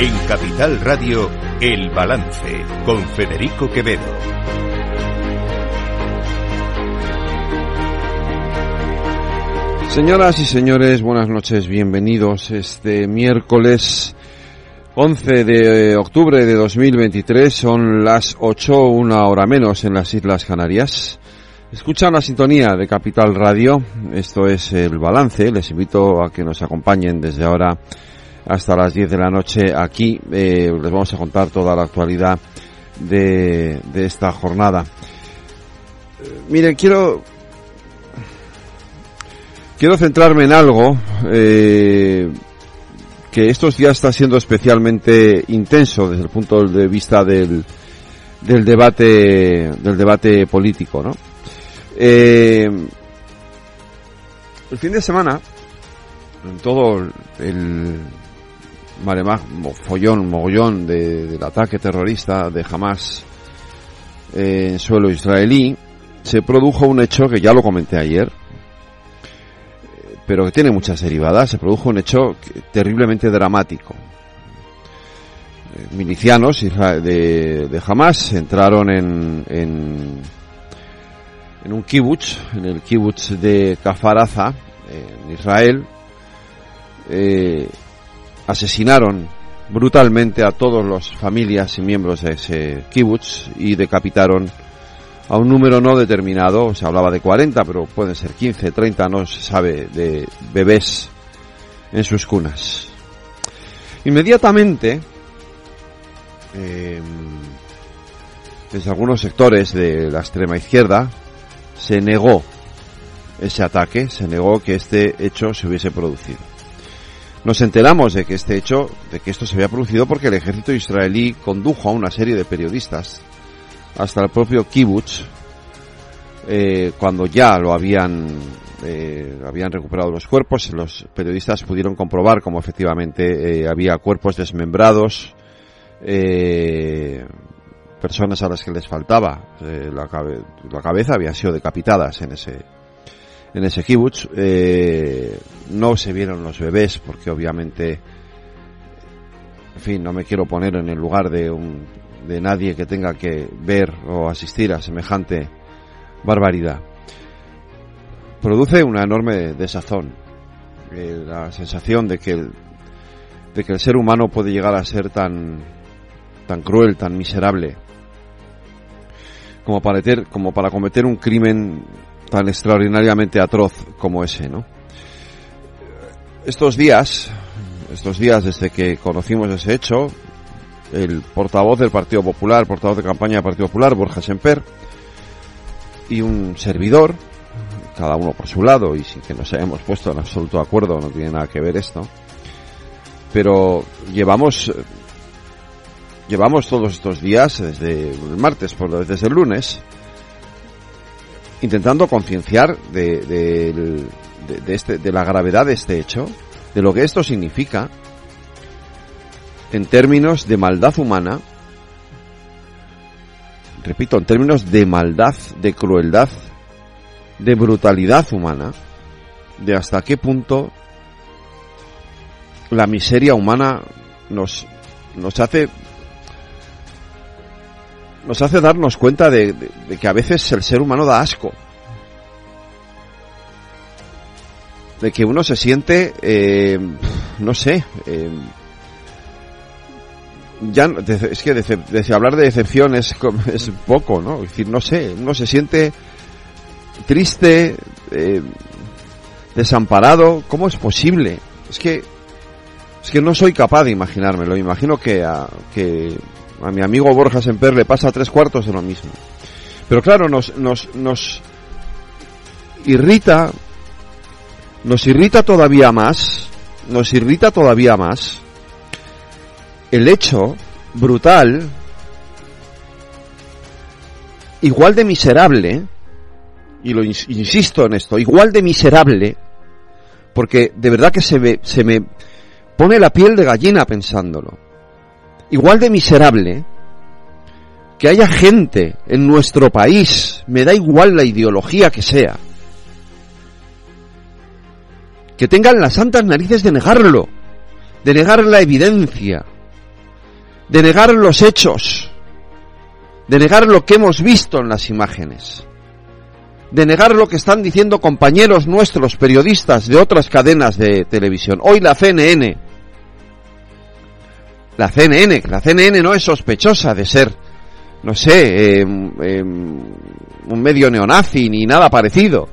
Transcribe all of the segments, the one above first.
En Capital Radio, El Balance, con Federico Quevedo. Señoras y señores, buenas noches, bienvenidos este miércoles 11 de octubre de 2023, son las 8, una hora menos en las Islas Canarias. Escuchan la sintonía de Capital Radio, esto es el balance, les invito a que nos acompañen desde ahora hasta las 10 de la noche aquí, eh, les vamos a contar toda la actualidad de, de esta jornada. Eh, miren, quiero quiero centrarme en algo eh, que estos días está siendo especialmente intenso desde el punto de vista del, del debate del debate político, ¿no? El fin de semana, en todo el maremag, follón, mogollón de, del ataque terrorista de Hamas en suelo israelí, se produjo un hecho que ya lo comenté ayer, pero que tiene muchas derivadas. Se produjo un hecho terriblemente dramático. Milicianos de, de Hamas entraron en, en, en un kibutz, en el kibutz de Kafaraza, en Israel, eh, asesinaron brutalmente a todas las familias y miembros de ese kibutz y decapitaron a un número no determinado, se hablaba de 40, pero pueden ser 15, 30, no se sabe, de bebés en sus cunas. Inmediatamente, desde algunos sectores de la extrema izquierda, se negó ese ataque, se negó que este hecho se hubiese producido. Nos enteramos de que este hecho, de que esto se había producido porque el ejército israelí condujo a una serie de periodistas hasta el propio kibbutz, eh, cuando ya lo habían, eh, habían recuperado los cuerpos, los periodistas pudieron comprobar cómo efectivamente eh, había cuerpos desmembrados, eh, personas a las que les faltaba eh, la, cabe la, cabeza habían sido decapitadas en ese en ese kibutz. Eh, no se vieron los bebés porque obviamente, en fin, no me quiero poner en el lugar de un de nadie que tenga que ver o asistir a semejante barbaridad. Produce una enorme desazón, eh, la sensación de que el, de que el ser humano puede llegar a ser tan tan cruel, tan miserable, como para, ter, como para cometer un crimen tan extraordinariamente atroz como ese, ¿no? Estos días, estos días desde que conocimos ese hecho, el portavoz del Partido Popular, portavoz de campaña del Partido Popular, Borja Semper, y un servidor, cada uno por su lado y sin que nos hayamos puesto en absoluto acuerdo, no tiene nada que ver esto, pero llevamos llevamos todos estos días, desde el martes, por desde el lunes, intentando concienciar de, de, de, este, de la gravedad de este hecho, de lo que esto significa en términos de maldad humana, repito, en términos de maldad, de crueldad, de brutalidad humana, de hasta qué punto la miseria humana nos, nos hace nos hace darnos cuenta de, que a veces el ser humano da asco. De que uno se siente, eh, no sé, eh, ya es que de, hablar de decepción es, es, poco, ¿no? Es decir, no sé, uno se siente triste, eh, desamparado. ¿Cómo es posible? Es que es que no soy capaz de imaginármelo. Imagino que a, que a mi amigo Borja Semper le pasa tres cuartos de lo mismo. Pero claro, nos, nos, nos irrita, nos irrita todavía más, nos irrita todavía más el hecho brutal, igual de miserable, y lo ins insisto en esto, igual de miserable, porque de verdad que se me, se me pone la piel de gallina pensándolo igual de miserable que haya gente en nuestro país, me da igual la ideología que sea, que tengan las santas narices de negarlo, de negar la evidencia, de negar los hechos, de negar lo que hemos visto en las imágenes, de negar lo que están diciendo compañeros nuestros, periodistas de otras cadenas de televisión. Hoy la CNN, la CNN, la CNN no es sospechosa de ser, no sé, em, em, un medio neonazi ni nada parecido.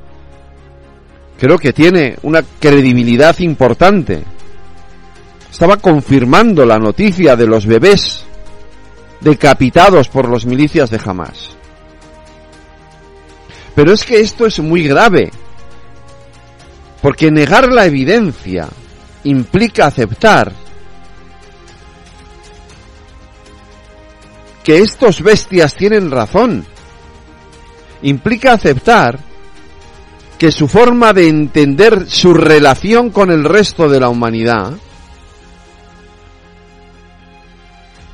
Creo que tiene una credibilidad importante. Estaba confirmando la noticia de los bebés decapitados por los milicias de Hamas. Pero es que esto es muy grave, porque negar la evidencia implica aceptar que estos bestias tienen razón. Implica aceptar que su forma de entender su relación con el resto de la humanidad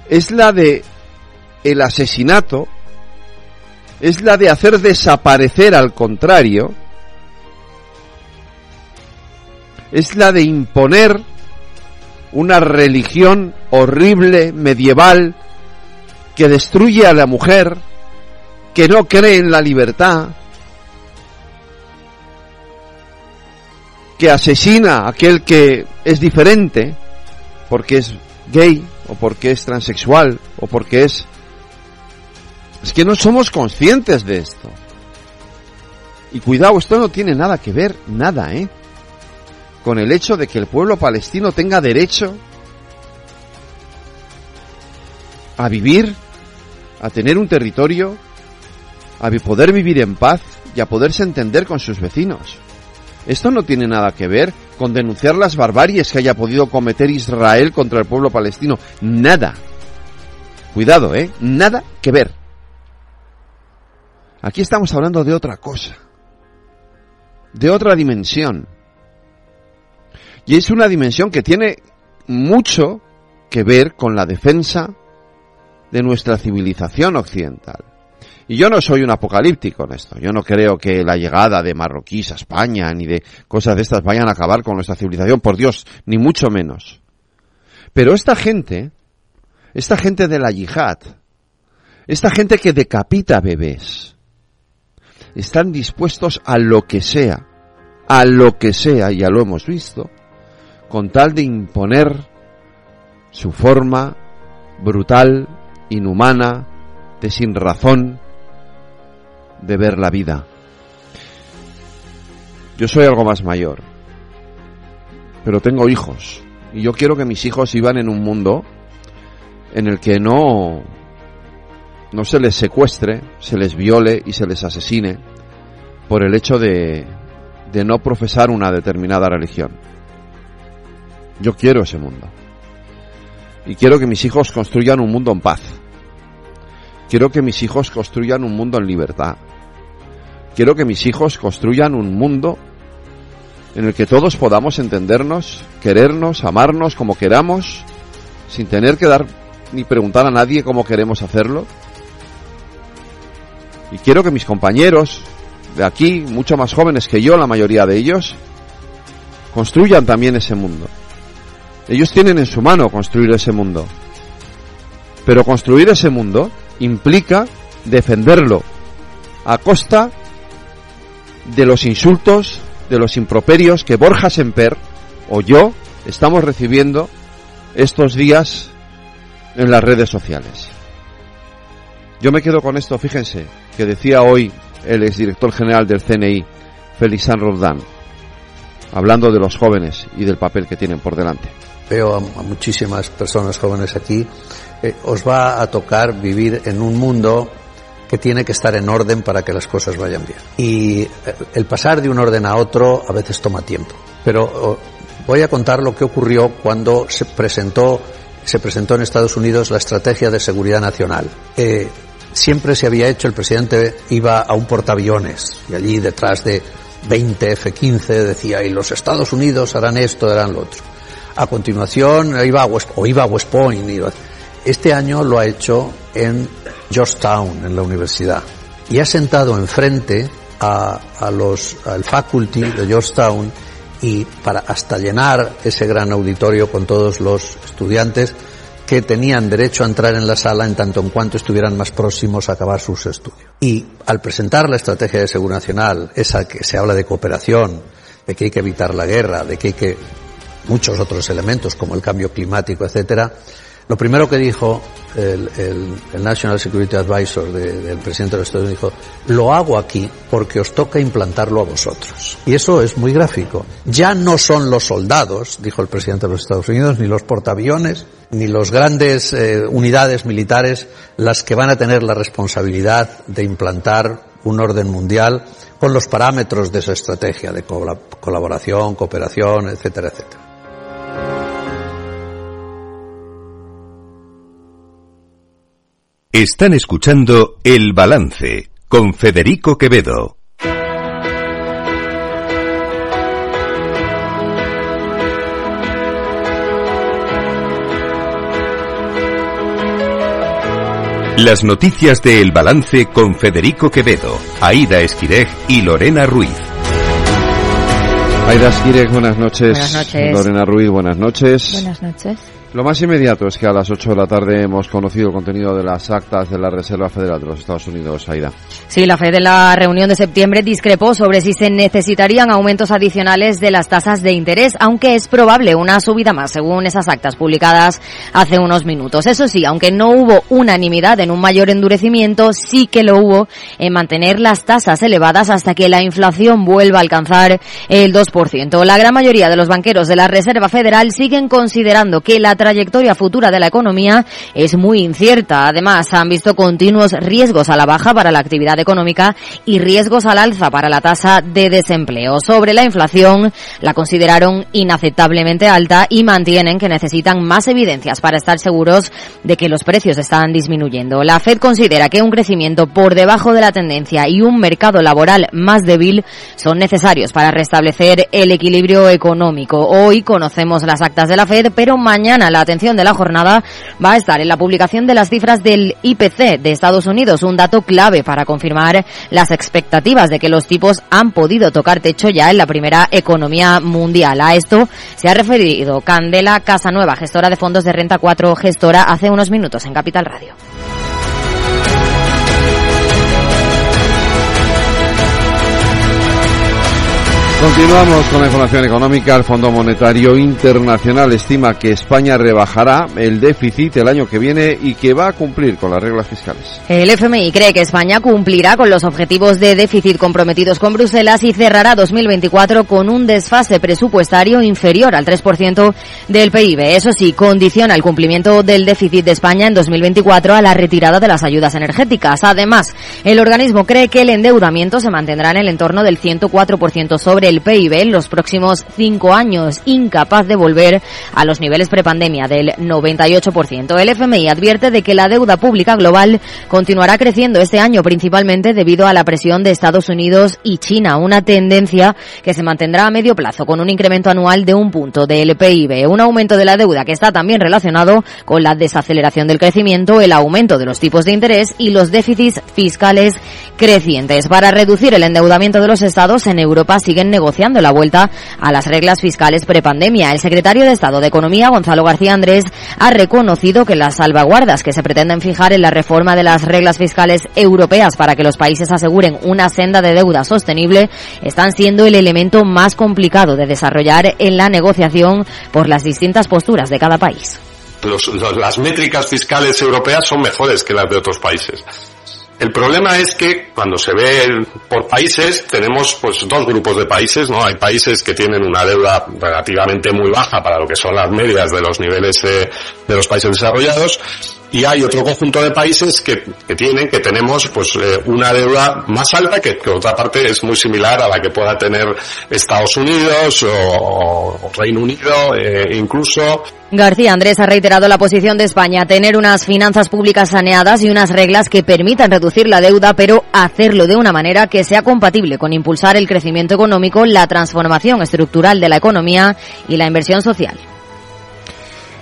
es la de el asesinato es la de hacer desaparecer al contrario, es la de imponer una religión horrible, medieval, que destruye a la mujer, que no cree en la libertad, que asesina a aquel que es diferente, porque es gay, o porque es transexual, o porque es es que no somos conscientes de esto. Y cuidado, esto no tiene nada que ver, nada, ¿eh? Con el hecho de que el pueblo palestino tenga derecho a vivir, a tener un territorio, a poder vivir en paz y a poderse entender con sus vecinos. Esto no tiene nada que ver con denunciar las barbaries que haya podido cometer Israel contra el pueblo palestino. Nada. Cuidado, ¿eh? Nada que ver. Aquí estamos hablando de otra cosa, de otra dimensión. Y es una dimensión que tiene mucho que ver con la defensa de nuestra civilización occidental. Y yo no soy un apocalíptico en esto. Yo no creo que la llegada de marroquíes a España ni de cosas de estas vayan a acabar con nuestra civilización, por Dios, ni mucho menos. Pero esta gente, esta gente de la yihad, esta gente que decapita bebés, están dispuestos a lo que sea, a lo que sea, ya lo hemos visto, con tal de imponer su forma brutal, inhumana, de sin razón, de ver la vida. Yo soy algo más mayor, pero tengo hijos, y yo quiero que mis hijos vivan en un mundo en el que no no se les secuestre, se les viole y se les asesine por el hecho de, de no profesar una determinada religión. Yo quiero ese mundo. Y quiero que mis hijos construyan un mundo en paz. Quiero que mis hijos construyan un mundo en libertad. Quiero que mis hijos construyan un mundo en el que todos podamos entendernos, querernos, amarnos como queramos, sin tener que dar ni preguntar a nadie cómo queremos hacerlo, y quiero que mis compañeros de aquí, mucho más jóvenes que yo, la mayoría de ellos, construyan también ese mundo. Ellos tienen en su mano construir ese mundo. Pero construir ese mundo implica defenderlo a costa de los insultos, de los improperios que Borja Semper o yo estamos recibiendo estos días en las redes sociales. Yo me quedo con esto, fíjense, que decía hoy el exdirector general del CNI, Félix San Roldán, hablando de los jóvenes y del papel que tienen por delante. Veo a, muchísimas personas jóvenes aquí. Eh, os va a tocar vivir en un mundo que tiene que estar en orden para que las cosas vayan bien. Y eh, el pasar de un orden a otro a veces toma tiempo. Pero voy a contar lo que ocurrió cuando se presentó se presentó en Estados Unidos la estrategia de seguridad nacional. Eh, siempre se había hecho, el presidente iba a un portaaviones y allí detrás de 20 F-15 decía, y los Estados Unidos harán esto, harán lo otro. A continuación iba a West, o iba a West Point. este año lo ha hecho en Georgetown, en la universidad. Y ha sentado enfrente a, los, al faculty de Georgetown y para hasta llenar ese gran auditorio con todos los estudiantes, que tenían derecho a entrar en la sala en tanto en cuanto estuvieran más próximos a acabar sus estudios. Y al presentar la estrategia de seguridad nacional, esa que se habla de cooperación, de que hay que evitar la guerra, de que hay que muchos otros elementos como el cambio climático, etcétera, lo primero que dijo el, National Security Advisor del presidente de los Estados Unidos dijo, lo hago aquí porque os toca implantarlo a vosotros. Y eso es muy gráfico. Ya no son los soldados, dijo el presidente de los Estados Unidos, ni los portaaviones, ni los grandes eh, unidades militares las que van a tener la responsabilidad de implantar un orden mundial con los parámetros de esa estrategia de colaboración, cooperación, etcétera, etcétera. Están escuchando El Balance con Federico Quevedo. Las noticias de El Balance con Federico Quevedo, Aida Esquireg y Lorena Ruiz. Aida Esquireg, buenas noches. Buenas noches. Lorena Ruiz, buenas noches. Buenas noches. Lo más inmediato es que a las 8 de la tarde hemos conocido el contenido de las actas de la Reserva Federal de los Estados Unidos, Aida. Sí, la FED en la reunión de septiembre discrepó sobre si se necesitarían aumentos adicionales de las tasas de interés, aunque es probable una subida más, según esas actas publicadas hace unos minutos. Eso sí, aunque no hubo unanimidad en un mayor endurecimiento, sí que lo hubo en mantener las tasas elevadas hasta que la inflación vuelva a alcanzar el 2%. La gran mayoría de los banqueros de la Reserva Federal siguen considerando que la trayectoria futura de la economía es muy incierta. Además, han visto continuos riesgos a la baja para la actividad económica y riesgos al alza para la tasa de desempleo. Sobre la inflación, la consideraron inaceptablemente alta y mantienen que necesitan más evidencias para estar seguros de que los precios están disminuyendo. La Fed considera que un crecimiento por debajo de la tendencia y un mercado laboral más débil son necesarios para restablecer el equilibrio económico. Hoy conocemos las actas de la Fed, pero mañana la atención de la jornada va a estar en la publicación de las cifras del IPC de Estados Unidos, un dato clave para confirmar las expectativas de que los tipos han podido tocar techo ya en la primera economía mundial. A esto se ha referido Candela Casanueva, gestora de fondos de renta 4, gestora, hace unos minutos en Capital Radio. Continuamos con la información económica. El Fondo Monetario Internacional estima que España rebajará el déficit el año que viene y que va a cumplir con las reglas fiscales. El FMI cree que España cumplirá con los objetivos de déficit comprometidos con Bruselas y cerrará 2024 con un desfase presupuestario inferior al 3% del PIB. Eso sí, condiciona el cumplimiento del déficit de España en 2024 a la retirada de las ayudas energéticas. Además, el organismo cree que el endeudamiento se mantendrá en el entorno del 104% sobre el PIB en los próximos cinco años, incapaz de volver a los niveles prepandemia del 98%. El FMI advierte de que la deuda pública global continuará creciendo este año, principalmente debido a la presión de Estados Unidos y China, una tendencia que se mantendrá a medio plazo con un incremento anual de un punto del PIB, un aumento de la deuda que está también relacionado con la desaceleración del crecimiento, el aumento de los tipos de interés y los déficits fiscales crecientes. Para reducir el endeudamiento de los estados en Europa siguen negociando la vuelta a las reglas fiscales prepandemia. El secretario de Estado de Economía, Gonzalo García Andrés, ha reconocido que las salvaguardas que se pretenden fijar en la reforma de las reglas fiscales europeas para que los países aseguren una senda de deuda sostenible están siendo el elemento más complicado de desarrollar en la negociación por las distintas posturas de cada país. las métricas fiscales europeas son mejores que las de otros países. El problema es que cuando se ve por países tenemos pues dos grupos de países, ¿no? Hay países que tienen una deuda relativamente muy baja para lo que son las medias de los niveles de los países desarrollados y hay otro conjunto de países que, que tienen, que tenemos pues eh, una deuda más alta que, que otra parte es muy similar a la que pueda tener Estados Unidos o, Reino Unido eh, incluso. García Andrés ha reiterado la posición de España, tener unas finanzas públicas saneadas y unas reglas que permitan reducir la deuda, pero hacerlo de una manera que sea compatible con impulsar el crecimiento económico, la transformación estructural de la economía y la inversión social.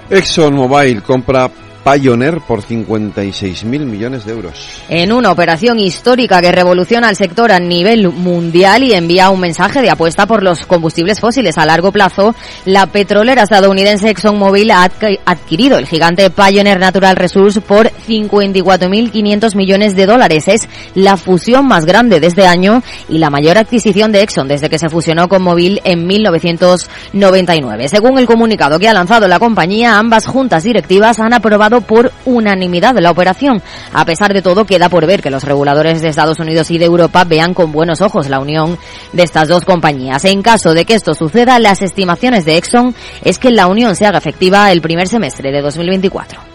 ExxonMobil compra Pioneer por 56.000 millones de euros. En una operación histórica que revoluciona el sector a nivel mundial y envía un mensaje de apuesta por los combustibles fósiles a largo plazo, la petrolera estadounidense ExxonMobil ha adquirido el gigante Pioneer Natural Resource por 54.500 millones de dólares. Es la fusión más grande de este año y la mayor adquisición de Exxon desde que se fusionó con Mobil en 1999. Según el comunicado que ha lanzado la compañía, ambas juntas directivas han aprobado por unanimidad la operación. A pesar de todo, queda por ver que los reguladores de Estados Unidos y de Europa vean con buenos ojos la unión de estas dos compañías. En caso de que esto suceda, las estimaciones de Exxon es que la unión se haga efectiva el primer semestre de 2024.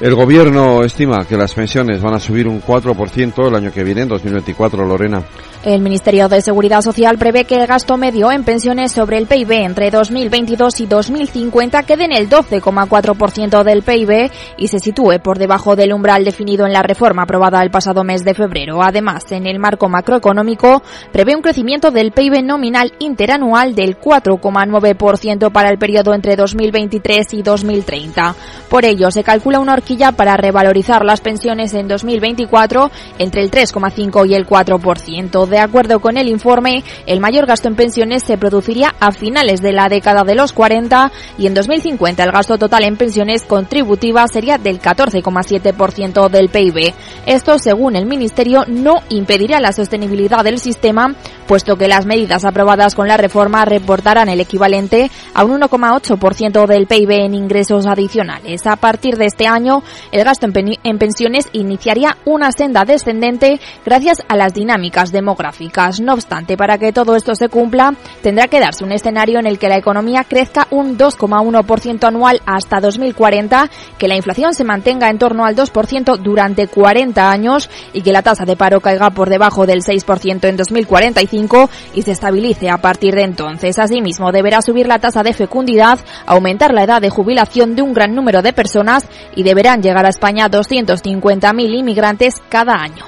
El gobierno estima que las pensiones van a subir un 4% el año que viene, en 2024, Lorena. El Ministerio de Seguridad Social prevé que el gasto medio en pensiones sobre el PIB entre 2022 y 2050 quede en el 12,4% del PIB y se sitúe por debajo del umbral definido en la reforma aprobada el pasado mes de febrero. Además, en el marco macroeconómico prevé un crecimiento del PIB nominal interanual del 4,9% para el periodo entre 2023 y 2030. Por ello, se calcula una para revalorizar las pensiones en 2024 entre el 3,5 y el 4%. De acuerdo con el informe, el mayor gasto en pensiones se produciría a finales de la década de los 40 y en 2050 el gasto total en pensiones contributivas sería del 14,7% del PIB. Esto, según el Ministerio, no impedirá la sostenibilidad del sistema, puesto que las medidas aprobadas con la reforma reportarán el equivalente a un 1,8% del PIB en ingresos adicionales. A partir de este año, el gasto en, pensiones iniciaría una senda descendente gracias a las dinámicas demográficas no obstante, para que todo esto se cumpla, tendrá que darse un escenario en el que la economía crezca un 2,1% anual hasta 2040, que la inflación se mantenga en torno al 2% durante 40 años y que la tasa de paro caiga por debajo del 6% en 2045 y se estabilice a partir de entonces. Asimismo, deberá subir la tasa de fecundidad, aumentar la edad de jubilación de un gran número de personas y deberán llegar a España 250.000 inmigrantes cada año.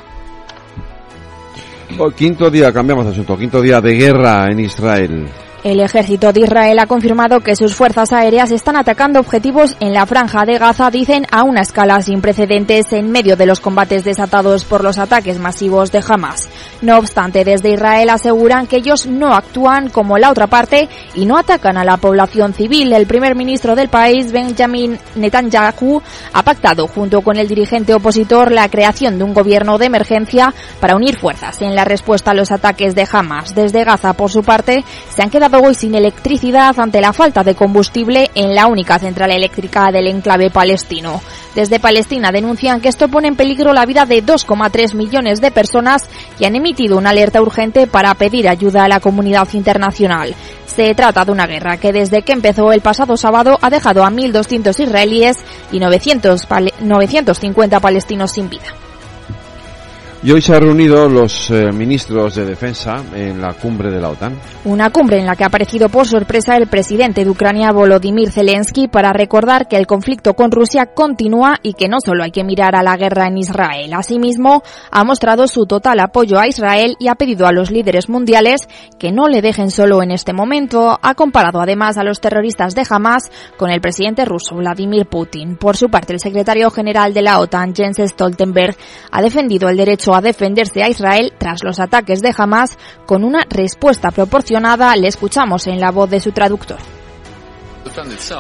Quinto día, cambiamos de asunto, quinto día de guerra en Israel. El ejército de Israel ha confirmado que sus fuerzas aéreas están atacando objetivos en la franja de Gaza, dicen, a una escala sin precedentes en medio de los combates desatados por los ataques masivos de Hamas. No obstante, desde Israel aseguran que ellos no actúan como la otra parte y no atacan a la población civil. El primer ministro del país, Benjamin Netanyahu, ha pactado junto con el dirigente opositor la creación de un gobierno de emergencia para unir fuerzas en la respuesta a los ataques de Hamas. Desde Gaza, por su parte, se han quedado sin electricidad ante la falta de combustible en la única central eléctrica del enclave palestino. Desde Palestina denuncian que esto pone en peligro la vida de 2,3 millones de personas y han emitido una alerta urgente para pedir ayuda a la comunidad internacional. Se trata de una guerra que desde que empezó el pasado sábado ha dejado a 1.200 israelíes y 900 950 palestinos sin vida. Y hoy se han reunido los eh, ministros de defensa en la cumbre de la OTAN. Una cumbre en la que ha aparecido por sorpresa el presidente de Ucrania, Volodymyr Zelensky, para recordar que el conflicto con Rusia continúa y que no solo hay que mirar a la guerra en Israel. Asimismo, ha mostrado su total apoyo a Israel y ha pedido a los líderes mundiales que no le dejen solo en este momento. Ha comparado además a los terroristas de Hamas con el presidente ruso, Vladimir Putin. Por su parte, el secretario general de la OTAN, Jens Stoltenberg, ha defendido el derecho a defenderse a Israel tras los ataques de Hamas con una respuesta proporcionada, le escuchamos en la voz de su traductor.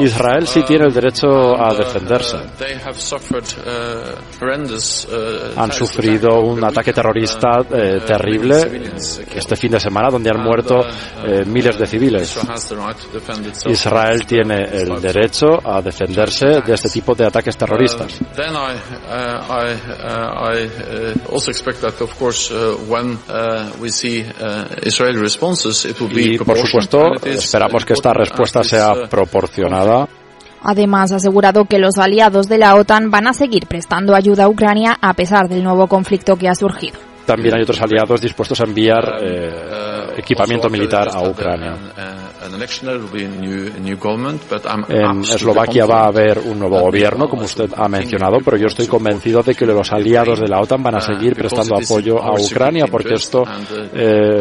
Israel sí tiene el derecho a defenderse. Han sufrido un ataque terrorista eh, terrible este fin de semana donde han muerto eh, miles de civiles. Israel tiene el derecho a defenderse de este tipo de ataques terroristas. Y por supuesto esperamos que esta respuesta sea proporcionada Además, ha asegurado que los aliados de la OTAN van a seguir prestando ayuda a Ucrania a pesar del nuevo conflicto que ha surgido. También hay otros aliados dispuestos a enviar eh, equipamiento militar a Ucrania. En Eslovaquia va a haber un nuevo gobierno, como usted ha mencionado, pero yo estoy convencido de que los aliados de la OTAN van a seguir prestando apoyo a Ucrania, porque esto eh,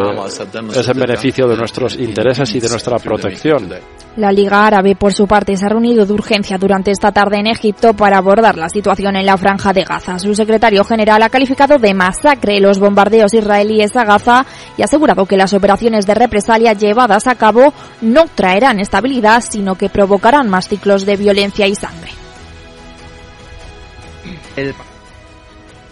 es en beneficio de nuestros intereses y de nuestra protección. La Liga Árabe, por su parte, se ha reunido de urgencia durante esta tarde en Egipto para abordar la situación en la franja de Gaza. Su secretario general ha calificado de masacre los bombardeos israelíes a Gaza y ha asegurado que las operaciones de represalia llevadas a cabo no traerán estabilidad, sino que provocarán más ciclos de violencia y sangre.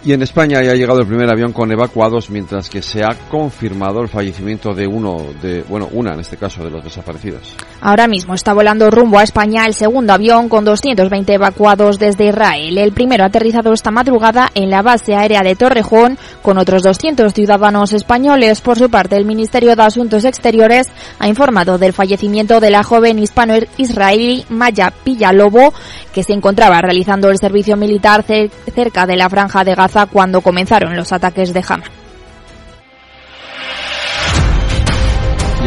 Y en España ya ha llegado el primer avión con evacuados, mientras que se ha confirmado el fallecimiento de uno, de, bueno, una en este caso, de los desaparecidos. Ahora mismo está volando rumbo a España el segundo avión con 220 evacuados desde Israel. El primero ha aterrizado esta madrugada en la base aérea de Torrejón con otros 200 ciudadanos españoles. Por su parte, el Ministerio de Asuntos Exteriores ha informado del fallecimiento de la joven hispano-israelí Maya Pillalobo, que se encontraba realizando el servicio militar cerca de la franja de Gaza cuando comenzaron los ataques de Hamas.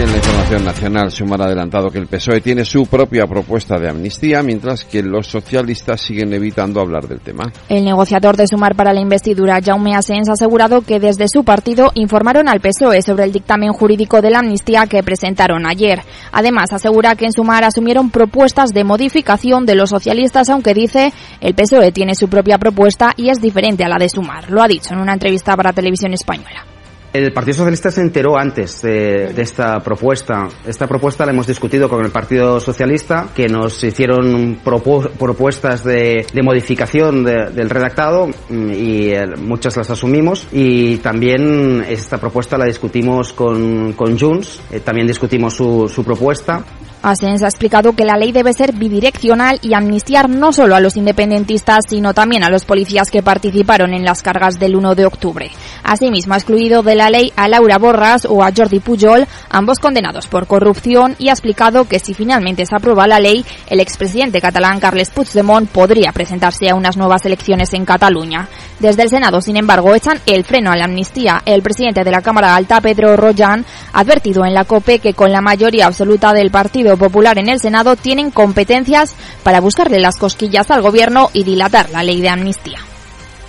En la información nacional, Sumar ha adelantado que el PSOE tiene su propia propuesta de amnistía, mientras que los socialistas siguen evitando hablar del tema. El negociador de Sumar para la investidura, Jaume Asens, ha asegurado que desde su partido informaron al PSOE sobre el dictamen jurídico de la amnistía que presentaron ayer. Además, asegura que en Sumar asumieron propuestas de modificación de los socialistas, aunque dice el PSOE tiene su propia propuesta y es diferente a la de Sumar. Lo ha dicho en una entrevista para Televisión Española. El Partido Socialista se enteró antes de, esta propuesta. Esta propuesta la hemos discutido con el Partido Socialista, que nos hicieron propuestas de, modificación del redactado mm, y eh, muchas las asumimos. Y también esta propuesta la discutimos con, con Junts, eh, también discutimos su, su propuesta. Asens ha explicado que la ley debe ser bidireccional y amnistiar no solo a los independentistas, sino también a los policías que participaron en las cargas del 1 de octubre. Asimismo, ha excluido de la ley a Laura Borras o a Jordi Pujol, ambos condenados por corrupción, y ha explicado que si finalmente se aprueba la ley, el expresidente catalán Carles Puigdemont podría presentarse a unas nuevas elecciones en Cataluña. Desde el Senado, sin embargo, echan el freno a la amnistía. El presidente de la Cámara Alta, Pedro Royan, ha advertido en la COPE que con la mayoría absoluta del partido Popular en el Senado tienen competencias para buscarle las cosquillas al gobierno y dilatar la ley de amnistía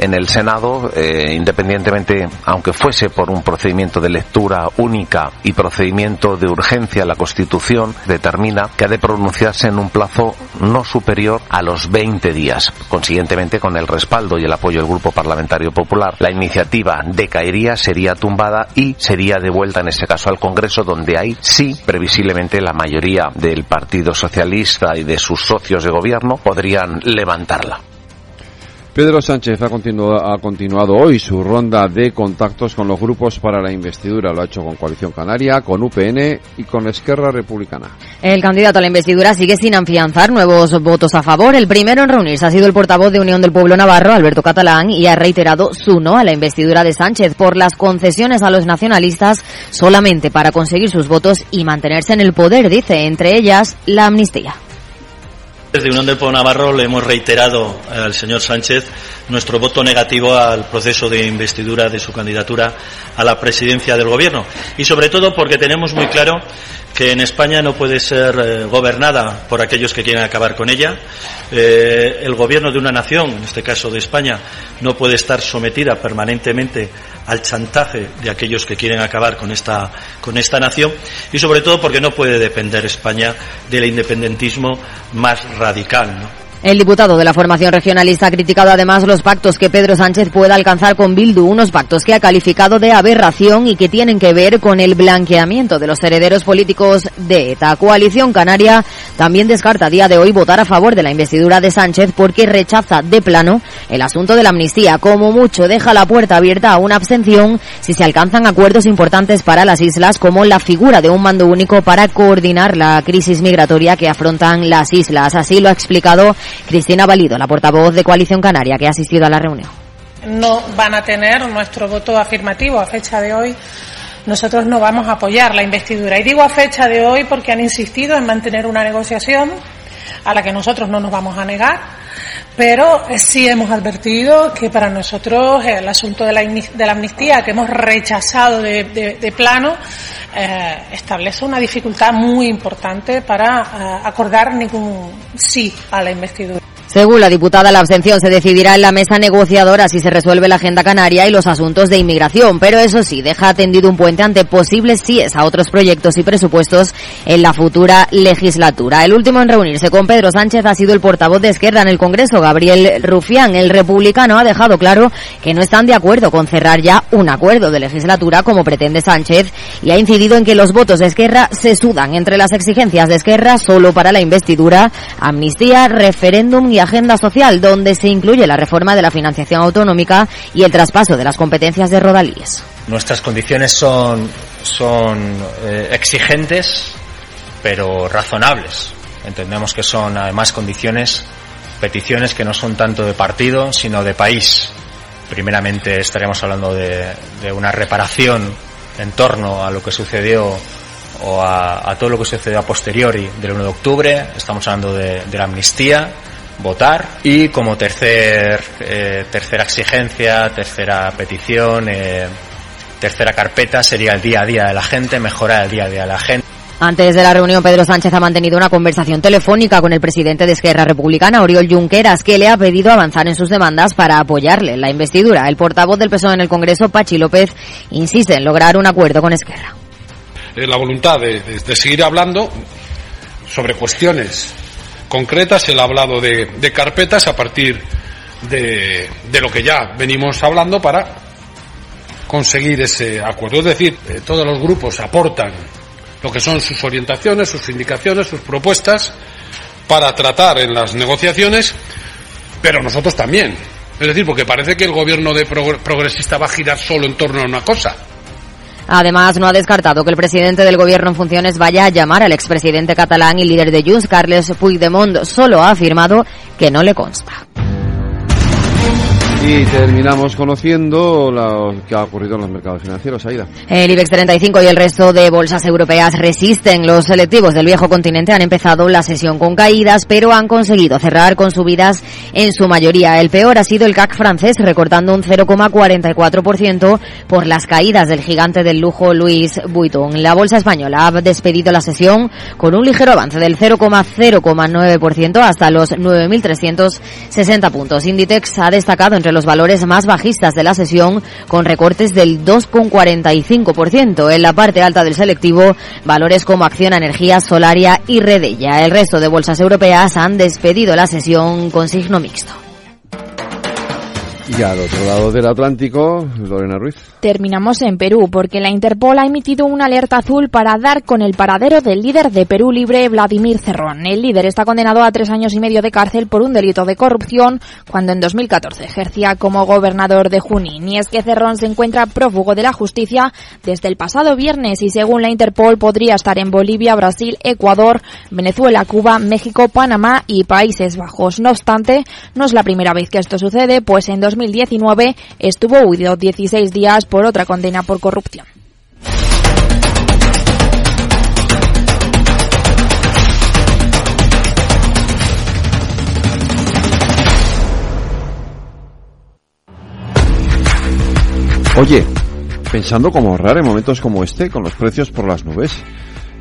en el Senado, eh, independientemente, aunque fuese por un procedimiento de lectura única y procedimiento de urgencia, la Constitución determina que ha de pronunciarse en un plazo no superior a los 20 días. Consiguientemente, con el respaldo y el apoyo del Grupo Parlamentario Popular, la iniciativa decaería, sería tumbada y sería devuelta en este caso al Congreso, donde hay sí, previsiblemente, la mayoría del Partido Socialista y de sus socios de gobierno podrían levantarla. Pedro Sánchez ha continuado, ha continuado, hoy su ronda de contactos con los grupos para la investidura. Lo ha hecho con Coalición Canaria, con UPN y con Esquerra Republicana. El candidato a la investidura sigue sin afianzar nuevos votos a favor. El primero en reunirse ha sido el portavoz de Unión del Pueblo Navarro, Alberto Catalán, y ha reiterado su no a la investidura de Sánchez por las concesiones a los nacionalistas solamente para conseguir sus votos y mantenerse en el poder, dice, entre ellas la amnistía. Desde Unión del Pueblo Navarro le hemos reiterado al señor Sánchez nuestro voto negativo al proceso de investidura de su candidatura a la presidencia del Gobierno. Y sobre todo porque tenemos muy claro que en España no puede ser eh, gobernada por aquellos que quieren acabar con ella. Eh, el gobierno de una nación, en este caso de España, no puede estar sometida permanentemente al chantaje de aquellos que quieren acabar con esta, con esta nación y sobre todo porque no puede depender España del independentismo más radical. ¿no? El diputado de la formación regionalista ha criticado además los pactos que Pedro Sánchez pueda alcanzar con Bildu, unos pactos que ha calificado de aberración y que tienen que ver con el blanqueamiento de los herederos políticos de ETA. Coalición Canaria también descarta a día de hoy votar a favor de la investidura de Sánchez porque rechaza de plano el asunto de la amnistía. Como mucho deja la puerta abierta a una abstención si se alcanzan acuerdos importantes para las islas como la figura de un mando único para coordinar la crisis migratoria que afrontan las islas. Así lo ha explicado Cristina Valido, la portavoz de Coalición Canaria, que ha asistido a la reunión. No van a tener nuestro voto afirmativo a fecha de hoy. Nosotros no vamos a apoyar la investidura. Y digo a fecha de hoy porque han insistido en mantener una negociación a la que nosotros no nos vamos a negar, pero sí hemos advertido que para nosotros el asunto de la, amnistía, que hemos rechazado de, plano, eh, establece una dificultad muy importante para eh, acordar ningún sí a la investidura. Según la diputada, la abstención se decidirá en la mesa negociadora si se resuelve la agenda canaria y los asuntos de inmigración, pero eso sí, deja tendido un puente ante posibles síes a otros proyectos y presupuestos en la futura legislatura. El último en reunirse con Pedro Sánchez ha sido el portavoz de Esquerra en el Congreso, Gabriel Rufián. El republicano ha dejado claro que no están de acuerdo con cerrar ya un acuerdo de legislatura como pretende Sánchez y ha incidido en que los votos de Esquerra se sudan entre las exigencias de Esquerra solo para la investidura, amnistía, referéndum y agenda social, donde se incluye la reforma de la financiación autonómica y el traspaso de las competencias de Rodalíes. Nuestras condiciones son, son eh, exigentes, pero razonables. Entendemos que son además condiciones, peticiones que no son tanto de partido, sino de país. Primeramente estaremos hablando de, una reparación en torno a lo que sucedió o a, todo lo que sucedió a posteriori del 1 de octubre. Estamos hablando de la amnistía, votar y como tercer, eh, tercera exigencia, tercera petición, eh, tercera carpeta sería el día a día de la gente, mejorar el día a día de la gente. Antes de la reunión, Pedro Sánchez ha mantenido una conversación telefónica con el presidente de Esquerra Republicana, Oriol Junqueras, que le ha pedido avanzar en sus demandas para apoyarle en la investidura. El portavoz del PSOE en el Congreso, Pachi López, insiste en lograr un acuerdo con Esquerra. Eh, la voluntad de, de, de seguir hablando sobre cuestiones concretas, ha hablado de, de carpetas a partir de, de, lo que ya venimos hablando para conseguir ese acuerdo. Es decir, eh, todos los grupos aportan lo que son sus orientaciones, sus indicaciones, sus propuestas para tratar en las negociaciones, pero nosotros también. Es decir, porque parece que el gobierno de progresista va a girar solo en torno a una cosa. Además, no ha descartado que el presidente del gobierno en funciones vaya a llamar al expresidente catalán y líder de Junts, Carles Puigdemont. Solo ha afirmado que no le consta. Y terminamos conociendo lo que ha ocurrido en los mercados financieros, Aida. El IBEX 35 y el resto de bolsas europeas resisten. Los selectivos del viejo continente han empezado la sesión con caídas, pero han conseguido cerrar con subidas en su mayoría. El peor ha sido el CAC francés, recortando un 0,44% por las caídas del gigante del lujo Louis Vuitton. La bolsa española ha despedido la sesión con un ligero avance del 0,09% hasta los 9.360 puntos. Inditex ha destacado entre los valores más bajistas de la sesión, con recortes del 2,45%. En la parte alta del selectivo, valores como Acción Energía, Solaria y Redella. El resto de bolsas europeas han despedido la sesión con signo mixto. Y al otro lado del Atlántico, Lorena Ruiz. Terminamos en Perú, porque la Interpol ha emitido una alerta azul para dar con el paradero del líder de Perú Libre, Vladimir Cerrón. El líder está condenado a tres años y medio de cárcel por un delito de corrupción cuando en 2014 ejercía como gobernador de Junín. Y es que Cerrón se encuentra prófugo de la justicia desde el pasado viernes y según la Interpol podría estar en Bolivia, Brasil, Ecuador, Venezuela, Cuba, México, Panamá y Países Bajos. No obstante, no es la primera vez que esto sucede, pues en 2019 estuvo huido 16 días por otra condena por corrupción. Oye, pensando cómo ahorrar en momentos como este con los precios por las nubes.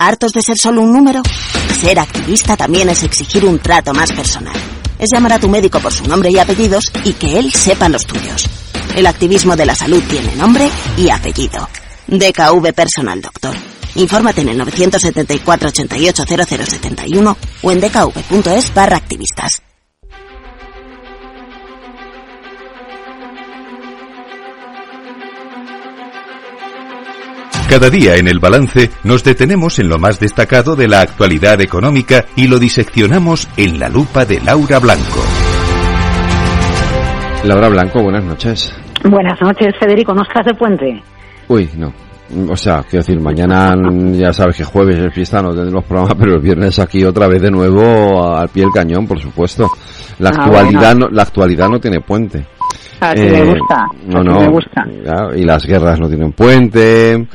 ¿Hartos de ser solo un número? Ser activista también es exigir un trato más personal. Es llamar a tu médico por su nombre y apellidos y que él sepa los tuyos. El activismo de la salud tiene nombre y apellido. DKV Personal Doctor. Infórmate en el 974 88 0071 o en dkv.es barra activistas. Cada día en el balance nos detenemos en lo más destacado de la actualidad económica y lo diseccionamos en la lupa de Laura Blanco. Laura Blanco, buenas noches. Buenas noches, Federico. ¿No estás de puente? Uy, no. O sea, quiero decir, mañana ya sabes que jueves es fiesta, no tendremos programa, pero el viernes aquí otra vez de nuevo al pie del cañón, por supuesto. La Ah, actualidad, bueno. no, la actualidad no tiene puente. Así me Eh, gusta. No, no. me gusta. y las guerras no tienen puente,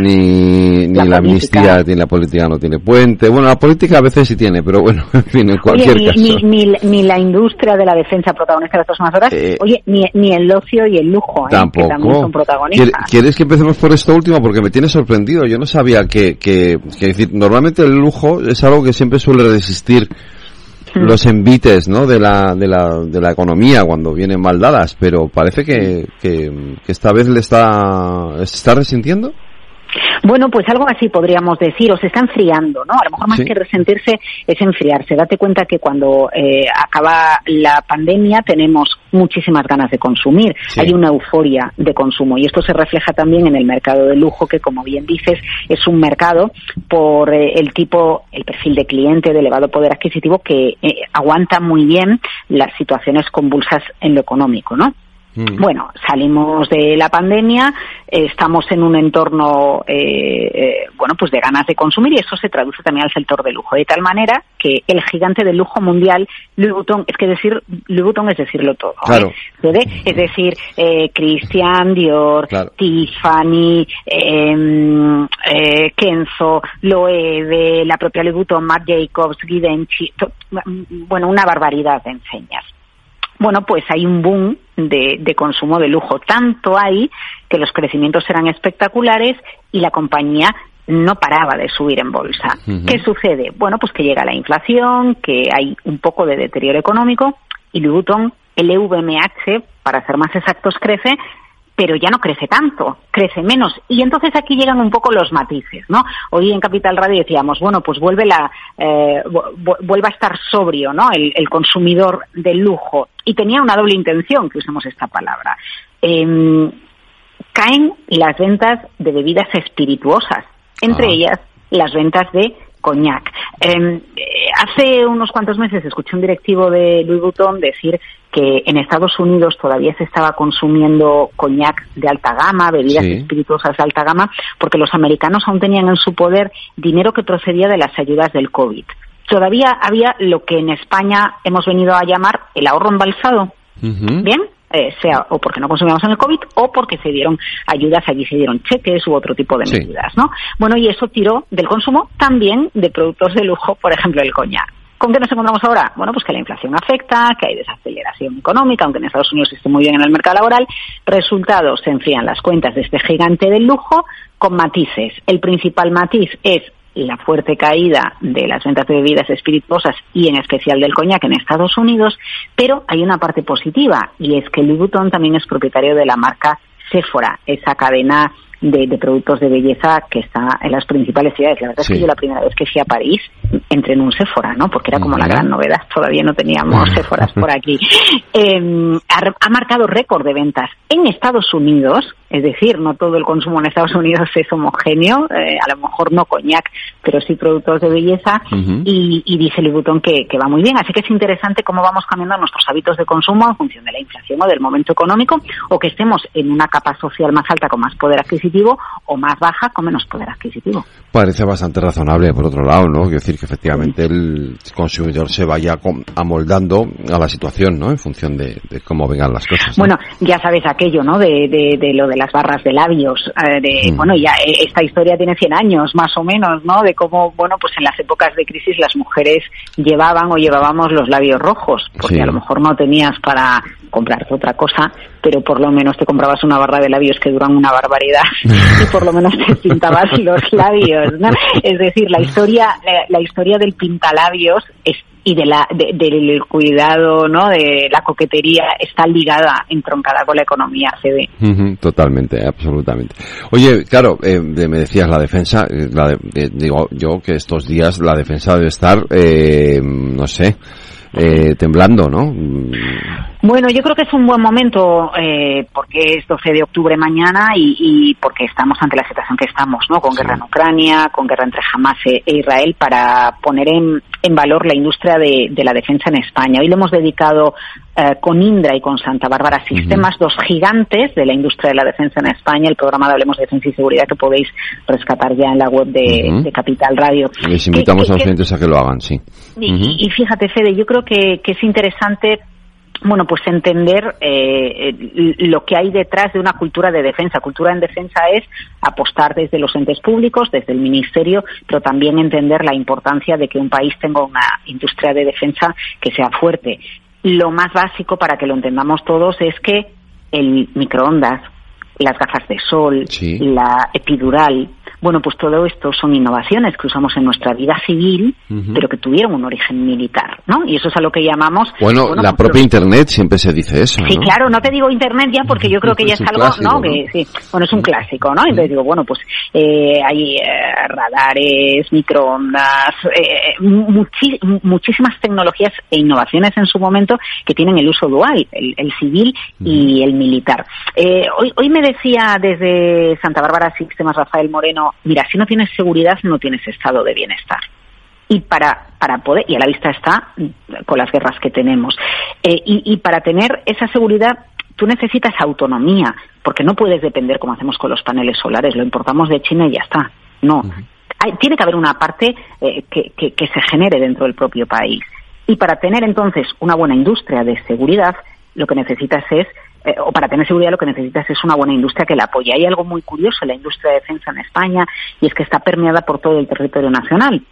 ni, ni La la, amnistía, ni la política no tiene puente. Bueno, la política a veces sí tiene, pero bueno, en fin, en cualquier Oye, caso. ni, ni, ni, ni la industria de la defensa protagonista de las próximas horas. Eh, Oye, ni, ni el ocio y el lujo, ¿eh? que Tampoco. también son protagonistas. ¿Quiere- ¿Quieres que empecemos por esto último? Porque me tiene sorprendido. Yo no sabía que, que, que decir, normalmente el lujo es algo que siempre suele resistir. Los envites, ¿no? De la, de la, de la economía cuando vienen mal dadas, pero parece que, que, que esta vez le está, está resintiendo. Bueno, pues algo así podríamos decir, o se está enfriando, ¿no? A lo mejor más Sí. que resentirse es enfriarse. Date cuenta que cuando eh, acaba la pandemia tenemos muchísimas ganas de consumir. Sí. Hay una euforia de consumo y esto se refleja también en el mercado de lujo, que como bien dices es un mercado por eh, el tipo, el perfil de cliente de elevado poder adquisitivo que eh, aguanta muy bien las situaciones convulsas en lo económico, ¿no? Bueno, salimos de la pandemia, eh, estamos en un entorno, eh, eh, bueno, pues de ganas de consumir y eso se traduce también al sector de lujo, de tal manera que el gigante del lujo mundial, Louis Vuitton, es que decir Louis Vuitton es decirlo todo, ¿eh? Claro. Es decir, eh, Christian Dior, Tiffany, eh, eh, Kenzo, Loewe, la propia Louis Vuitton, Marc Jacobs, Givenchy, to- bueno, una barbaridad de enseñas. Bueno, pues hay un boom de, de consumo de lujo. Tanto hay que los crecimientos eran espectaculares y la compañía no paraba de subir en bolsa. ¿Qué sucede? Bueno, pues que llega la inflación, que hay un poco de deterioro económico y Louis Vuitton, el EVMH, para ser más exactos, crece, pero ya no crece tanto, crece menos. Y entonces aquí llegan un poco los matices, ¿no? Hoy en Capital Radio decíamos, bueno, pues vuelve la, eh, vu- vu- vuelve a estar sobrio, ¿no? El, el consumidor del lujo. Y tenía una doble intención, que usemos esta palabra. Em, caen las ventas de bebidas espirituosas, entre Ah. ellas las ventas de coñac. Em, eh, hace unos cuantos meses escuché un directivo de Louis Vuitton decir que en Estados Unidos todavía se estaba consumiendo coñac de alta gama, bebidas Sí. espirituosas de alta gama, porque los americanos aún tenían en su poder dinero que procedía de las ayudas del COVID. Todavía había lo que en España hemos venido a llamar el ahorro embalsado. Bien, eh, sea o porque no consumíamos en el COVID o porque se dieron ayudas, allí se dieron cheques u otro tipo de Sí. medidas, ¿no? Bueno, y eso tiró del consumo también de productos de lujo, por ejemplo, el coñac. ¿Con qué nos encontramos ahora? Bueno, pues que la inflación afecta, que hay desaceleración económica, aunque en Estados Unidos esté muy bien en el mercado laboral. Resultados, se enfrían las cuentas de este gigante del lujo con matices. El principal matiz es la fuerte caída de las ventas de bebidas espirituosas y en especial del coñac en Estados Unidos, pero hay una parte positiva y es que Louis también es propietario de la marca Sephora, esa cadena de, de productos de belleza que está en las principales ciudades. La verdad es que yo la primera vez que fui a París entré en un Sephora, ¿no? Porque era como la gran novedad, todavía no teníamos Sephoras por aquí. Eh, ha, ha marcado récord de ventas en Estados Unidos, es decir, no todo el consumo en Estados Unidos es homogéneo, eh, a lo mejor no coñac, pero sí productos de belleza, y, y dice Louis Vuitton que, que va muy bien. Así que es interesante cómo vamos cambiando nuestros hábitos de consumo en función de la inflación o del momento económico, o que estemos en una capa social más alta con más poder adquisitivo o más baja con menos poder adquisitivo. Parece bastante razonable, por otro lado, ¿no? Quiero decir que efectivamente el consumidor se vaya amoldando a la situación, ¿no? En función de, de cómo vengan las cosas. ¿no? Bueno, ya sabes aquello, ¿no? De, de, de lo de las barras de labios. eh, de, Mm. Bueno, ya eh, esta historia tiene 100 años, más o menos, ¿no? De cómo, bueno, pues en las épocas de crisis las mujeres llevaban o llevábamos los labios rojos, porque Sí. a lo mejor no tenías para comprarte otra cosa, pero por lo menos te comprabas una barra de labios que duran una barbaridad y por lo menos te pintabas los labios, ¿no? Es decir, la historia, la, la historia del pintalabios es y de la de- del cuidado no de la coquetería está ligada entroncada con la economía CD Ujú, Totalmente, absolutamente. Oye, claro, eh, me decías la defensa, eh, la de- eh, digo yo que estos días la defensa debe estar, eh, no sé, eh, temblando, ¿no? Bueno, yo creo que es un buen momento eh, porque es 12 de octubre mañana y, y, porque estamos ante la situación que estamos, ¿no? Con guerra en Ucrania, con guerra entre Hamas e, e Israel, para poner en, en valor la industria de, de, la defensa en España. Hoy le hemos dedicado eh, con Indra y con Santa Bárbara Sistemas, uh -huh. dos gigantes de la industria de la defensa en España, el programa de Hablemos de Defensa y Seguridad que podéis rescatar ya en la web de, uh -huh. de Capital Radio. Les invitamos que, a los clientes a que lo hagan, sí. Y, uh -huh. y fíjate, Fede, yo creo que, que es interesante bueno, pues entender eh, lo que hay detrás de una cultura de defensa. Cultura en defensa es apostar desde los entes públicos, desde el Ministerio, pero también entender la importancia de que un país tenga una industria de defensa que sea fuerte. Lo más básico para que lo entendamos todos es que el microondas, las gafas de sol, sí. la epidural, bueno, pues todo esto son innovaciones que usamos en nuestra vida civil, uh -huh. pero que tuvieron un origen militar, ¿no? Y eso es a lo que llamamos... Bueno, bueno la pues, propia Internet siempre se dice eso, Sí, claro, no te digo Internet ya porque yo creo que ya es, es algo, clásico, ¿no? Que, sí, bueno, es un clásico, ¿no? Entonces digo, bueno, pues eh, hay eh, radares, microondas, eh, muchi muchísimas tecnologías e innovaciones en su momento que tienen el uso dual, el, el civil y el militar. Eh, hoy, hoy me decía desde Santa Bárbara Sistemas Rafael Moreno mira, si no tienes seguridad no tienes estado de bienestar. Y para, para poder, y a la vista está con las guerras que tenemos, eh, y, y para tener esa seguridad tú necesitas autonomía, porque no puedes depender como hacemos con los paneles solares, lo importamos de China y ya está. No. Uh -huh. Hay, tiene que haber una parte eh, que, que, que se genere dentro del propio país. Y para tener entonces una buena industria de seguridad, lo que necesitas es eh, o para tener seguridad lo que necesitas es una buena industria que la apoye. Hay algo muy curioso en la industria de defensa en España y es que está permeada por todo el territorio nacional.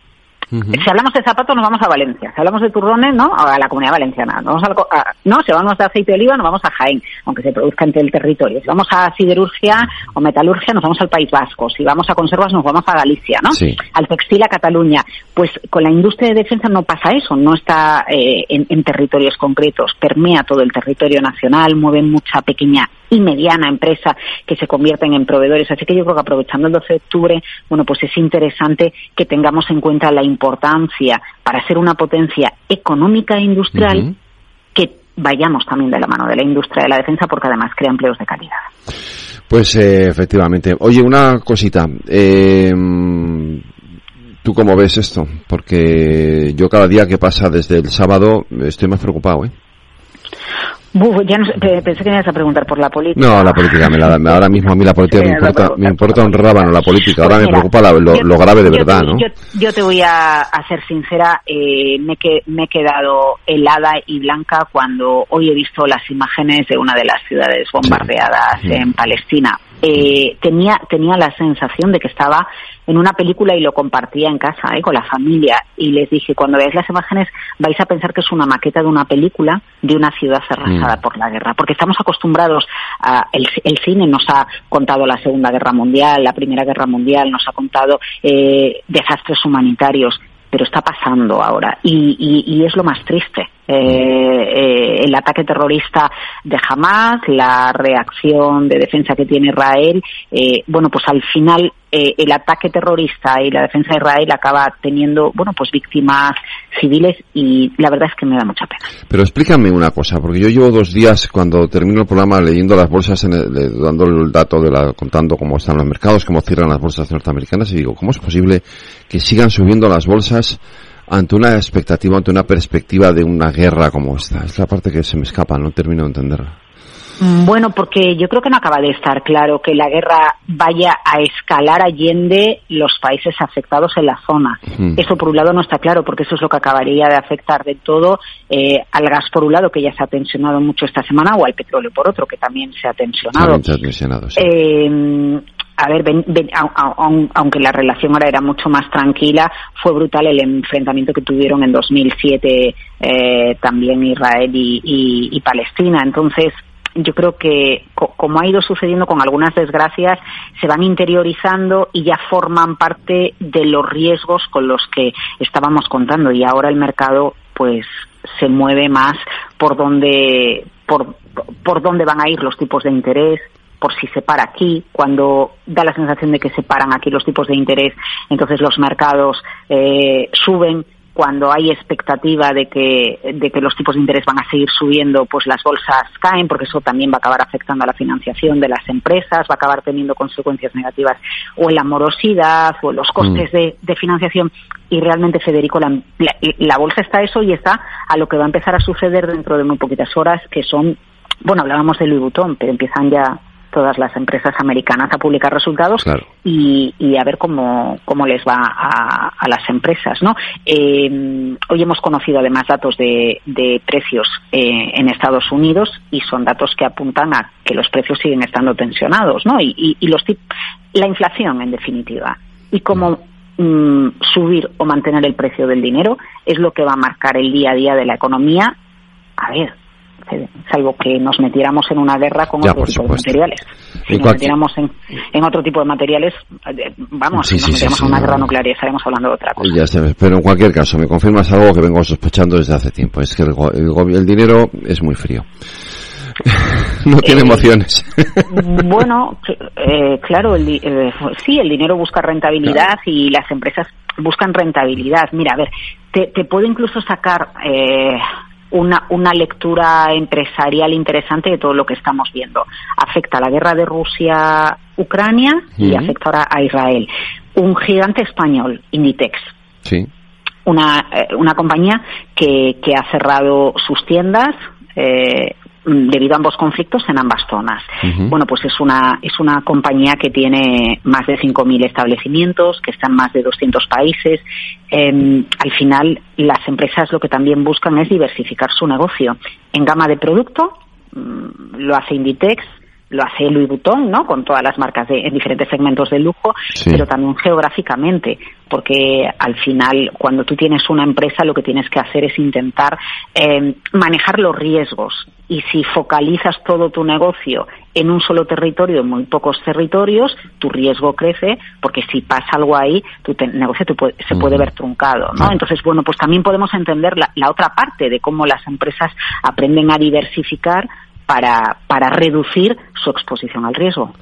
Uh -huh. Si hablamos de zapatos, nos vamos a Valencia. Si hablamos de turrones, ¿no? A la comunidad valenciana. Vamos a, a, no, si hablamos de aceite de oliva, nos vamos a Jaén, aunque se produzca entre el territorio. Si vamos a siderurgia o metalurgia, nos vamos al País Vasco. Si vamos a conservas, nos vamos a Galicia, ¿no? Sí. Al textil a Cataluña. Pues con la industria de defensa no pasa eso. No está eh, en, en territorios concretos. Permea todo el territorio nacional, mueve mucha pequeña y mediana empresa que se convierten en proveedores. Así que yo creo que aprovechando el 12 de octubre, bueno, pues es interesante que tengamos en cuenta la importancia para ser una potencia económica e industrial uh -huh. que vayamos también de la mano de la industria de la defensa porque además crea empleos de calidad. Pues eh, efectivamente. Oye, una cosita. Eh, ¿Tú cómo ves esto? Porque yo cada día que pasa desde el sábado estoy más preocupado, ¿eh? Buf, ya no sé, pensé que me ibas a preguntar por la política. No, la política, me la, ahora mismo a mí la política me, importa, me importa un rábano la política, ahora pues me preocupa la, lo, yo, lo, grave de verdad, ¿no? Yo, yo, te voy a, a ser sincera, eh, me, que, me he quedado helada y blanca cuando hoy he visto las imágenes de una de las ciudades bombardeadas sí. en Palestina. Eh, tenía, tenía la sensación de que estaba en una película y lo compartía en casa ¿eh? con la familia y les dije cuando veáis las imágenes vais a pensar que es una maqueta de una película de una ciudad arrasada mm. por la guerra porque estamos acostumbrados a el, el, cine nos ha contado la segunda guerra mundial la primera guerra mundial nos ha contado eh, desastres humanitarios pero está pasando ahora y, y, y es lo más triste eh, el ataque terrorista de Hamas, la reacción de defensa que tiene Israel, eh, bueno, pues al final eh, el ataque terrorista y la defensa de Israel acaba teniendo, bueno, pues víctimas civiles y la verdad es que me da mucha pena. Pero explícame una cosa, porque yo llevo dos días cuando termino el programa leyendo las bolsas, en el, dando el dato de la, contando cómo están los mercados, cómo cierran las bolsas norteamericanas y digo, ¿cómo es posible que sigan subiendo las bolsas? Ante una expectativa, ante una perspectiva de una guerra como esta. Es la parte que se me escapa, no termino de entenderla. Bueno, porque yo creo que no acaba de estar claro que la guerra vaya a escalar allende los países afectados en la zona. Mm. Eso por un lado no está claro, porque eso es lo que acabaría de afectar de todo eh, al gas por un lado, que ya se ha tensionado mucho esta semana, o al petróleo por otro, que también se ha tensionado. También se ha tensionado sí. eh, a ver, ven, ven, aunque la relación ahora era mucho más tranquila, fue brutal el enfrentamiento que tuvieron en 2007 eh, también Israel y, Palestina. Entonces, yo creo que, como ha ido sucediendo con algunas desgracias, se van interiorizando y ya forman parte de los riesgos con los que estábamos contando. Y ahora el mercado, pues, se mueve más por donde, por, por dónde van a ir los tipos de interés, por si se para aquí, cuando da la sensación de que se paran aquí los tipos de interés, entonces los mercados eh, suben, cuando hay expectativa de que, de que los tipos de interés van a seguir subiendo, pues las bolsas caen, porque eso también va a acabar afectando a la financiación de las empresas, va a acabar teniendo consecuencias negativas o en la morosidad o en los costes de, de financiación. Y realmente, Federico, la, la, la bolsa está a eso y está a lo que va a empezar a suceder dentro de muy poquitas horas, que son, bueno, hablábamos de Louis Vuitton, pero empiezan ya todas las empresas americanas a publicar resultados y, y, a ver cómo, cómo les va a, a las empresas. ¿no? Eh, hoy hemos conocido además datos de, de precios eh, en Estados Unidos y son datos que apuntan a que los precios siguen estando tensionados ¿no? y, y, y los la inflación en definitiva y cómo mm, subir o mantener el precio del dinero es lo que va a marcar el día a día de la economía. A ver, salvo que nos metiéramos en una guerra con Ya, otro tipo supuesto. de materiales. Si nos cualquier- metiéramos en, en otro tipo de materiales, eh, vamos, Sí, si nos sí, sí, metiéramos sí, en una guerra nuclear y estaríamos hablando de otra cosa. Y ya sé, pero en cualquier caso, me confirmas algo que vengo sospechando desde hace tiempo. Es que el, el, el dinero es muy frío. no tiene Eh, emociones. Bueno, eh, claro, el, eh, sí, el dinero busca rentabilidad y las empresas buscan rentabilidad. Mira, a ver, te, te puedo incluso sacar eh, una, una lectura empresarial interesante de todo lo que estamos viendo. Afecta a la guerra de Rusia-Ucrania y afecta ahora a Israel. Un gigante español, Inditex, sí. una, eh, una compañía que, que ha cerrado sus tiendas eh, debido a ambos conflictos en ambas zonas. Bueno, pues es una, es una compañía que tiene más de 5.000 establecimientos, que está en más de 200 países. Eh, al final, las empresas lo que también buscan es diversificar su negocio. En gama de producto, mm, lo hace Inditex, lo hace Louis Vuitton, ¿no? Con todas las marcas de, en diferentes segmentos del lujo, Sí. pero también geográficamente, porque al final, cuando tú tienes una empresa, lo que tienes que hacer es intentar eh, manejar los riesgos. Y si focalizas todo tu negocio en un solo territorio, en muy pocos territorios, tu riesgo crece, porque si pasa algo ahí, tu te- negocio te puede- se puede ver truncado, ¿no? Entonces, bueno, pues también podemos entender la, la otra parte de cómo las empresas aprenden a diversificar para, para reducir su exposición al riesgo.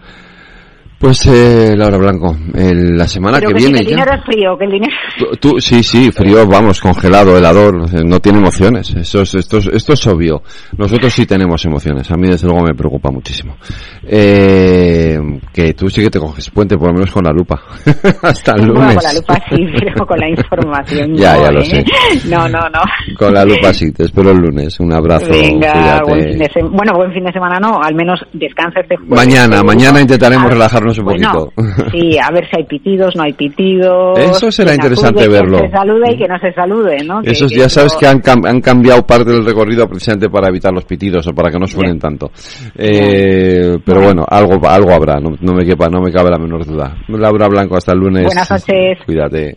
Pues, eh, Laura Blanco, el- la semana Pero que que, viene el ya. dinero es frío, que el dinero Tú, tú- sí, sí, frío, vamos, congelado, helador, eh, no tiene emociones. Eso es, esto, es, esto es obvio. Nosotros sí tenemos emociones. A mí, desde luego, me preocupa muchísimo. Eh, que tú sí que te coges puente, por lo menos con la lupa. Hasta el Bueno, lunes. con la lupa sí, pero con la información Ya, no, ya lo ¿eh? sé. No, no, no. Con la lupa sí, te espero el lunes. Un abrazo. Venga, buen fin de semana. Bueno, buen fin de semana no, al menos descansa este jueves. Mañana, mañana intentaremos A relajarnos un bueno, poquito. Sí, a ver si hay pitidos, no hay pitidos. Eso será interesante acude, verlo. Que se salude y que no se salude, ¿no? Esos que ya sabes que han, cam- han cambiado parte del recorrido precisamente para evitar los pitidos o para que no suenen tanto. Eh, pero bueno, algo algo habrá, no, no me quepa, no me cabe la menor duda. Laura Blanco, hasta el lunes. Buenas noches. Cuídate.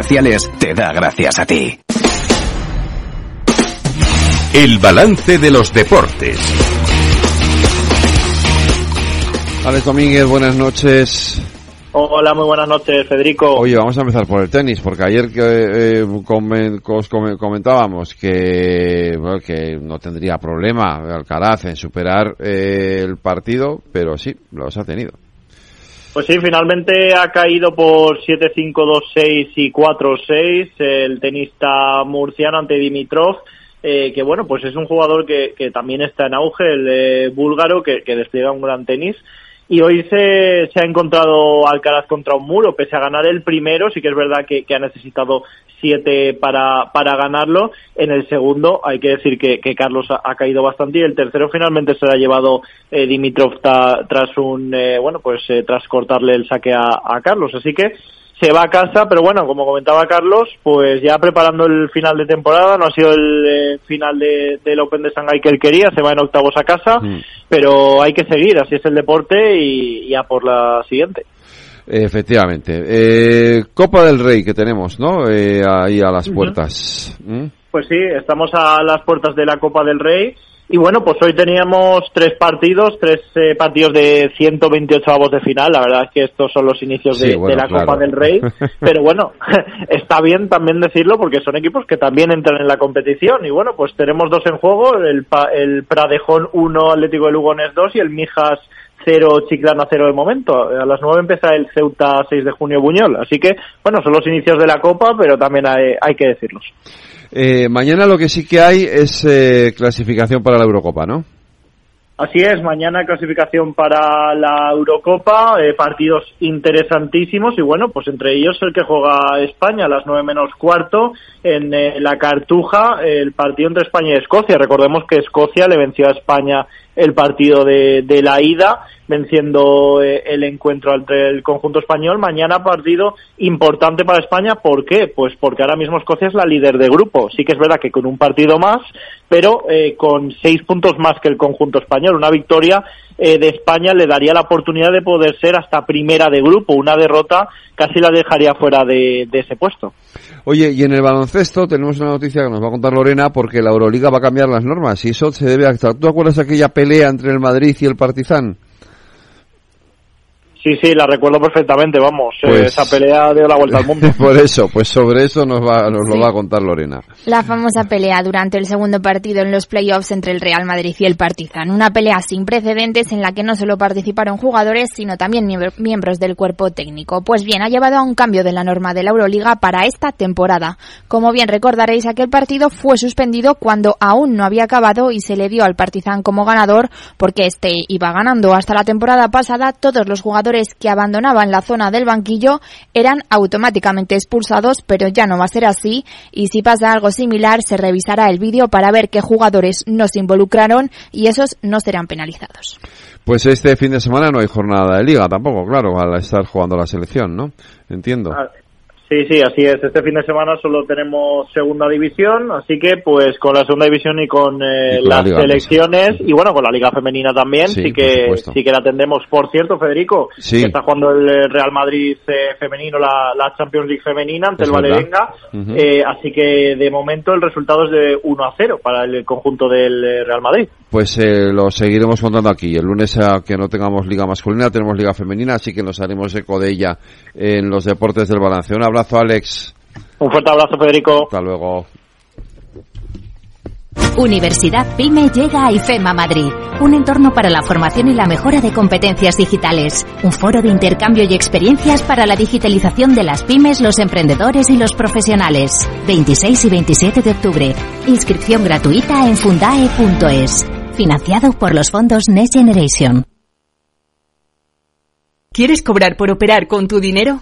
te da gracias a ti. El balance de los deportes. Alex Domínguez, buenas noches. Hola, muy buenas noches, Federico. Oye, vamos a empezar por el tenis, porque ayer que eh, comen- os come- comentábamos que, bueno, que no tendría problema Alcaraz en superar eh, el partido, pero sí, los ha tenido. Pues sí, finalmente ha caído por 7-5, 2-6 y 4-6 el tenista murciano ante Dimitrov. eh, que bueno, pues es un jugador que, que también está en auge, el eh, búlgaro, que, que despliega un gran tenis. Y hoy se, se ha encontrado Alcaraz contra un muro, pese a ganar el primero, sí que es verdad que, que ha necesitado siete para, para ganarlo. En el segundo hay que decir que, que Carlos ha, ha caído bastante y el tercero finalmente se lo ha llevado eh, Dimitrov ta- tras un, eh, bueno, pues eh, tras cortarle el saque a, a Carlos. Así que se va a casa, pero bueno, como comentaba Carlos, pues ya preparando el final de temporada, no ha sido el eh, final de, del Open de Shanghai que él quería, se va en octavos a casa, Mm. pero hay que seguir, así es el deporte y ya por la siguiente. Efectivamente. Eh, Copa del Rey que tenemos, ¿no? Eh, ahí a las puertas. ¿Mm? Pues sí, estamos a las puertas de la Copa del Rey. Y bueno, pues hoy teníamos tres partidos, tres eh, partidos de 128 avos de final. La verdad es que estos son los inicios de, Sí, bueno, de la claro. Copa del Rey. Pero bueno, está bien también decirlo porque son equipos que también entran en la competición. Y bueno, pues tenemos dos en juego, el, Pa- el Pradejón 1, Atlético de Lugones 2 y el Mijas 0, Chiclana 0 de momento. A las 9 empieza el Ceuta 6 de junio Buñol. Así que, bueno, son los inicios de la Copa, pero también hay, hay que decirlos. Eh, mañana lo que sí que hay es eh, clasificación para la Eurocopa, ¿no? Así es, mañana clasificación para la Eurocopa, eh, partidos interesantísimos y bueno, pues entre ellos el que juega España a las nueve menos cuarto en eh, la Cartuja, el partido entre España y Escocia. Recordemos que Escocia le venció a España el partido de, de la ida, venciendo eh, el encuentro entre el conjunto español. Mañana partido importante para España, ¿por qué? Pues porque ahora mismo Escocia es la líder de grupo. Sí que es verdad que con un partido más, pero eh, con seis puntos más que el conjunto español. Una victoria eh, de España le daría la oportunidad de poder ser hasta primera de grupo. Una derrota casi la dejaría fuera de, ese puesto. Oye, y en el baloncesto tenemos una noticia que nos va a contar Lorena porque la Euroliga va a cambiar las normas y eso se debe a... ¿Tú acuerdas aquella pelea entre el Madrid y el Partizan? Sí, sí, la recuerdo perfectamente, vamos. eh, Pues- esa pelea dio la vuelta al mundo. Por eso, pues sobre eso nos, va, nos lo va a contar Lorena. La famosa pelea durante el segundo partido en los playoffs entre el Real Madrid y el Partizan. Una pelea sin precedentes en la que no solo participaron jugadores, sino también miembro- miembros del cuerpo técnico. Pues bien, ha llevado a un cambio de la norma de la Euroliga para esta temporada. Como bien recordaréis, aquel partido fue suspendido cuando aún no había acabado y se le dio al Partizan como ganador porque este iba ganando hasta la temporada pasada. Todos los jugadores que abandonaban la zona del banquillo eran automáticamente expulsados, pero ya no va a ser así y si pasa algo similar se revisará el vídeo para ver qué jugadores no se involucraron y esos no serán penalizados. Pues este fin de semana no hay jornada de liga tampoco, claro, al estar jugando la selección, ¿no? Entiendo. Ah, Sí, sí, así es. Este fin de semana solo tenemos segunda división, así que pues con la segunda división y con, eh, Y con la las Liga, selecciones y bueno, con la liga femenina también, Sí, que sí que la atendemos. Por cierto, Federico, Sí. que está jugando el eh, Real Madrid eh, femenino, la, la Champions League femenina ante Es el. Valerenga, Ujú. eh, así que de momento el resultado es de 1 a 0 para el conjunto del eh, Real Madrid. Pues eh, lo seguiremos contando aquí. El lunes, a que no tengamos liga masculina, tenemos liga femenina, así que nos haremos eco de ella en los deportes del balance. Un abrazo, Alex. Un fuerte abrazo, Federico. Hasta luego. Universidad PyME llega a IFEMA Madrid, un entorno para la formación y la mejora de competencias digitales, un foro de intercambio y experiencias para la digitalización de las pymes, los emprendedores y los profesionales. 26 y 27 de octubre. Inscripción gratuita en fundae.es. Financiado por los fondos Next Generation. ¿Quieres cobrar por operar con tu dinero?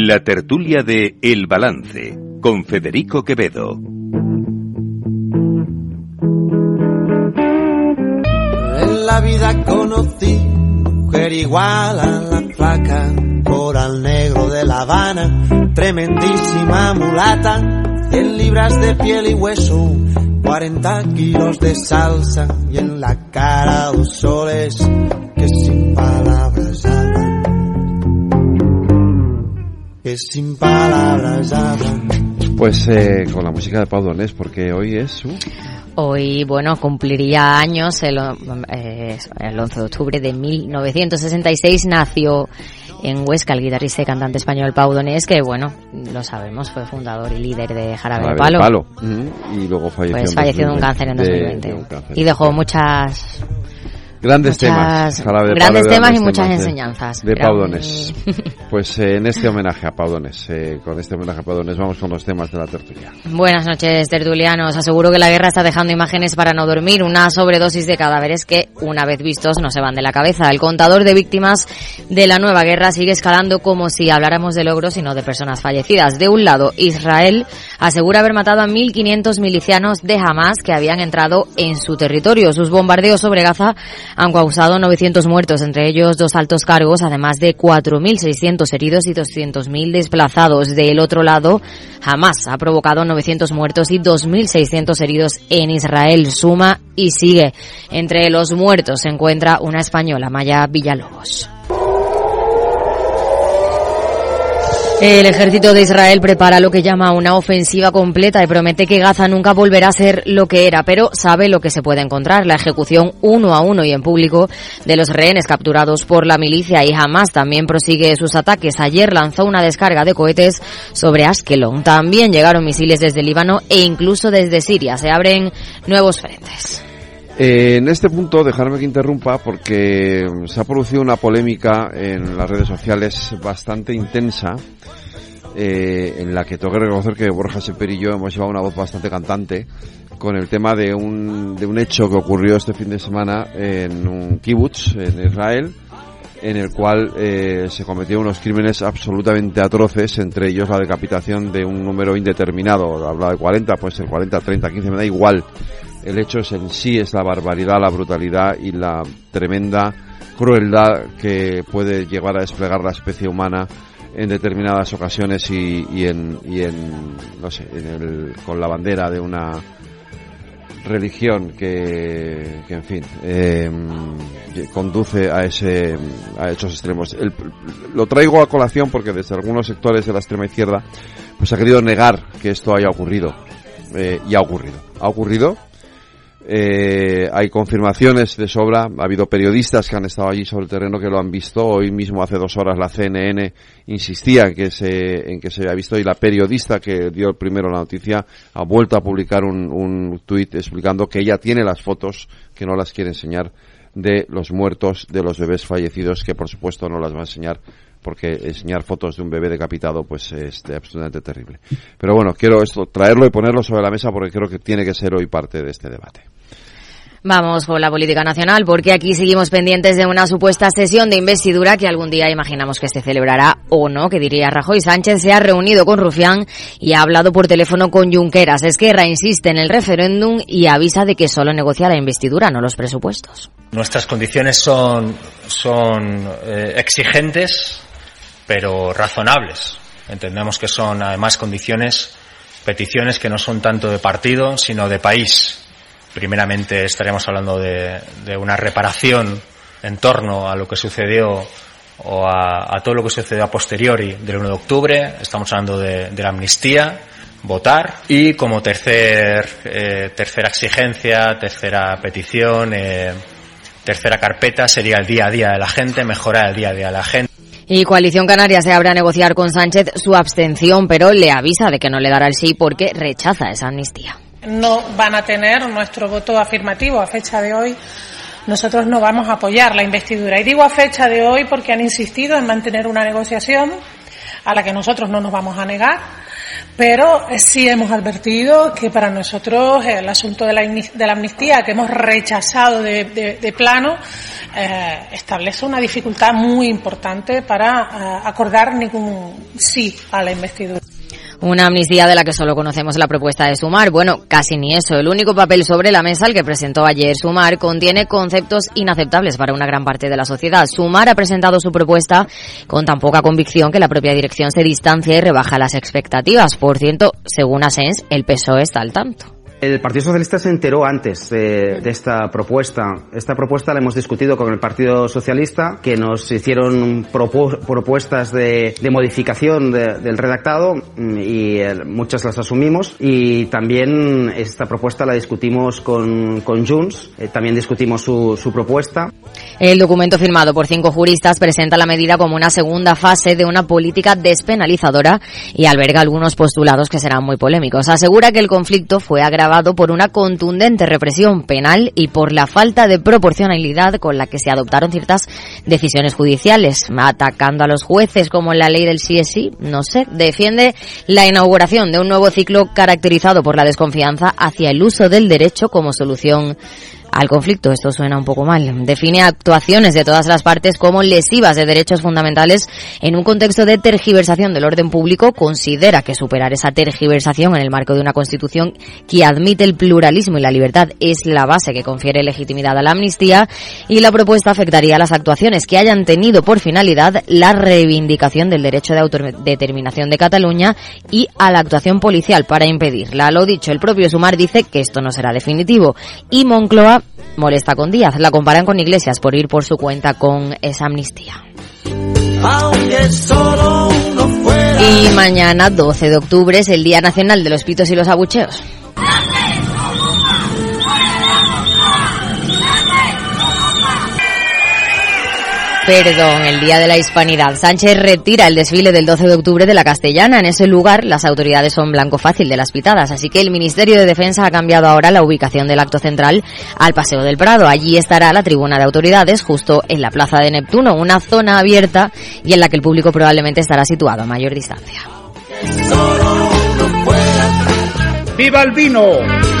La tertulia de El Balance con Federico Quevedo. En la vida conocí mujer igual a la flaca, coral negro de La Habana, tremendísima mulata, 100 libras de piel y hueso, 40 kilos de salsa y en la cara dos soles que sin palabras que sin palabras hablan. Pues eh, con la música de Pau Donés, porque hoy es su... Hoy, bueno, cumpliría años, el, eh, el 11 de octubre de 1966 nació en Huesca el guitarrista y cantante español Pau Donés, que bueno, lo sabemos, fue fundador y líder de Jarabe, Jarabe de Palo. de Palo. Mm, Y luego falleció, Pues falleció de un 2020, cáncer en de- 2020. de cáncer. Y dejó muchas Grandes muchas- temas. De grandes temas y muchas temas de- enseñanzas. De Era Paudones. Pues eh, en este homenaje a Paudones, eh, con este homenaje a Paudones, vamos con los temas de la tertulia. Buenas noches, tertulianos. Aseguro que la guerra está dejando imágenes para no dormir. Una sobredosis de cadáveres que, una vez vistos, no se van de la cabeza. El contador de víctimas de la nueva guerra sigue escalando como si habláramos de logros y no de personas fallecidas. De un lado, Israel asegura haber matado a 1.500 milicianos de Hamas que habían entrado en su territorio. Sus bombardeos sobre Gaza han causado 900 muertos, entre ellos dos altos cargos, además de 4.600 heridos y 200.000 desplazados. Del otro lado, Hamas ha provocado 900 muertos y 2.600 heridos en Israel. Suma y sigue. Entre los muertos se encuentra una española, Maya Villalobos. El ejército de Israel prepara lo que llama una ofensiva completa y promete que Gaza nunca volverá a ser lo que era, pero sabe lo que se puede encontrar, la ejecución uno a uno y en público de los rehenes capturados por la milicia y Hamas también prosigue sus ataques. Ayer lanzó una descarga de cohetes sobre Ashkelon. También llegaron misiles desde Líbano e incluso desde Siria. Se abren nuevos frentes. Eh, en este punto, dejarme que interrumpa porque se ha producido una polémica en las redes sociales bastante intensa, eh, en la que tengo que reconocer que Borja Semper y yo hemos llevado una voz bastante cantante con el tema de un, de un hecho que ocurrió este fin de semana en un kibutz en Israel, en el cual eh, se cometieron unos crímenes absolutamente atroces, entre ellos la decapitación de un número indeterminado, habla de 40, pues el 40, 30, 15, me da igual. El hecho es en sí es la barbaridad, la brutalidad y la tremenda crueldad que puede llegar a desplegar la especie humana en determinadas ocasiones y, y en, y en, no sé, en el, con la bandera de una religión que, que en fin, eh, conduce a ese, a extremos. El- lo traigo a colación porque desde algunos sectores de la extrema izquierda, pues ha querido negar que esto haya ocurrido. Eh, y ha ocurrido. Ha ocurrido. Eh, hay confirmaciones de sobra. Ha habido periodistas que han estado allí sobre el terreno que lo han visto. Hoy mismo, hace dos horas, la CNN insistía en que se, en que se había visto y la periodista que dio primero la noticia ha vuelto a publicar un, un tuit explicando que ella tiene las fotos, que no las quiere enseñar, de los muertos, de los bebés fallecidos, que por supuesto no las va a enseñar porque enseñar fotos de un bebé decapitado pues es absolutamente terrible. Pero bueno, quiero esto traerlo y ponerlo sobre la mesa porque creo que tiene que ser hoy parte de este debate. Vamos con la política nacional, porque aquí seguimos pendientes de una supuesta sesión de investidura que algún día imaginamos que se celebrará o no, que diría Rajoy. Sánchez se ha reunido con Rufián y ha hablado por teléfono con Junqueras. Esquerra insiste en el referéndum y avisa de que solo negocia la investidura, no los presupuestos. Nuestras condiciones son, son eh, exigentes, pero razonables. Entendemos que son además condiciones, peticiones que no son tanto de partido, sino de país. Primeramente estaremos hablando de, una reparación en torno a lo que sucedió o a, todo lo que sucedió a posteriori del 1 de octubre. Estamos hablando de, de la amnistía, votar y como tercer, eh, tercera exigencia, tercera petición, eh, tercera carpeta sería el día a día de la gente, mejorar el día a día de la gente. Y Coalición Canaria se abre a negociar con Sánchez su abstención, pero le avisa de que no le dará el sí porque rechaza esa amnistía. No van a tener nuestro voto afirmativo a fecha de hoy. Nosotros no vamos a apoyar la investidura. Y digo a fecha de hoy porque han insistido en mantener una negociación a la que nosotros no nos vamos a negar, pero sí hemos advertido que para nosotros el asunto de la, amnistía que hemos rechazado de plano eh, establece una dificultad muy importante para eh, acordar ningún sí a la investidura. Una amnistía de la que solo conocemos la propuesta de Sumar. Bueno, casi ni eso. El único papel sobre la mesa, el que presentó ayer Sumar, contiene conceptos inaceptables para una gran parte de la sociedad. Sumar ha presentado su propuesta con tan poca convicción que la propia dirección se distancia y rebaja las expectativas. Por cierto, según Asens, el PSOE está al tanto. El Partido Socialista se enteró antes de, esta propuesta. Esta propuesta la hemos discutido con el Partido Socialista, que nos hicieron propuestas de, modificación del redactado mm, y eh, muchas las asumimos. Y también esta propuesta la discutimos con, con Junts, eh, también discutimos su, su propuesta. El documento firmado por cinco juristas presenta la medida como una segunda fase de una política despenalizadora y alberga algunos postulados que serán muy polémicos. Asegura que el conflicto fue agravado por una contundente represión penal y por la falta de proporcionalidad con la que se adoptaron ciertas decisiones judiciales, atacando a los jueces como en la ley del CSI, no sé, defiende la inauguración de un nuevo ciclo caracterizado por la desconfianza hacia el uso del derecho como solución al conflicto. Esto suena un poco mal. Define actuaciones de todas las partes como lesivas de derechos fundamentales en un contexto de tergiversación del orden público. Considera que superar esa tergiversación en el marco de una constitución que admite el pluralismo y la libertad es la base que confiere legitimidad a la amnistía y la propuesta afectaría a las actuaciones que hayan tenido por finalidad la reivindicación del derecho de autodeterminación de Cataluña y a la actuación policial para impedirla. Lo dicho, el propio Sumar dice que esto no será definitivo y Moncloa molesta con Díaz. La comparan con Iglesias por ir por su cuenta con esa amnistía. Y mañana, 12 de octubre, es el Día Nacional de los Pitos y los Abucheos. Perdón, el Día de la Hispanidad. Sánchez retira el desfile del 12 de octubre de la Castellana. En ese lugar, las autoridades son blanco fácil de las pitadas, así que el Ministerio de Defensa ha cambiado ahora la ubicación del acto central al Paseo del Prado. Allí estará la tribuna de autoridades, justo en la Plaza de Neptuno, una zona abierta y en la que el público probablemente estará situado a mayor distancia. ¡Viva el vino!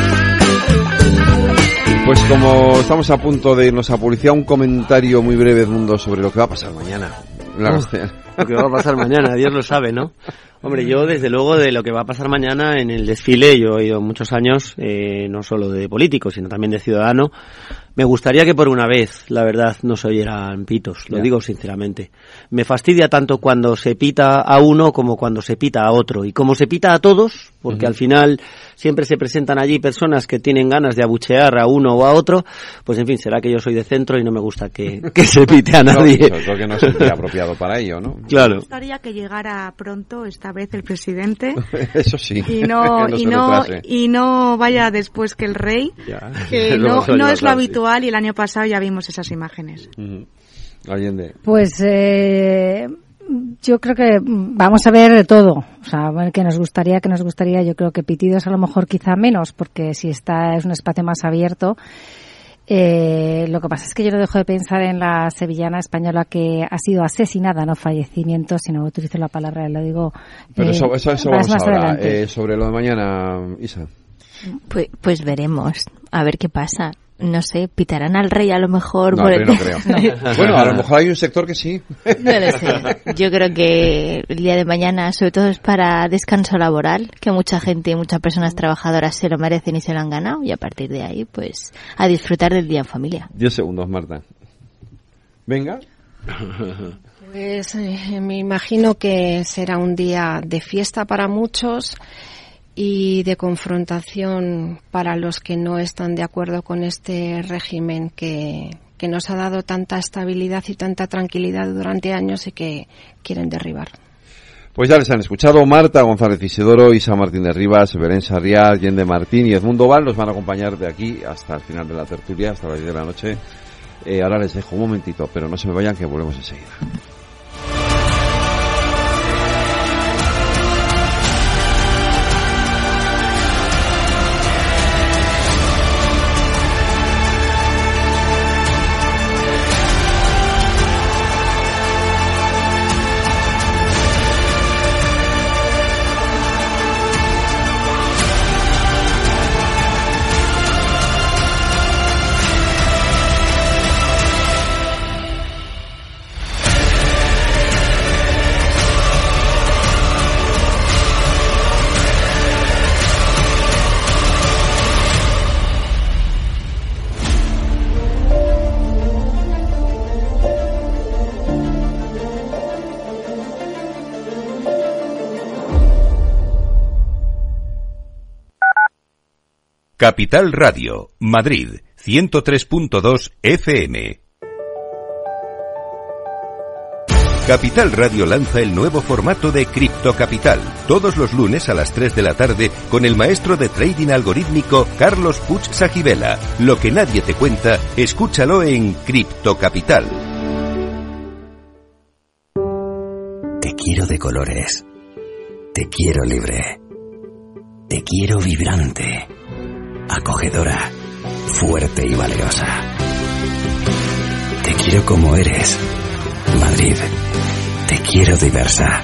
Pues como estamos a punto de irnos a publicidad, un comentario muy breve, Mundo, sobre lo que va a pasar mañana. lo que va a pasar mañana, Dios lo sabe, ¿no? Hombre, yo desde luego de lo que va a pasar mañana en el desfile, yo he ido muchos años, eh, no solo de político, sino también de ciudadano, me gustaría que por una vez, la verdad, no se oyeran pitos, lo digo sinceramente. Me fastidia tanto cuando se pita a uno como cuando se pita a otro. Y como se pita a todos, porque al final siempre se presentan allí personas que tienen ganas de abuchear a uno o a otro, pues en fin, será que yo soy de centro y no me gusta que, se pite a nadie. No, que no es apropiado para ello, ¿no? Claro. Me gustaría que llegara pronto esta vez el presidente. Eso sí. Y no, y, no, y no vaya después que el rey, que no, no es lo habitual y el año pasado ya vimos esas imágenes. Pues eh, yo creo que vamos a ver todo. O sea, que nos gustaría, que nos gustaría, yo creo que pitidos a lo mejor quizá menos, porque si está es un espacio más abierto. Eh, lo que pasa es que yo no dejo de pensar en la sevillana española que ha sido asesinada, no fallecimiento, si no utilizo la palabra, lo digo. Pero eso, eso, eso vamos a eh, sobre lo de mañana, Isa. Pues, pues veremos, a ver qué pasa no sé, pitarán al rey a lo mejor. No, no creo. Bueno, a lo mejor hay un sector que sí. No lo sé. Yo creo que el día de mañana, sobre todo, es para descanso laboral, que mucha gente y muchas personas trabajadoras se lo merecen y se lo han ganado, y a partir de ahí, pues, a disfrutar del día en familia. Diez segundos, Marta. Venga. Pues eh, me imagino que será un día de fiesta para muchos y de confrontación para los que no están de acuerdo con este régimen que, que nos ha dado tanta estabilidad y tanta tranquilidad durante años y que quieren derribar. Pues ya les han escuchado Marta González Isidoro, Isa Martín de Rivas, Belén Sarriá, Yende Martín y Edmundo Val. Nos van a acompañar de aquí hasta el final de la tertulia, hasta las 10 de la noche. Eh, ahora les dejo un momentito, pero no se me vayan que volvemos enseguida. Capital Radio, Madrid, 103.2 FM. Capital Radio lanza el nuevo formato de Cripto Capital, todos los lunes a las 3 de la tarde con el maestro de trading algorítmico Carlos Puch Sajibela. Lo que nadie te cuenta, escúchalo en Cripto Capital. Te quiero de colores. Te quiero libre. Te quiero vibrante, acogedora, fuerte y valerosa. Te quiero como eres. Madrid, te quiero diversa.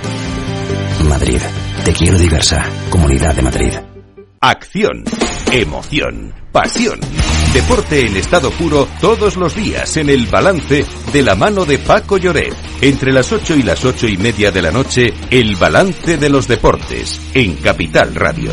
Madrid, te quiero diversa. Comunidad de Madrid. Acción, emoción, pasión. Deporte en estado puro todos los días en el balance de la mano de Paco Lloret. Entre las ocho y las ocho y media de la noche, el balance de los deportes en Capital Radio.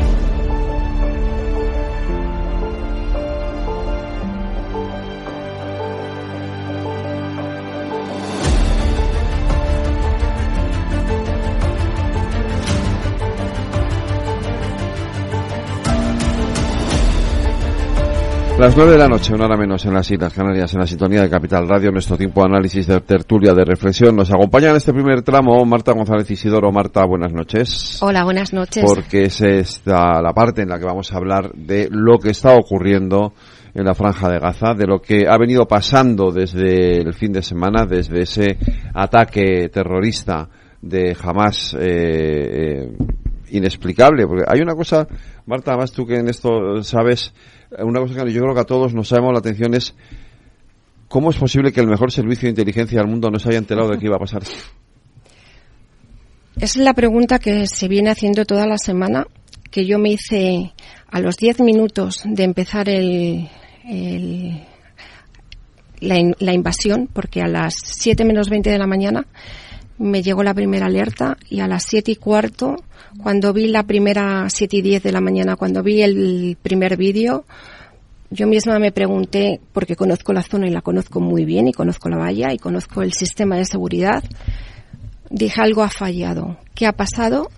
Las nueve de la noche, una hora menos en las Islas Canarias, en la sintonía de Capital Radio, nuestro tiempo de análisis de tertulia, de reflexión. Nos acompaña en este primer tramo Marta González Isidoro. Marta, buenas noches. Hola, buenas noches. Porque es esta la parte en la que vamos a hablar de lo que está ocurriendo en la franja de Gaza, de lo que ha venido pasando desde el fin de semana, desde ese ataque terrorista de Hamas eh, eh, inexplicable. Porque hay una cosa, Marta, además tú que en esto sabes, una cosa que yo creo que a todos nos ha la atención es cómo es posible que el mejor servicio de inteligencia del mundo no se haya enterado de qué iba a pasar. Es la pregunta que se viene haciendo toda la semana, que yo me hice a los 10 minutos de empezar el, la, la, invasión, porque a las 7 menos 20 de la mañana me llegó la primera alerta y a las 7 y cuarto cuando vi la primera 7 y 10 de la mañana, cuando vi el primer vídeo, yo misma me pregunté, porque conozco la zona y la conozco muy bien, y conozco la valla, y conozco el sistema de seguridad, dije algo ha fallado. ¿Qué ha pasado?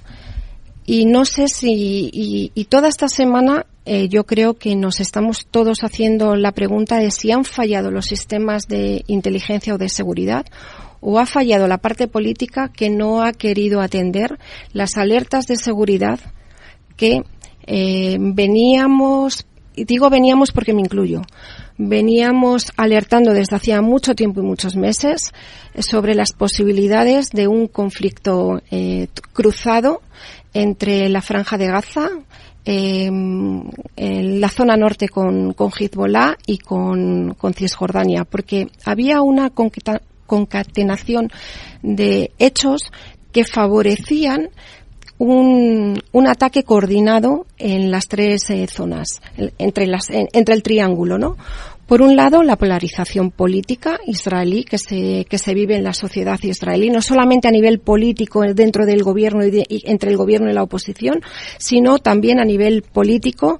Y no sé si, y, toda esta semana eh, yo creo que nos estamos todos haciendo la pregunta de si han fallado los sistemas de inteligencia o de seguridad o ha fallado la parte política que no ha querido atender las alertas de seguridad que eh, veníamos, y digo veníamos porque me incluyo, veníamos alertando desde hacía mucho tiempo y muchos meses sobre las posibilidades de un conflicto eh, cruzado entre la franja de Gaza, em, en la zona norte con, con Hezbollah y con, con Cisjordania, porque había una concatenación de hechos que favorecían un, un, ataque coordinado en las tres eh, zonas, entre, las, entre el triángulo, ¿no? Por un lado, la polarización política israelí que se, que se vive en la sociedad israelí, no solamente a nivel político dentro del gobierno y, y entre el gobierno y la oposición, sino también a nivel político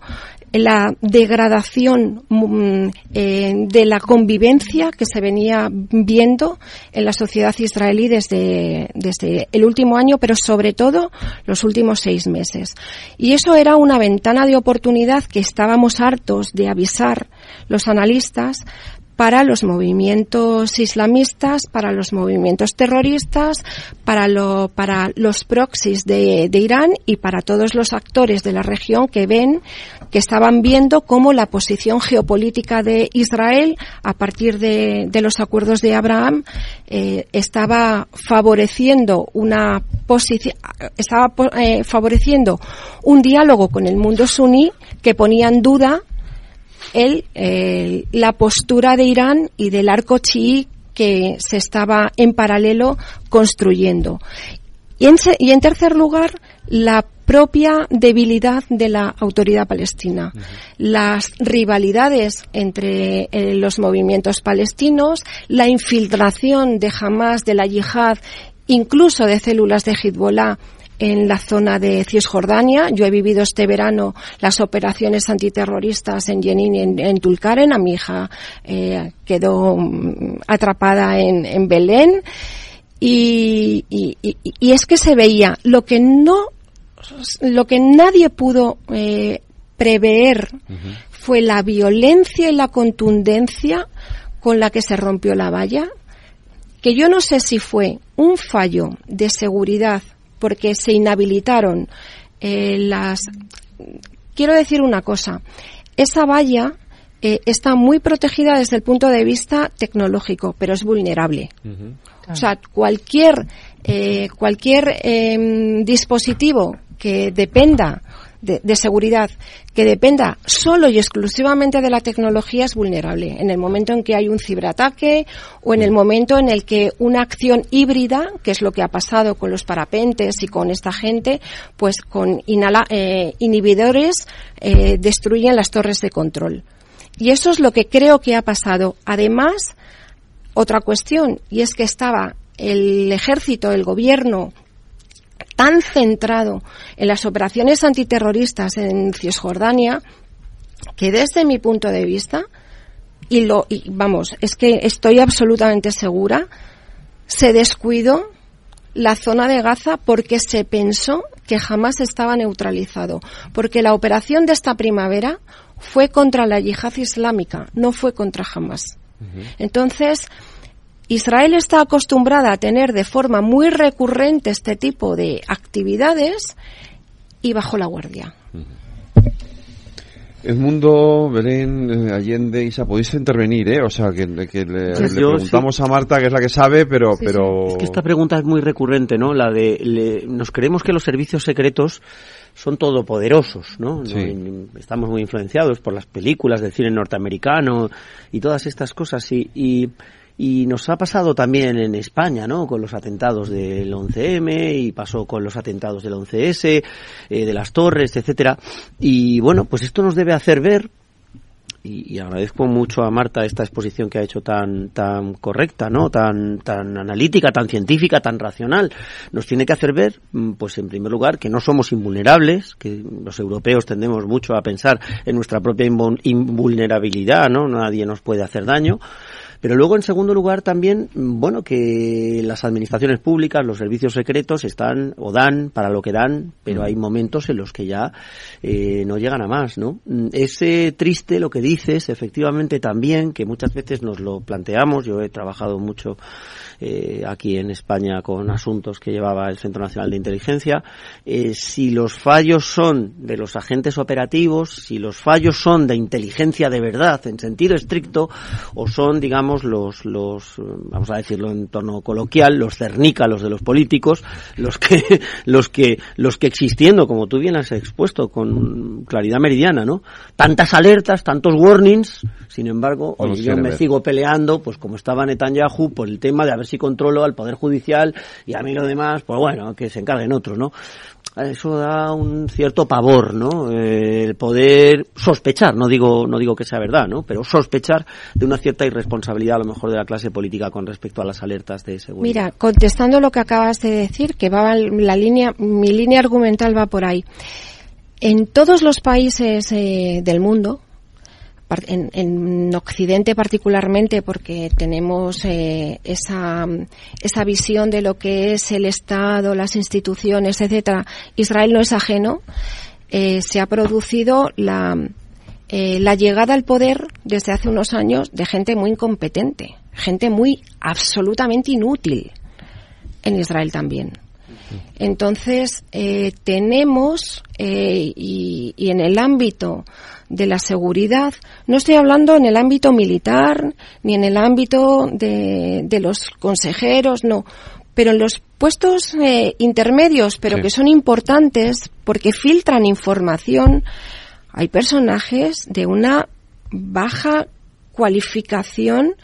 la degradación mm, eh, de la convivencia que se venía viendo en la sociedad israelí desde, desde el último año, pero sobre todo los últimos seis meses. Y eso era una ventana de oportunidad que estábamos hartos de avisar los analistas para los movimientos islamistas, para los movimientos terroristas, para, lo, para los proxies de, de, Irán y para todos los actores de la región que ven, que estaban viendo cómo la posición geopolítica de Israel a partir de, los acuerdos de Abraham eh, estaba favoreciendo una posición, estaba eh, favoreciendo un diálogo con el mundo suní que ponía en duda el, la postura de Irán y del arco chií que se estaba en paralelo construyendo. Y en, y en tercer lugar, la propia debilidad de la autoridad palestina. Las rivalidades entre eh, los movimientos palestinos, la infiltración de Hamas, de la yihad, incluso de células de Hezbollah en la zona de Cisjordania. Yo he vivido este verano las operaciones antiterroristas en Jenin y en, Tulkaren. A mi hija eh, quedó mm, atrapada en, Belén. Y, es que se veía lo que no, lo que nadie pudo eh, prever fue la violencia y la contundencia con la que se rompió la valla, que yo no sé si fue un fallo de seguridad porque se inhabilitaron eh, las. Quiero decir una cosa. Esa valla eh, está muy protegida desde el punto de vista tecnológico, pero es vulnerable. O sea, cualquier eh, cualquier em, dispositivo que dependa de, seguridad que dependa solo y exclusivamente de la tecnología es vulnerable. En el momento en que hay un ciberataque o en el momento en el que una acción híbrida, que es lo que ha pasado con los parapentes y con esta gente, pues con eh, inhibidores eh, destruyen las torres de control. Y eso es lo que creo que ha pasado. Además, otra cuestión, y es que estaba el ejército, el gobierno, tan centrado en las operaciones antiterroristas en Cisjordania que desde mi punto de vista y lo y vamos es que estoy absolutamente segura se descuidó la zona de Gaza porque se pensó que jamás estaba neutralizado. Porque la operación de esta primavera fue contra la yihad islámica no fue contra Hamas entonces Israel está acostumbrada a tener de forma muy recurrente este tipo de actividades y bajo la guardia. El mundo, Belén, eh, Allende, Isa, podéis intervenir, ¿eh? O sea, que, le, preguntamos a Marta, que es la que sabe, pero... pero... Es que esta pregunta es muy recurrente, ¿no? La de, nos creemos que los servicios secretos son todopoderosos, ¿no? Estamos muy influenciados por las películas del cine norteamericano y todas estas cosas y y nos ha pasado también en España, ¿no? Con los atentados del 11M y pasó con los atentados del 11S, eh, de las torres, etcétera. Y bueno, pues esto nos debe hacer ver y, agradezco mucho a Marta esta exposición que ha hecho tan tan correcta, ¿no? Tan tan analítica, tan científica, tan racional. Nos tiene que hacer ver, mm, pues en primer lugar, que no somos invulnerables, que los europeos tendemos mucho a pensar en nuestra propia invulnerabilidad, ¿no? Nadie nos puede hacer daño. Pero luego, en segundo lugar, también, bueno, que las administraciones públicas, los servicios secretos están o dan para lo que dan, pero mm. hay momentos en los que ya eh, no llegan a más, ¿no? Mm, es triste lo que dices, efectivamente también, que muchas veces nos lo planteamos. Yo he trabajado mucho eh, aquí en España con asuntos que llevaba el Centro Nacional de Inteligencia. Eh, si los fallos son de los agentes operativos, si los fallos son de inteligencia de verdad, en sentido estricto, o son, digamos, los, los vamos a decirlo en tono coloquial, los cernícalos de los políticos, los que, los que, los que existiendo, como tú bien has expuesto con claridad meridiana, ¿no? Tantas alertas, tantos warnings, sin embargo, yo me sigo peleando, pues como estaba Netanyahu, por el tema de haber si controlo al Poder Judicial y a mí lo demás, pues bueno, que se encarguen otros, ¿no? Eso da un cierto pavor, ¿no? Eh, el poder sospechar, no digo, no digo que sea verdad, ¿no? Pero sospechar de una cierta irresponsabilidad a lo mejor de la clase política con respecto a las alertas de seguridad. Mira, contestando lo que acabas de decir, que va la línea, mi línea argumental va por ahí. En todos los países eh, del mundo, en, Occidente particularmente porque tenemos eh, esa, esa visión de lo que es el Estado, las instituciones, etcétera. Israel no es ajeno. Eh, se ha producido la, eh, la llegada al poder desde hace unos años de gente muy incompetente, gente muy absolutamente inútil en Israel también. Entonces, tenemos, y, y, en el ámbito de la seguridad. No estoy hablando en el ámbito militar ni en el ámbito de, de los consejeros, no. Pero en los puestos eh, intermedios, pero que son importantes porque filtran información, hay personajes de una baja cualificación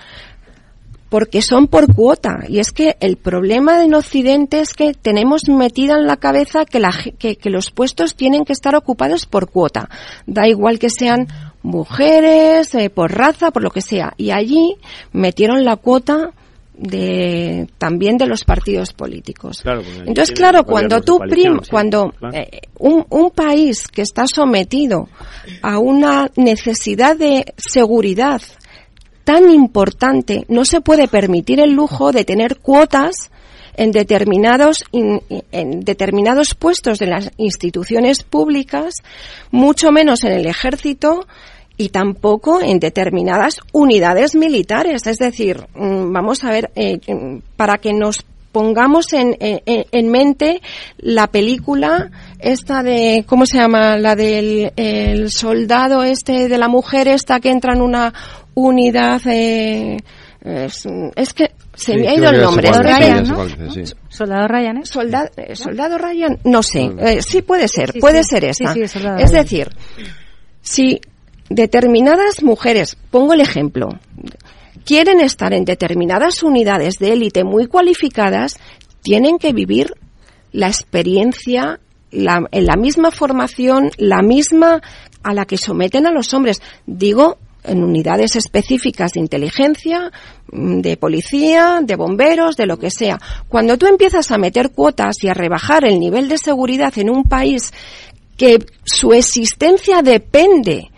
porque son por cuota. Y es que el problema en Occidente es que tenemos metida en la cabeza que, la, que, los puestos tienen que estar ocupados por cuota. Da igual que sean mujeres, eh, por raza, por lo que sea. Y allí metieron la cuota de también de los partidos políticos. Entonces, claro, cuando tú prim, cuando eh, un, un país que está sometido a una necesidad de seguridad tan importante, no se puede permitir el lujo de tener cuotas en determinados, en determinados puestos de las instituciones públicas, mucho menos en el ejército, y tampoco en determinadas unidades militares. Es decir, mm, vamos a ver, eh, para que nos pongamos en, en, mente la película esta de cómo se llama la del el soldado este de la mujer esta que entra en una unidad eh, es, que se me ha ido el nombre. Ryan, ¿no? Soldado Ryan, ¿eh? Soldado, eh, soldado Ryan, no sé. Eh, sí puede ser, puede ser esa. es decir, si determinadas mujeres, pongo el ejemplo, quieren estar en determinadas unidades de élite muy cualificadas, tienen que vivir la experiencia, en la misma formación, la misma a la que someten a los hombres. Digo, en unidades específicas de inteligencia, mm, de policía, de bomberos, de lo que sea. Cuando tú empiezas a meter cuotas y a rebajar el nivel de seguridad en un país que su existencia depende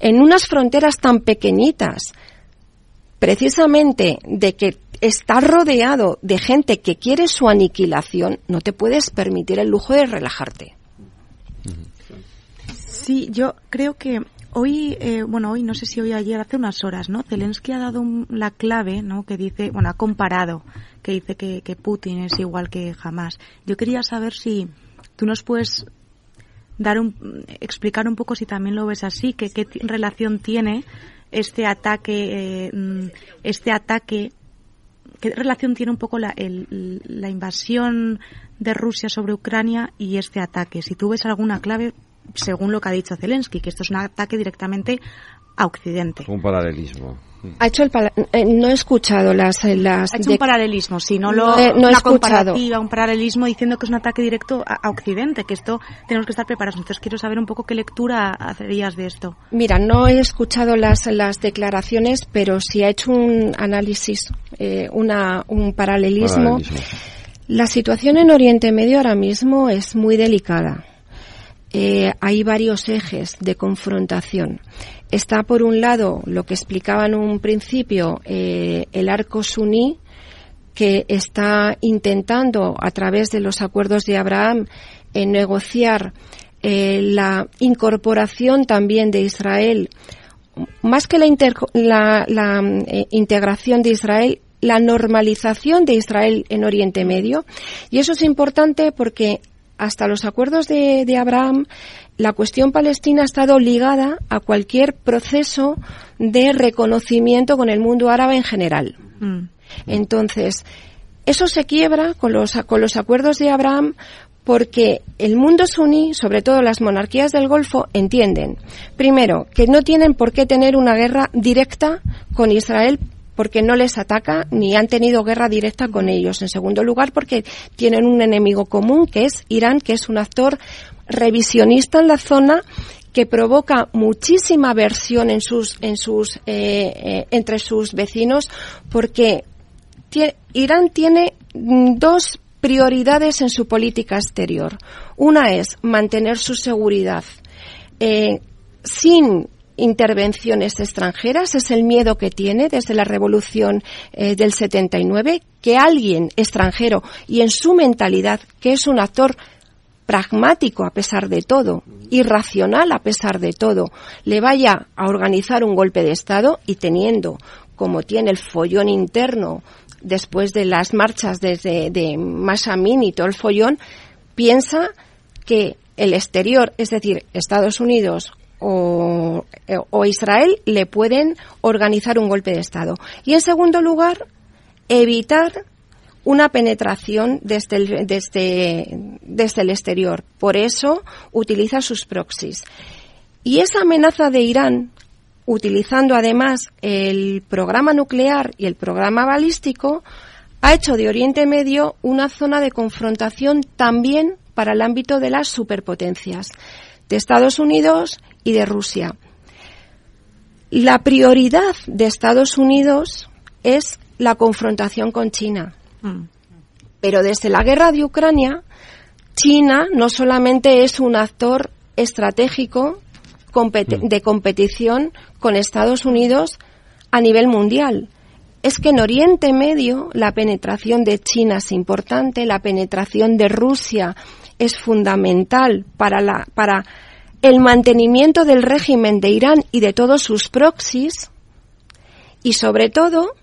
en unas fronteras tan pequeñitas, precisamente de que está rodeado de gente que quiere su aniquilación, no te puedes permitir el lujo de relajarte. Sí, yo creo que hoy, eh, bueno, hoy no sé si hoy ayer, hace unas horas, ¿no? Zelensky ha dado la clave, ¿no? Que dice, bueno, ha comparado, que dice que, que Putin es igual que jamás. Yo quería saber si tú nos puedes dar un, explicar un poco si también lo ves así, que qué relación tiene este ataque, eh, mm, este ataque, qué relación tiene un poco la, la invasión de Rusia sobre Ucrania y este ataque. Si tú ves alguna clave, según lo que ha dicho Zelensky, que esto es un ataque directamente a Occidente. Un paralelismo. Ha hecho el eh, no he escuchado las eh, las ha hecho un paralelismo, si no lo no, he escuchado. un paralelismo diciendo que es un ataque directo a, Occidente, que esto tenemos que estar preparados. Entonces quiero saber un poco qué lectura hacerías de esto. Mira, no he escuchado las las declaraciones, pero si ha hecho un análisis, eh, una un paralelismo. La situación en Oriente Medio ahora mismo es muy delicada. Hay varios ejes de confrontación. Está por un lado lo que explicaba en un principio eh, el arco suní que está intentando a través de los acuerdos de Abraham eh, negociar eh, la incorporación también de Israel más que la, la, integración de Israel, la normalización de Israel en Oriente Medio. Y eso es importante porque hasta los acuerdos de, de Abraham la cuestión palestina ha estado ligada a cualquier proceso de reconocimiento con el mundo árabe en general. Mm. Entonces, eso se quiebra con los, con los acuerdos de Abraham porque el mundo suní, sobre todo las monarquías del Golfo, entienden, primero, que no tienen por qué tener una guerra directa con Israel porque no les ataca ni han tenido guerra directa con ellos. En segundo lugar, porque tienen un enemigo común que es Irán, que es un actor revisionista en la zona que provoca muchísima aversión en sus, en sus, eh, eh, entre sus vecinos porque Irán tiene dos prioridades en su política exterior. Una es mantener su seguridad eh, sin intervenciones extranjeras, es el miedo que tiene desde la revolución del 79, que alguien extranjero y en su mentalidad, que es un actor pragmático a pesar de todo, irracional a pesar de todo, le vaya a organizar un golpe de Estado y teniendo, como tiene el follón interno después de las marchas desde de Masamin y todo el follón, piensa que el exterior, es decir, Estados Unidos o, o, Israel, le pueden organizar un golpe de Estado. Y en segundo lugar, evitar una penetración desde el, desde, desde el exterior. Por eso utiliza sus proxies. Y esa amenaza de Irán, utilizando además el programa nuclear y el programa balístico, ha hecho de Oriente Medio una zona de confrontación también para el ámbito de las superpotencias, de Estados Unidos y de Rusia. La prioridad de Estados Unidos es la confrontación con China. Mm. Pero desde la guerra de Ucrania, China no solamente es un actor estratégico mm. de competición con Estados Unidos a nivel mundial. Es que en Oriente Medio la penetración de China es importante, la penetración de Rusia es fundamental para, la, para el mantenimiento del régimen de Irán y de todos sus proxies y sobre todo,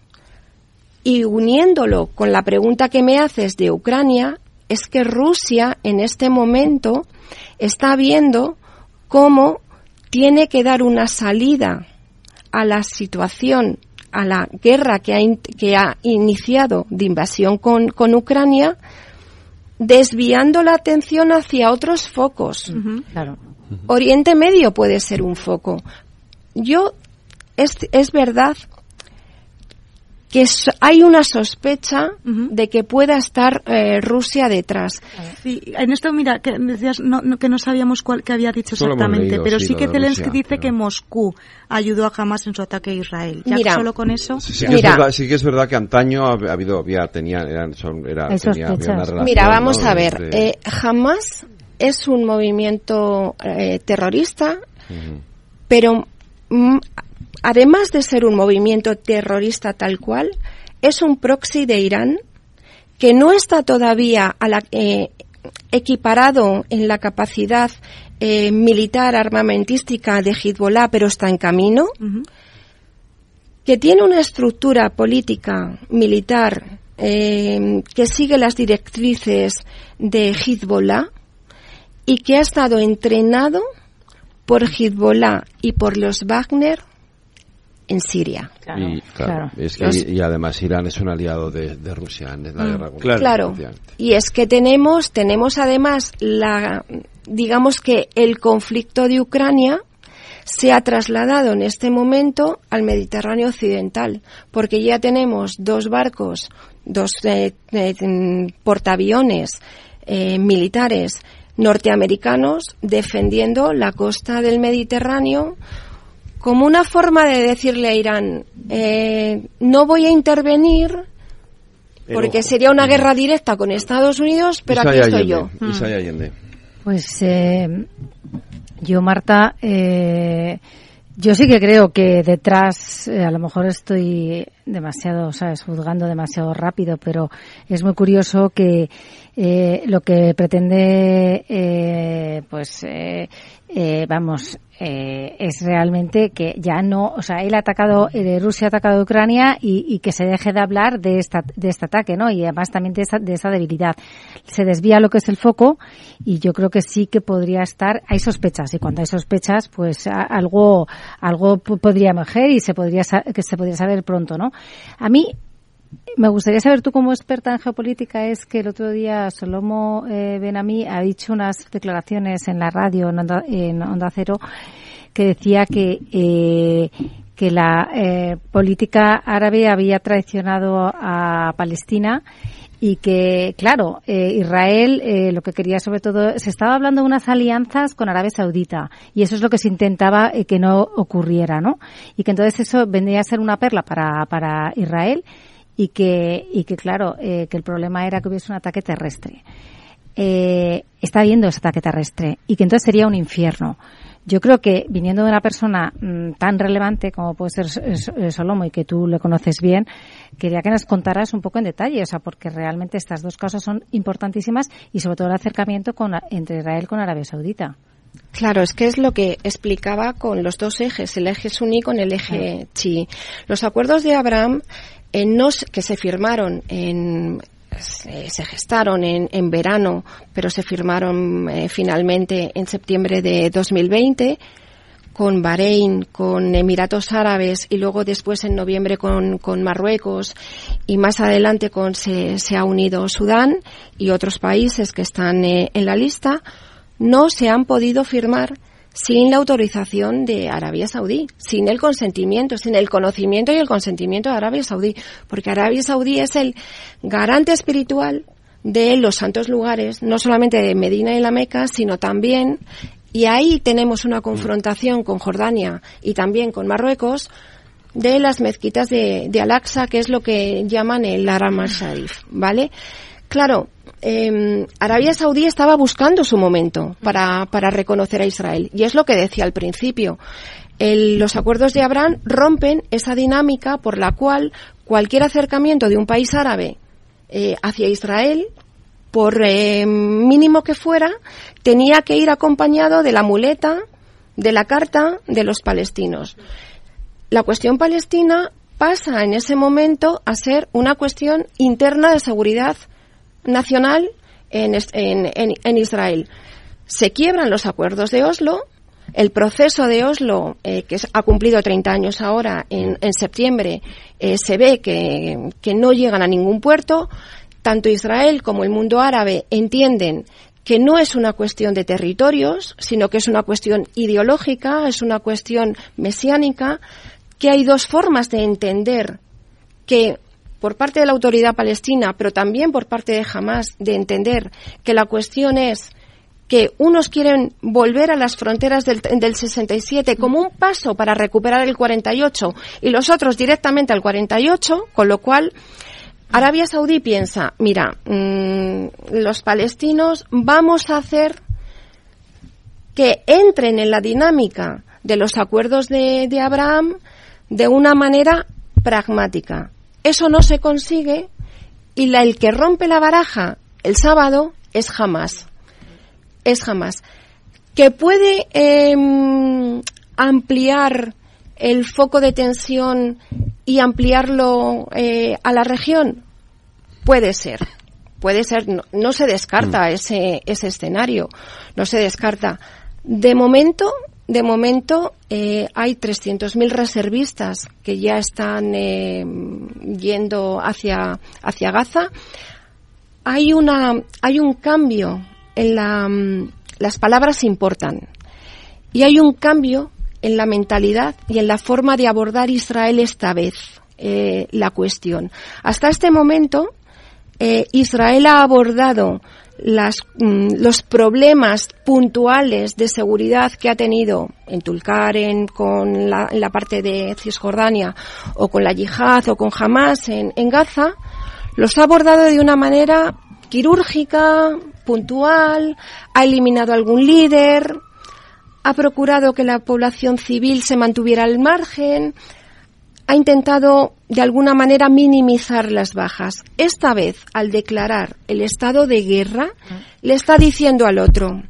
y uniéndolo con la pregunta que me haces de Ucrania, es que Rusia en este momento está viendo cómo tiene que dar una salida a la situación, a la guerra que ha, que ha iniciado de invasión con, con Ucrania, desviando la atención hacia otros focos. Oriente Medio puede ser un foco. Yo, es, es verdad que hay una sospecha de que pueda estar eh, Rusia detrás. Sí, en esto, mira, que decías no, que no sabíamos cuál que había dicho exactamente, pero sí, que Zelensky dice que Moscú ayudó a Hamas en su ataque a Israel. ¿Ya mira, solo con eso? Sí, que, es verdad, que antaño ha habido, había, tenía, eran, son, era, tenía, una Mira, vamos a ver, eh, Hamas es un movimiento eh, terrorista, pero mm, además de ser un movimiento terrorista tal cual, es un proxy de Irán que no está todavía eh, equiparado en la capacidad eh, militar armamentística de Hezbollah, pero está en camino, que tiene una estructura política militar eh, que sigue las directrices de Hezbollah y que ha estado entrenado por Hezbollah y por los Wagner en Siria. y, claro, y además Irán es un aliado de, Rusia en la mm. guerra Claro. Y es que tenemos, tenemos además la, digamos que el conflicto de Ucrania se ha trasladado en este momento al Mediterráneo occidental, porque ya tenemos dos barcos, dos eh, eh, portaaviones eh, militares norteamericanos defendiendo la costa del Mediterráneo como una forma de decirle a Irán, eh, no voy a intervenir porque sería una guerra directa con Estados Unidos, pero aquí estoy yo. Mm. Allende. Pues eh, yo, Marta, eh, yo sí que creo que detrás, a lo mejor estoy demasiado, sabes, juzgando demasiado rápido, pero es muy curioso que lo que pretende, pues, vamos, eh, es realmente que ya no, o sea, él ha atacado, eh, Rusia ha atacado a Ucrania y, que se deje de hablar de esta, de este ataque, ¿no? Y además también de esa, de esa debilidad. Se desvía lo que es el foco y yo creo que sí que podría estar, hay sospechas y cuando hay sospechas, pues algo, algo podría emerger y se podría, que se podría saber pronto, ¿no? A mí, me gustaría saber tú como experta en geopolítica es que el otro día Solomo eh, ha dicho unas declaraciones en la radio en Onda, Cero que decía que eh, que la eh, política árabe había traicionado a Palestina y que, claro, eh, Israel eh, lo que quería sobre todo, se estaba hablando de unas alianzas con Arabia Saudita y eso es lo que se intentaba que no ocurriera, ¿no? Y que entonces eso vendría a ser una perla para, para Israel y que, y que claro, eh, que el problema era que hubiese un ataque terrestre. Eh, está habiendo ese ataque terrestre y que entonces sería un infierno. Yo creo que viniendo de una persona mm, tan relevante como puede ser Solomo y que tú le conoces bien, quería que nos contaras un poco en detalle, o sea, porque realmente estas dos cosas son importantísimas y sobre todo el acercamiento con, entre Israel con Arabia Saudita. Claro, es que es lo que explicaba con los dos ejes, el eje suní con el eje chi. Los acuerdos de Abraham que se firmaron en, se, gestaron en, en, verano, pero se firmaron eh, finalmente en septiembre de 2020 con Bahrein, con Emiratos Árabes y luego después en noviembre con, con Marruecos y más adelante con se, se, ha unido Sudán y otros países que están eh, en la lista, no se han podido firmar sin la autorización de Arabia Saudí, sin el consentimiento, sin el conocimiento y el consentimiento de Arabia Saudí, porque Arabia Saudí es el garante espiritual de los santos lugares, no solamente de Medina y la Meca, sino también, y ahí tenemos una confrontación con Jordania y también con Marruecos, de las mezquitas de, Al-Aqsa, que es lo que llaman el Haram al-Sharif, ¿vale? Claro, eh, Arabia Saudí estaba buscando su momento para, para reconocer a Israel. Y es lo que decía al principio. El, los acuerdos de Abraham rompen esa dinámica por la cual cualquier acercamiento de un país árabe eh, hacia Israel, por eh, mínimo que fuera, tenía que ir acompañado de la muleta, de la carta de los palestinos. La cuestión palestina pasa en ese momento a ser una cuestión interna de seguridad nacional en, en, en, Israel. Se quiebran los acuerdos de Oslo. El proceso de Oslo, eh, que ha cumplido 30 años ahora, en, en septiembre, eh, se ve que, que no llegan a ningún puerto. Tanto Israel como el mundo árabe entienden que no es una cuestión de territorios, sino que es una cuestión ideológica, es una cuestión mesiánica, que hay dos formas de entender que por parte de la autoridad palestina, pero también por parte de Hamas, de entender que la cuestión es que unos quieren volver a las fronteras del, del 67 como un paso para recuperar el 48 y los otros directamente al 48, con lo cual Arabia Saudí piensa, mira, mmm, los palestinos vamos a hacer que entren en la dinámica de los acuerdos de Abraham de una manera pragmática. Eso no se consigue y la, el que rompe la baraja el sábado es jamás. Es jamás. Que puede eh, ampliar el foco de tensión y ampliarlo eh, a la región? Puede ser. Puede ser. No, no se descarta mm. ese, ese escenario. No se descarta. De momento, de momento eh, hay 300.000 reservistas que ya están eh, yendo hacia, hacia Gaza. Hay, una, hay un cambio en la. Mm, las palabras importan. Y hay un cambio en la mentalidad y en la forma de abordar Israel esta vez eh, la cuestión. Hasta este momento, Israel ha abordado las, mm, los problemas puntuales de seguridad que ha tenido en Tulkaren, con la, la parte de Cisjordania, o con la yihad, o con Hamas en, en Gaza, los ha abordado de una manera quirúrgica, puntual, ha eliminado algún líder, ha procurado que la población civil se mantuviera al margen, ha intentado de alguna manera minimizar las bajas. Esta vez, al declarar el estado de guerra, le está diciendo al otro,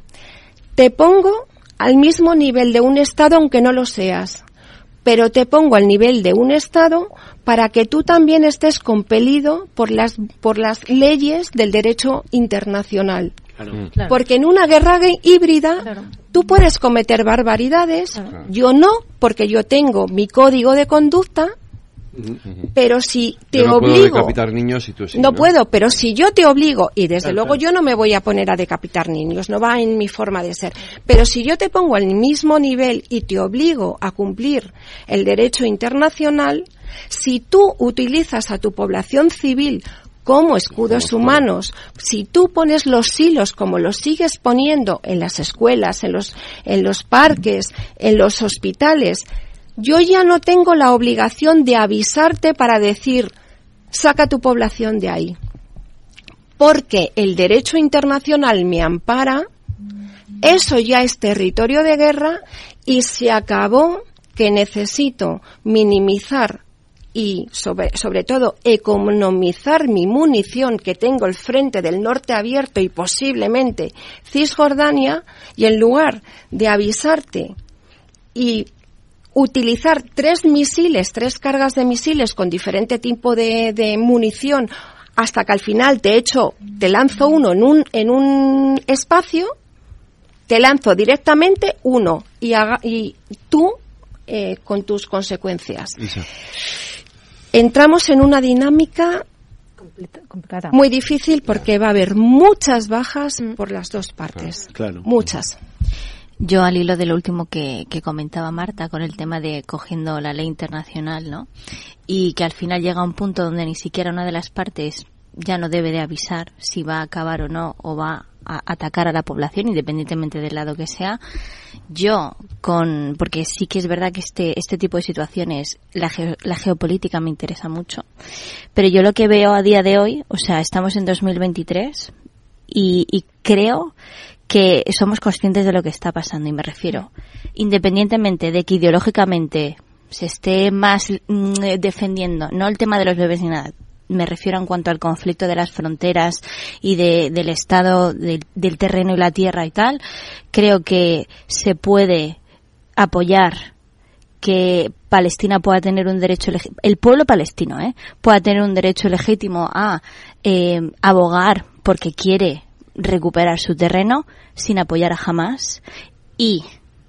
te pongo al mismo nivel de un Estado aunque no lo seas, pero te pongo al nivel de un Estado para que tú también estés compelido por las, por las leyes del derecho internacional. Claro. Porque en una guerra híbrida claro. tú puedes cometer barbaridades, claro. yo no, porque yo tengo mi código de conducta pero si te yo no obligo. Puedo decapitar niños y tú sí, no, no, puedo, pero si yo te obligo, y desde luego yo no me voy a poner a decapitar niños, no va en mi forma de ser. Pero si yo te pongo al mismo nivel y te obligo a cumplir el derecho internacional, si tú utilizas a tu población civil como escudos humanos, si tú pones los hilos como los sigues poniendo en las escuelas, en los, en los parques, en los hospitales, yo ya no tengo la obligación de avisarte para decir, saca tu población de ahí. Porque el derecho internacional me ampara, eso ya es territorio de guerra y se acabó que necesito minimizar y sobre, sobre, todo economizar mi munición que tengo el frente del norte abierto y posiblemente Cisjordania y en lugar de avisarte y utilizar tres misiles, tres cargas de misiles con diferente tipo de, de munición hasta que al final te echo, te lanzo uno en un, en un espacio, te lanzo directamente uno y, haga, y tú eh, con tus consecuencias. Entramos en una dinámica complicada. muy difícil porque va a haber muchas bajas por las dos partes. Claro. Muchas. Yo al hilo de lo último que, que, comentaba Marta con el tema de cogiendo la ley internacional, ¿no? Y que al final llega un punto donde ni siquiera una de las partes ya no debe de avisar si va a acabar o no o va a atacar a la población, independientemente del lado que sea. Yo, con, porque sí que es verdad que este, este tipo de situaciones, la, la geopolítica me interesa mucho, pero yo lo que veo a día de hoy, o sea, estamos en 2023 y, y creo que somos conscientes de lo que está pasando y me refiero, independientemente de que ideológicamente se esté más mm, defendiendo, no el tema de los bebés ni nada, me refiero en cuanto al conflicto de las fronteras y de, del estado del terreno y la tierra y tal, creo que se puede apoyar que Palestina pueda tener un derecho el pueblo palestino eh, pueda tener un derecho legítimo a eh, abogar porque quiere recuperar su terreno sin apoyar a Hamas y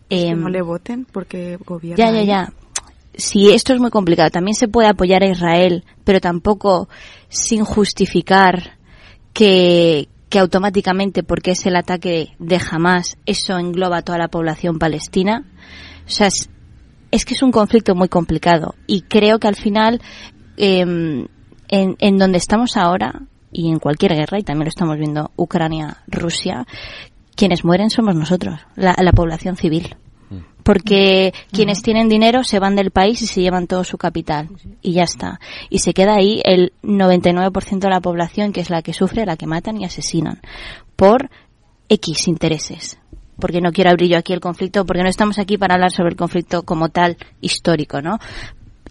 eh, no le voten porque gobierna ya ya ya si esto es muy complicado, también se puede apoyar a Israel, pero tampoco sin justificar que, que automáticamente, porque es el ataque de Hamas, eso engloba a toda la población palestina. O sea, es, que es un conflicto muy complicado y creo que al final, em, en, en donde estamos ahora, y en cualquier guerra, y también lo estamos viendo Ucrania, Rusia, quienes mueren somos nosotros, la, la población civil porque quienes tienen dinero se van del país y se llevan todo su capital y ya está. Y se queda ahí el 99% de la población que es la que sufre, la que matan y asesinan por X intereses. Porque no quiero abrir yo aquí el conflicto, porque no estamos aquí para hablar sobre el conflicto como tal histórico, ¿no?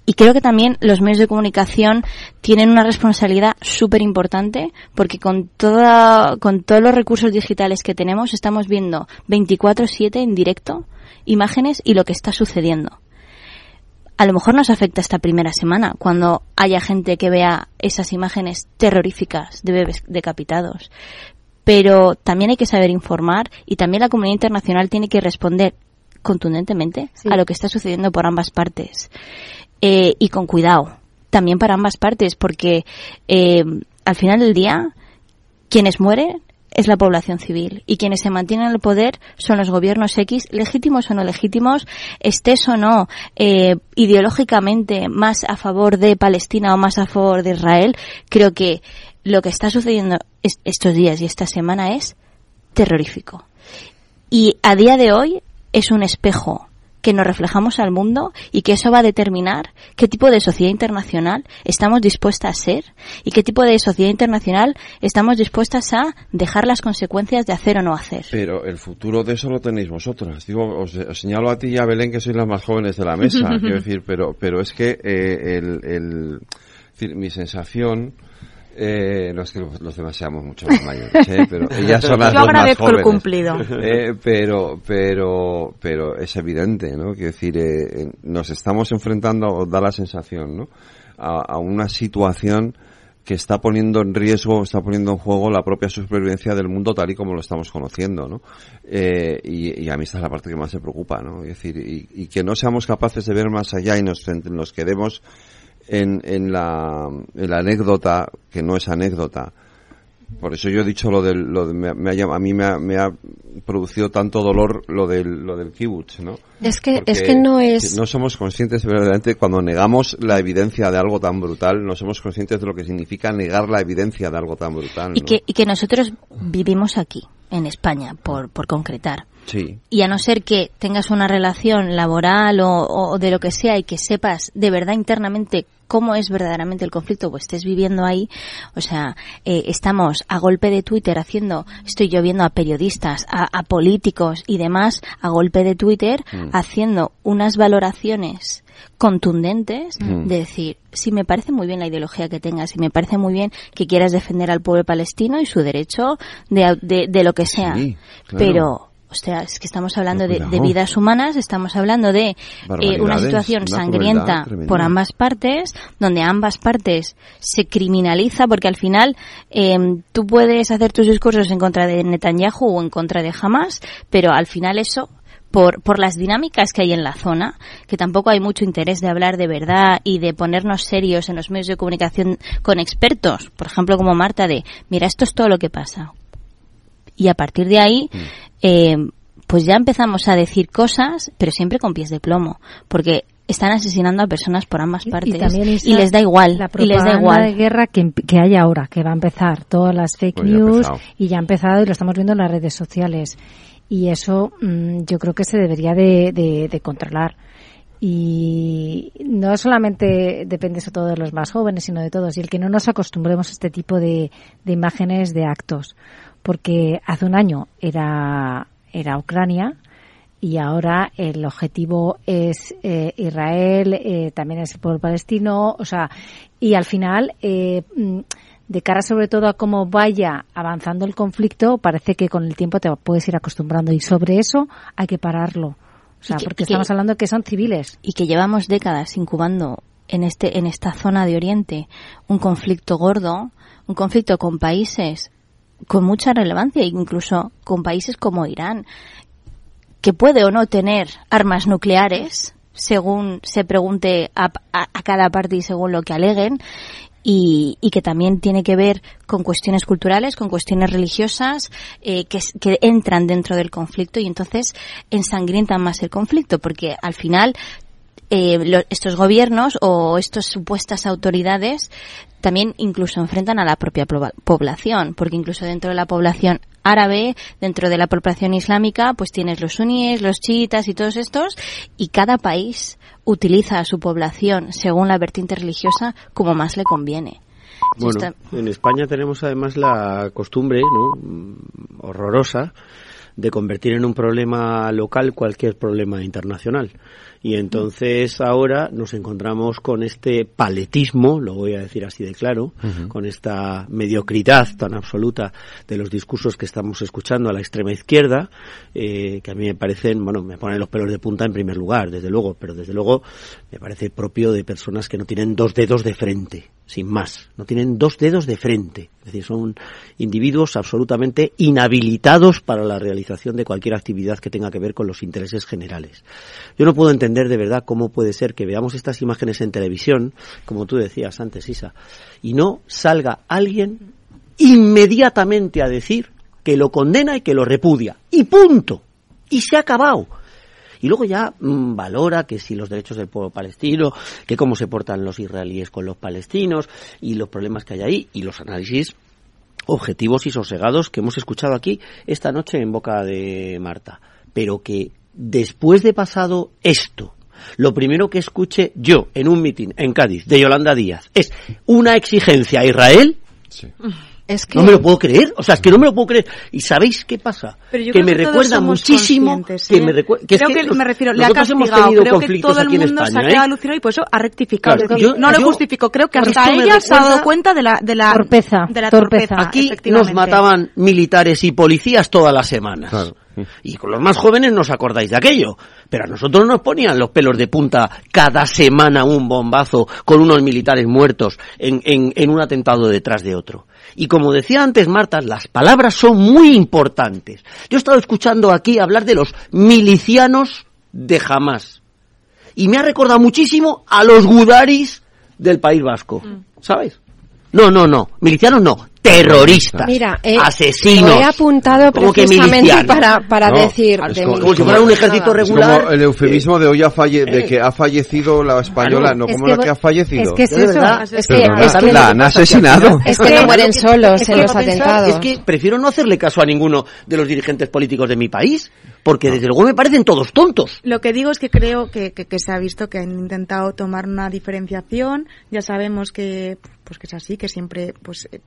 Y creo que también los medios de comunicación tienen una responsabilidad súper importante porque con toda, con todos los recursos digitales que tenemos estamos viendo 24-7 en directo imágenes y lo que está sucediendo. A lo mejor nos afecta esta primera semana cuando haya gente que vea esas imágenes terroríficas de bebés decapitados. Pero también hay que saber informar y también la comunidad internacional tiene que responder contundentemente a lo que está sucediendo por ambas partes. Eh, y con cuidado, también para ambas partes, porque eh, al final del día, quienes mueren es la población civil y quienes se mantienen en el poder son los gobiernos X, legítimos o no legítimos, estés o no eh, ideológicamente más a favor de Palestina o más a favor de Israel, creo que lo que está sucediendo estos días y esta semana es terrorífico. Y a día de hoy es un espejo que nos reflejamos al mundo y que eso va a determinar qué tipo de sociedad internacional estamos dispuestas a ser y qué tipo de sociedad internacional estamos dispuestas a dejar las consecuencias de hacer o no hacer. Pero el futuro de eso lo tenéis vosotras. Digo, os, señalo a ti y a Belén que sois las más jóvenes de la mesa, quiero decir, pero, pero es que eh, el, el, mi sensación eh, no es que los, demás seamos mucho más mayores, ¿eh? pero ellas son las Yo agradezco el cumplido. Eh, pero, pero, pero es evidente, ¿no? Quiero decir, eh, nos estamos enfrentando, da la sensación, ¿no? A, una situación que está poniendo en riesgo, está poniendo en juego la propia supervivencia del mundo tal y como lo estamos conociendo, ¿no? Eh, y, a mí esta es la parte que más me preocupa, ¿no? Es decir, y, y que no seamos capaces de ver más allá y nos, nos quedemos en, en, la, en la anécdota, que no es anécdota. Por eso yo he dicho lo del, lo de, me, a mí me ha, me ha, producido tanto dolor lo del, lo del kibutz, ¿no? Es que, es que no es... No somos conscientes verdaderamente cuando negamos la evidencia de algo tan brutal, no somos conscientes de lo que significa negar la evidencia de algo tan brutal. Y, que, y que nosotros vivimos aquí, en España, por, por concretar. Sí. Y a no ser que tengas una relación laboral o, o, de lo que sea y que sepas de verdad internamente cómo es verdaderamente el conflicto o estés viviendo ahí, o sea, eh, estamos a golpe de Twitter haciendo, estoy yo viendo a periodistas, a, políticos y demás, a golpe de Twitter, mm. haciendo unas valoraciones contundentes mm. de decir, si me parece muy bien la ideología que tengas, si me parece muy bien que quieras defender al pueblo palestino y su derecho de, de, lo que sea, pero sea, es que estamos hablando de, vidas humanas, estamos hablando de eh, una situación sangrienta por ambas partes, donde ambas partes se criminaliza, porque al final em, tú puedes hacer tus discursos en contra de Netanyahu o en contra de Hamas, pero al final eso por, por las dinámicas que hay en la zona, que tampoco hay mucho interés de hablar de verdad y de ponernos serios en los medios de comunicación con expertos, por ejemplo como Marta, de, mira, esto es todo lo que pasa. Y a partir de ahí, mm. Eh, pues ya empezamos a decir cosas, pero siempre con pies de plomo, porque están asesinando a personas por ambas partes. y, les da igual la y les da igual. de guerra que, que hay ahora que va a empezar todas las fake Pues news y ya ha empezado y lo estamos viendo en las redes sociales. Y eso mm, yo creo que se debería de, de, de controlar. Y no solamente depende eso todo de los más jóvenes, sino de todos. Y el que no nos acostumbremos a este tipo de, de imágenes, de actos. Porque hace un año era, era Ucrania y ahora el objetivo es eh, Israel, eh, también es el pueblo palestino, o sea, y al final, eh, mm, de cara sobre todo a cómo vaya avanzando el conflicto, parece que con el tiempo te puedes ir acostumbrando y sobre eso hay que pararlo. O sea, que- porque que- estamos hablando que son civiles. y que llevamos décadas incubando en este en esta zona de Oriente un conflicto gordo, un conflicto con países con mucha relevancia, incluso con países como Irán, que puede o no tener armas nucleares, según se pregunte a, a- a cada parte y según lo que aleguen, y, que también tiene que ver con cuestiones culturales, con cuestiones religiosas, eh, que, que entran dentro del conflicto y entonces ensangrientan más el conflicto, porque al final eh, lo- estos gobiernos o estas supuestas autoridades también incluso enfrentan a la propia población, porque incluso dentro de la población árabe, dentro de la población islámica, pues tienes los suníes, los chiitas y todos estos, y cada país utiliza a su población según la vertiente religiosa como más le conviene. Bueno, Está- en España tenemos además la costumbre, ¿no? Mm, horrorosa, de convertir en un problema local cualquier problema internacional. Y entonces ahora nos encontramos con este paletismo, lo voy a decir así de claro, con esta mediocridad tan absoluta de los discursos que estamos escuchando a la extrema izquierda, eh, que a mí me parecen, bueno, me ponen los pelos de punta en primer lugar, desde luego, pero desde luego me parece propio de personas que no tienen dos dedos de frente, sin más, no tienen dos dedos de frente, es decir, son individuos absolutamente inhabilitados para la realización de cualquier actividad que tenga que ver con los intereses generales. Yo no puedo entender de verdad cómo puede ser que veamos estas imágenes en televisión, como tú decías antes, Isa, y no salga alguien inmediatamente a decir que lo condena y que lo repudia. Y punto. Y se ha acabado. Y luego ya mm, valora que si los derechos del pueblo palestino, que cómo se portan los israelíes con los palestinos y los problemas que hay ahí y los análisis objetivos y sosegados que hemos escuchado aquí esta noche en boca de Marta. Pero que después de pasado esto, lo primero que escuche yo en un mitin en Cádiz de Yolanda Díaz es una exigencia a Israel. Es que No me lo puedo creer, o sea, es que no me lo puedo creer. ¿Y sabéis qué pasa? Pero yo que creo me que todos recuerda somos muchísimo, conscientes, que ¿eh? me recuerda, que es creo que que, nos- me refiero, le ha castigado. Creo que todo el mundo se ha quedado ¿eh? alucinado y por eso ha rectificado. Claro, yo- no lo yo- justifico. Creo que hasta ella se ha dado cuenta de la, de la Torpeza, De la torpeza. torpeza. Aquí nos mataban militares y policías todas las semanas. Y con los más jóvenes no os acordáis de aquello. Pero a nosotros nos ponían los pelos de punta cada semana un bombazo con unos militares muertos en, en, en un atentado detrás de otro. Y como decía antes Marta, las palabras son muy importantes. Yo he estado escuchando aquí hablar de los milicianos de Hamas. Y me ha recordado muchísimo a los gudaris del País Vasco. ¿Sabes? No, no, no. Milicianos no. Terroristas. Mira, eh, asesinos. lo he apuntado ¿Cómo que precisamente para, para No, decir es de como- Como si fuera un ejército Es regular. como el eufemismo de hoy ha falle de eh. que ha fallecido la española, no Es como que la que ha fallecido. es que es eso. Es que- es que- la han asesinado. Es que no mueren solos Es en los atentados. Es que prefiero no hacerle caso a ninguno de los dirigentes políticos de mi país, porque desde luego me parecen todos tontos. Lo que digo es que creo que, que, que se ha visto que han intentado tomar una diferenciación. Ya sabemos que, pues que es así, que siempre, pues, eh,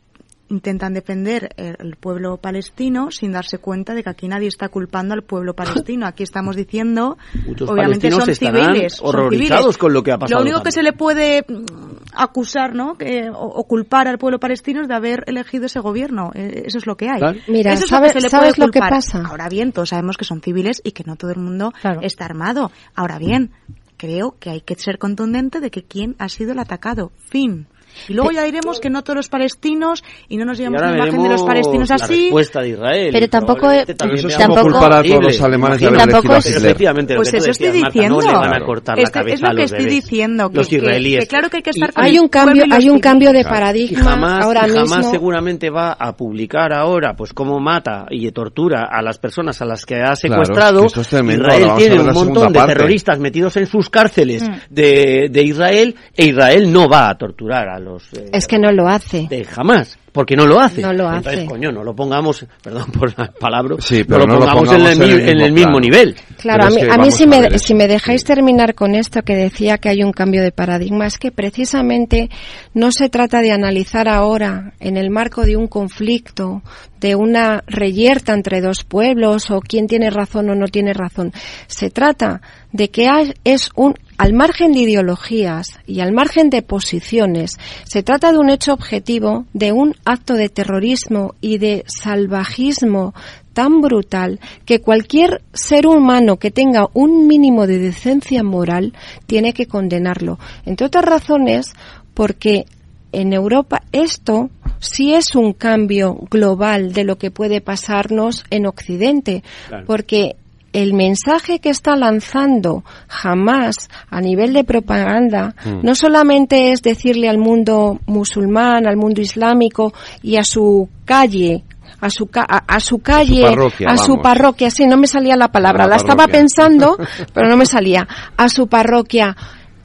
intentan defender el, pueblo palestino sin darse cuenta de que aquí nadie está culpando al pueblo palestino. Aquí estamos diciendo, Muchos obviamente son civiles. son horrorizados civiles. con lo que ha pasado Lo único que se le puede mm, acusar, ¿no? Que, o, o culpar al pueblo palestino es de haber elegido ese gobierno. Eh, Eso es lo que hay. Claro. Mira, Eso es ¿sabes- lo que se le sabes puede lo que culpar. pasa? Ahora bien, todos sabemos que son civiles y que no todo el mundo Claro. está armado. Ahora bien, creo que hay que ser contundente de que quién ha sido el atacado. Fin. Y luego ya diremos que no todos los palestinos y no nos llevamos la imagen de los palestinos la así. respuesta de Israel. Pero tampoco- es veamos- como culpar a todos los alemanes de haber Tampoco es-. Efectivamente, Pues eso estoy diciendo. no le van a cortar la Esto cabeza es lo a que los estoy bebés. diciendo. Que, los israelíes. que claro que hay que estar Hay un cambio, hay un cambio de paradigma jamás, ahora mismo. seguramente va a publicar ahora pues cómo mata y tortura a las personas a las que ha Claro, secuestrado. Israel tiene un la montón de terroristas metidos en sus cárceles Mm. de, de Israel e Israel no va a torturar a los eh, Es que no lo hace. de jamás. Porque no lo hace. No lo Entonces, hace. coño, no lo pongamos, perdón por la palabra, Sí, no lo no lo pongamos, en, el, mi- en el mismo nivel. Claro, a mí, a mí si, a me, ver si me dejáis terminar con esto que decía que hay un cambio de paradigma, es que precisamente no se trata de analizar ahora, en el marco de un conflicto, de una reyerta entre dos pueblos o quién tiene razón o no tiene razón. Se trata de que hay- es un, al margen de ideologías y al margen de posiciones, se trata de un hecho objetivo, de un acto de terrorismo y de salvajismo tan brutal que cualquier ser humano que tenga un mínimo de decencia moral tiene que condenarlo. Entre otras razones, porque en Europa esto sí es un cambio global de lo que puede pasarnos en Occidente, Claro. porque el mensaje que está lanzando jamás a nivel de propaganda Mm. no solamente es decirle al mundo musulmán, al mundo islámico y a su calle a su, ca- a, a su calle, parroquia, a su parroquia, sí, no me salía la palabra, A la la estaba pensando, pero no me salía, a su parroquia.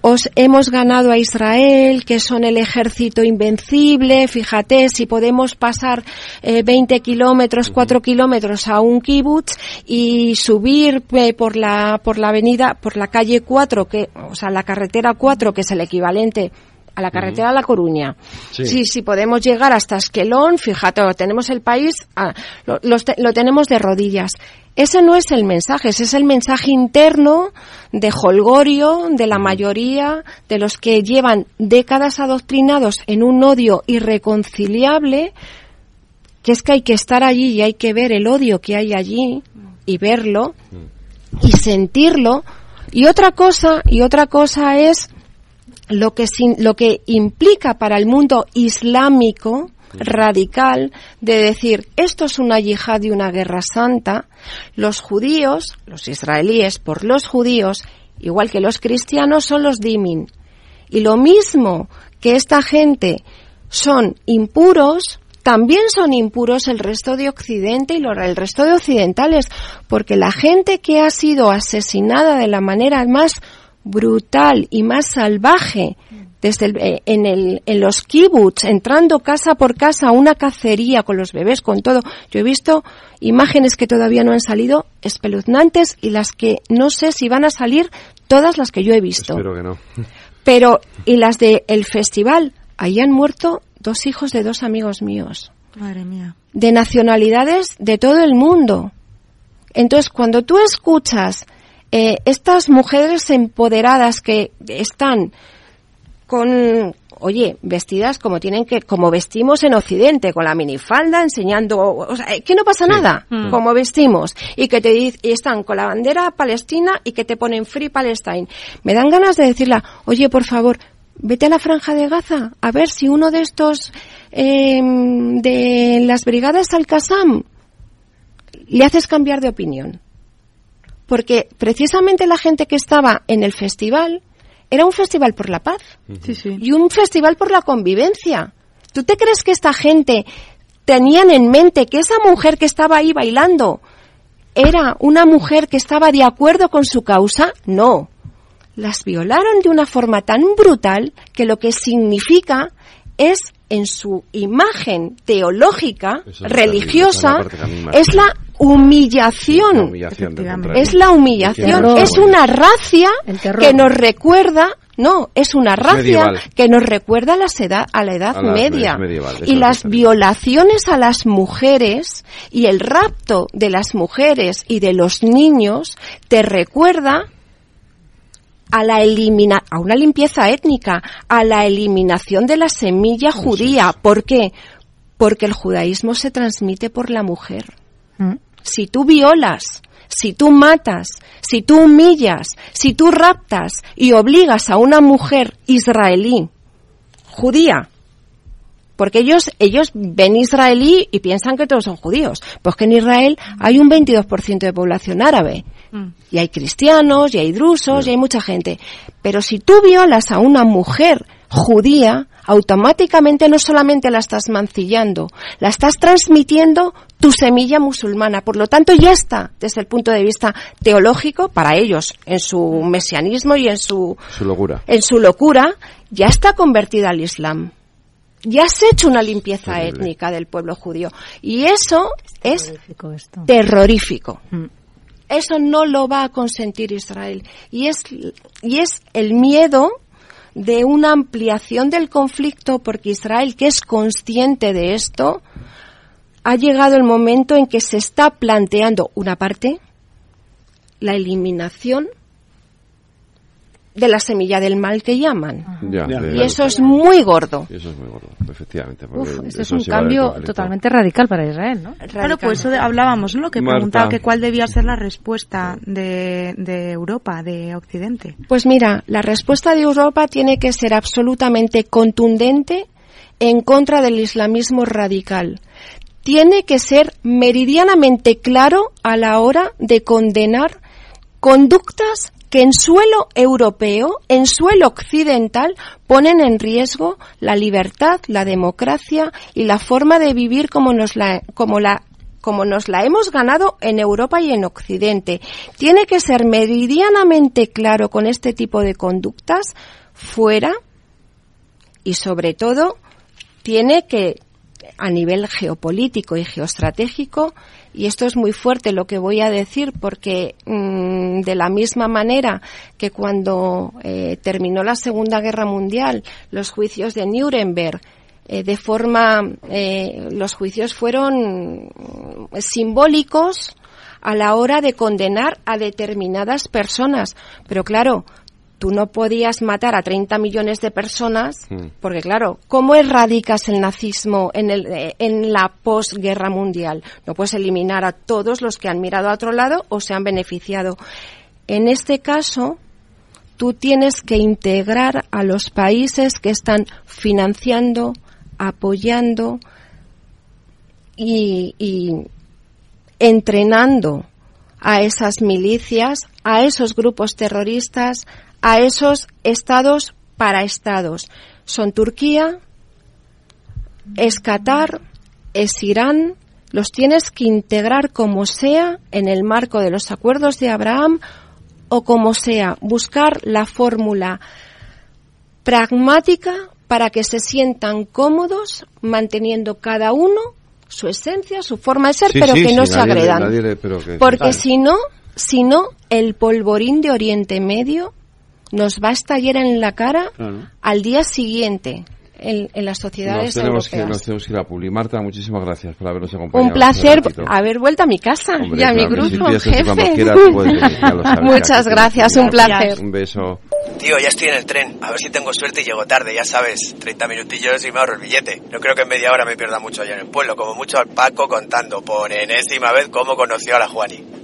Os hemos ganado a Israel, que son el ejército invencible. Fíjate, si podemos pasar eh, 20 kilómetros, 4 kilómetros a un kibutz y subir eh, por la por la avenida, por la calle 4, que, o sea, la carretera 4, que es el equivalente a la carretera de La Coruña. Sí. Sí, si podemos llegar hasta Esquelón, fíjate, tenemos el país, ah, lo, los te- lo tenemos de rodillas. Ese no es el mensaje, ese es el mensaje interno de Holgorio, de la mayoría, de los que llevan décadas adoctrinados en un odio irreconciliable, que es que hay que estar allí y hay que ver el odio que hay allí y verlo y sentirlo. Y otra cosa, y otra cosa es lo que, sin- lo que implica para el mundo islámico radical de decir esto es una yihad y una guerra santa, los judíos, los israelíes por los judíos, igual que los cristianos, son los dimin. Y lo mismo que esta gente son impuros, también son impuros el resto de Occidente y el resto de occidentales, porque la gente que ha sido asesinada de la manera más brutal y más salvaje desde el- eh, en, el, en los kibbutz, entrando casa por casa una cacería con los bebés, con todo. Yo he visto imágenes que todavía no han salido espeluznantes y las que no sé si van a salir todas las que yo he visto. Espero que no. Pero, y las de el festival, ahí han muerto dos hijos de dos amigos míos, Madre mía. de nacionalidades de todo el mundo. Entonces, cuando tú escuchas eh, estas mujeres empoderadas que están con, oye, vestidas como tienen que, como vestimos en Occidente, con la minifalda, enseñando, o sea, eh, que no pasa nada, Mm. como vestimos, y que te y están con la bandera palestina y que te ponen Free Palestine. Me dan ganas de decirle, oye, por favor, vete a la franja de Gaza, a ver si uno de estos eh, de las brigadas Al-Qassam le haces cambiar de opinión. Porque precisamente la gente que estaba en el festival era un festival por la paz y un festival por la convivencia. ¿Tú te crees que esta gente tenían en mente que esa mujer que estaba ahí bailando era una mujer que estaba de acuerdo con su causa? No. Las violaron de una forma tan brutal que lo que significa es en su imagen teológica, es religiosa, la es la humillación. La. Es la humillación, es una racia que nos recuerda, no, es una racia medieval. que nos recuerda a la, edad, a la Edad A Media. medieval, y las violaciones a las mujeres y el rapto de las mujeres y de los niños te recuerda a la elimina a una limpieza étnica, a la eliminación de la semilla judía. ¿Por qué? Porque el judaísmo se transmite por la mujer. Si tú violas, si tú matas, si tú humillas, si tú raptas y obligas a una mujer israelí, judía, Porque ellos, ellos ven israelí y piensan que todos son judíos. Pues que en Israel hay un 22% de población árabe. Mm. Y hay cristianos, y hay drusos, y hay mucha gente. Pero si tú violas a una mujer judía, automáticamente no solamente la estás mancillando, la estás transmitiendo tu semilla musulmana. Por lo tanto, ya está, desde el punto de vista teológico, para ellos, en su mesianismo y en su, locura. en su locura, ya está convertida al Islam. Ya has hecho una limpieza étnica del pueblo judío. Y eso es terrorífico. Mm. Eso no lo va a consentir Israel. Y es, y es el miedo de una ampliación del conflicto porque Israel, que es consciente de esto, ha llegado el momento en que se está planteando una parte, la eliminación de la semilla del mal que llaman. y eso es muy gordo. eso es muy gordo, efectivamente. Este es un cambio totalmente radical para Israel, ¿no? Claro, pues eso hablábamos, ¿no? Que preguntaba que cuál debía ser la respuesta de, de Europa, de Occidente. Pues mira, la respuesta de Europa tiene que ser absolutamente contundente en contra del islamismo radical. Tiene que ser meridianamente claro a la hora de condenar conductas que en suelo europeo, en suelo occidental, ponen en riesgo la libertad, la democracia y la forma de vivir como nos la, como la como nos la hemos ganado en Europa y en Occidente. Tiene que ser meridianamente claro con este tipo de conductas fuera y sobre todo tiene que a nivel geopolítico y geoestratégico y esto es muy fuerte lo que voy a decir porque mm, de la misma manera que cuando eh, terminó la Segunda Guerra Mundial los juicios de Nuremberg eh, de forma eh, los juicios fueron simbólicos a la hora de condenar a determinadas personas. Pero claro tú no podías matar a 30 millones de personas, mm. porque claro, ¿cómo erradicas el nazismo en, el, eh, en la posguerra mundial? No puedes eliminar a todos los que han mirado a otro lado o se han beneficiado. En este caso, tú tienes que integrar a los países que están financiando, apoyando y, y entrenando a esas milicias, a esos grupos terroristas, a esos estados para estados. Son Turquía, es Qatar, es Irán, los tienes que integrar como sea en el marco de los acuerdos de Abraham o como sea, buscar la fórmula pragmática para que se sientan cómodos manteniendo cada uno su esencia, su forma de ser, pero que no se agredan. Porque si no, si no, el polvorín de Oriente Medio nos va a estallar en la cara al día siguiente en, las sociedades nos tenemos europeas. Que, nos tenemos que ir a Publi. Marta, muchísimas gracias por habernos acompañado. Un placer haber vuelto a mi casa y a mi grupo, jefe. Muchas gracias, un placer. Un beso. Tío, ya estoy en el tren. A ver si tengo suerte y llego tarde, ya sabes. 30 minutillos y me ahorro el billete. No creo que en media hora me pierda mucho allá en el pueblo. Como mucho al Paco contando por enésima vez cómo conoció a la Juani.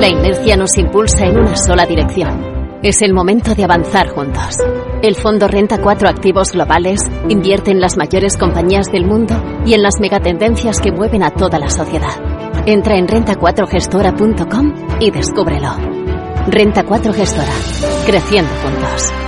la inercia nos impulsa en una sola dirección. Es el momento de avanzar juntos. El Fondo Renta 4 Activos Globales invierte en las mayores compañías del mundo y en las megatendencias que mueven a toda la sociedad. Entra en renta4gestora.com y descúbrelo. Renta 4 Gestora. Creciendo juntos.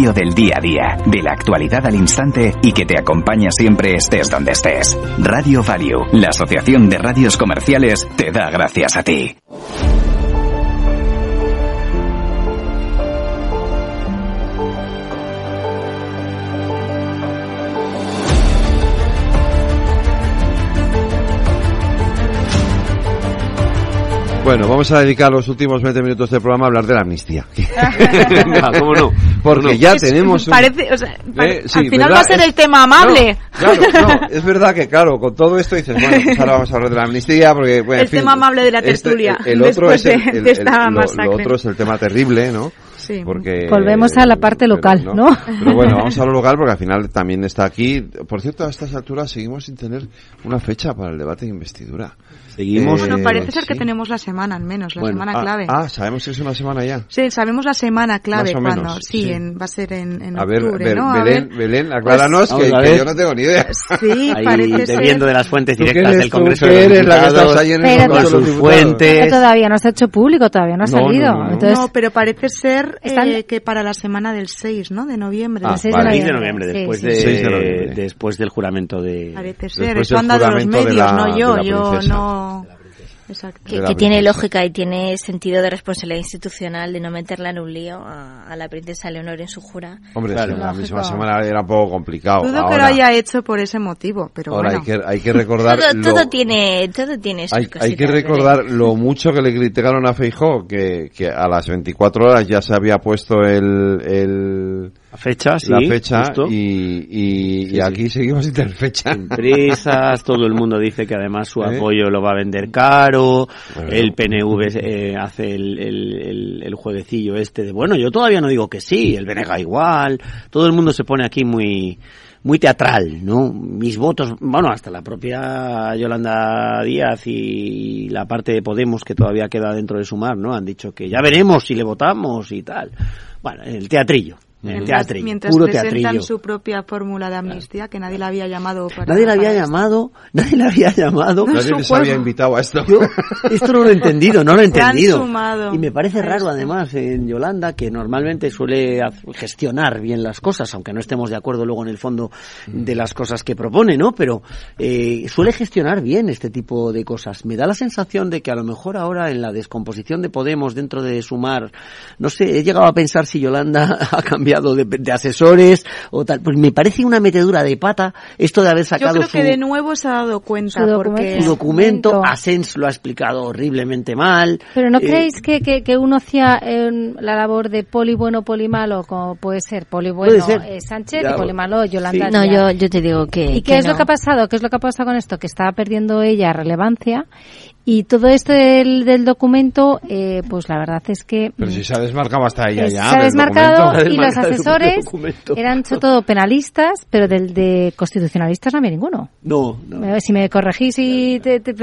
del día a día, de la actualidad al instante y que te acompaña siempre estés donde estés. Radio Value, la Asociación de Radios Comerciales, te da gracias a ti. Bueno, vamos a dedicar los últimos 20 minutos del programa a hablar de la amnistía. ¿Cómo no? Porque ya tenemos... Un... Parece, o sea, pare... sí, al final ¿verdad? va a ser el tema amable. No, claro, no, es verdad que claro, con todo esto dices, bueno, pues ahora vamos a hablar de la amnistía porque... Bueno, el fin, tema amable de la tertulia. Este, el, otro es el, de, de esta lo, lo, otro es el tema terrible, ¿no? Sí. Porque, Volvemos a la parte local, pero, ¿no? Pero bueno, vamos a lo local porque al final también está aquí. Por cierto, a estas alturas seguimos sin tener una fecha para el debate de investidura. Seguimos. Eh, bueno, parece ser sí. que tenemos la semana al menos, la bueno, semana ah, clave. Ah, sabemos que es una semana ya. Sí, sabemos la semana clave Más o cuando. menos, sí, sí. En, va a ser en, en a ver, octubre, ver, ¿no? A Belén, ver. Belén, acláranos Pues, que, que, yo no tengo ni idea. Sí, ahí parece bebiendo ser. de las fuentes ¿Tú directas eres, del Congreso tú de los la que Diputados, estás ahí en Pero el de sus fuentes. Todavía no se ha hecho público, todavía no ha No, salido. no, no, no. Entonces, no, pero parece ser Están- eh, que para la semana del 6, ¿no? De noviembre. Ah, el 6 vale. de 6 de noviembre. noviembre, Sí, después, sí, de, sí. 6 de noviembre. después del juramento de... Parece ser. Después Eso del anda de los de medios, la- no yo. Yo no. Exacto. Que, que tiene lógica y tiene sentido de responsabilidad institucional de no meterla en un lío a, a la princesa Leonor en su jura. Hombre, Claro. la misma semana era un poco complicado. Dudo que ahora, lo haya hecho por ese motivo, pero ahora bueno. hay, que, hay que recordar... Todo, lo- todo tiene, todo tiene sus Hay, hay que recordar lo mucho que le criticaron a Feijó, que, que a las 24 horas ya se había puesto el, el La fecha, sí. la fecha justo. y, y, Sí, y aquí seguimos sin tener fecha. Sin prisas, todo el mundo dice que además su ¿Eh? apoyo lo va a vender caro, Bueno. el PNV eh, hace el, el, el, el jueguecillo este de, bueno, yo todavía no digo que sí, el Venega igual, todo el mundo se pone aquí muy muy teatral, ¿no? Mis votos, bueno, hasta la propia Yolanda Díaz y la parte de Podemos que todavía queda dentro de Sumar, ¿no? Han dicho que ya veremos si le votamos y tal. Bueno, el teatrillo. El Mientras, puro presentan teatrillo. su propia fórmula de amnistía, que nadie la había llamado para... Nadie la había para esto. llamado, nadie la había llamado. No, Nadie les juego. había invitado a esto. Yo esto no lo he entendido, no lo he entendido. Y me parece raro además en Yolanda, que normalmente suele gestionar bien las cosas, aunque no estemos de acuerdo luego en el fondo de las cosas que propone, ¿no? Pero eh, suele gestionar bien este tipo de cosas. Me da la sensación de que a lo mejor ahora en la descomposición de Podemos dentro de Sumar, no sé, he llegado a pensar si Yolanda ha cambiado de, de asesores o tal. Pues me parece una metedura de pata esto de haber Yo sacado creo su que de nuevo se ha dado cuenta, Su porque... su documento, Asens lo ha explicado horriblemente mal. Pero ¿no Eh, creéis que, que, que uno hacía eh, la labor de poli bueno, poli malo, como puede ser poli bueno ser. eh, Sánchez Ya, y poli malo Yolanda No, yo, yo te digo que. ¿Y que qué es no. lo que ha pasado? ¿Qué es lo que ha pasado con esto? Que estaba perdiendo ella relevancia y todo esto del, del documento, eh, pues la verdad es que Pero si se ha desmarcado hasta ella eh, ya. se ha desmarcado y los asesores eran todo penalistas, pero del de constitucionalistas no había ninguno. No, no. Eh, Si me corregís y te, te,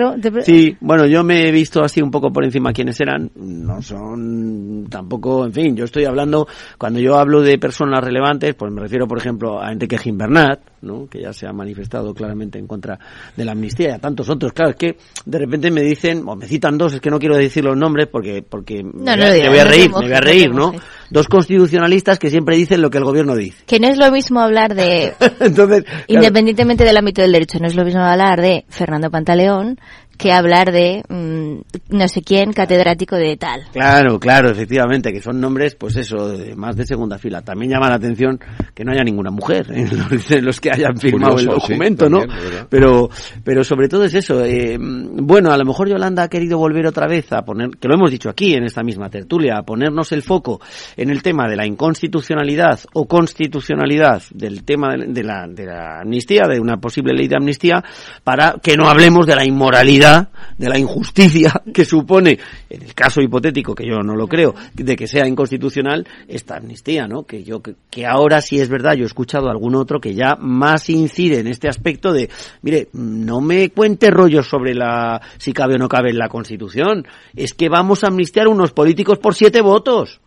Sí, bueno, yo me he visto así un poco por encima quiénes eran. No son tampoco, en fin, yo estoy hablando, cuando yo hablo de personas relevantes, pues me refiero, por ejemplo, a Enrique Gimbernat, ¿no? que ya se ha manifestado claramente en contra de la amnistía y a tantos otros. Claro, es que de repente me dicen, o me citan dos, es que no quiero decir los nombres porque, porque me, No, no voy a- lo me digas, voy a no reír, me voy a no reír, ¿no? Dos constitucionalistas que siempre dicen lo que el gobierno dice. Que no es lo mismo hablar de, Entonces, claro, independientemente del ámbito del derecho, no es lo mismo hablar de Fernando Pantaleón que hablar de mm, no sé quién catedrático de tal. Claro, claro, efectivamente, que son nombres, pues eso, de- más de segunda fila. También llama la atención que no haya ninguna mujer en los, en los que hayan firmado Curioso, el sí, documento, ¿no? también, de verdad. Pero, pero sobre todo es eso. eh, bueno, a lo mejor Yolanda ha querido volver otra vez a poner, que lo hemos dicho aquí en esta misma tertulia, a ponernos el foco en el tema de la inconstitucionalidad o constitucionalidad del tema de, de la, de la amnistía, de una posible ley de amnistía, para que no hablemos de la inmoralidad de la injusticia que supone, en el caso hipotético, que yo no lo creo, de que sea inconstitucional, esta amnistía, ¿no? Que yo, que, que ahora sí es verdad, yo he escuchado a algún otro que ya más incide en este aspecto de, mire, no me cuente rollos sobre la, si cabe o no cabe en la Constitución, es que vamos a amnistiar unos políticos por siete votos.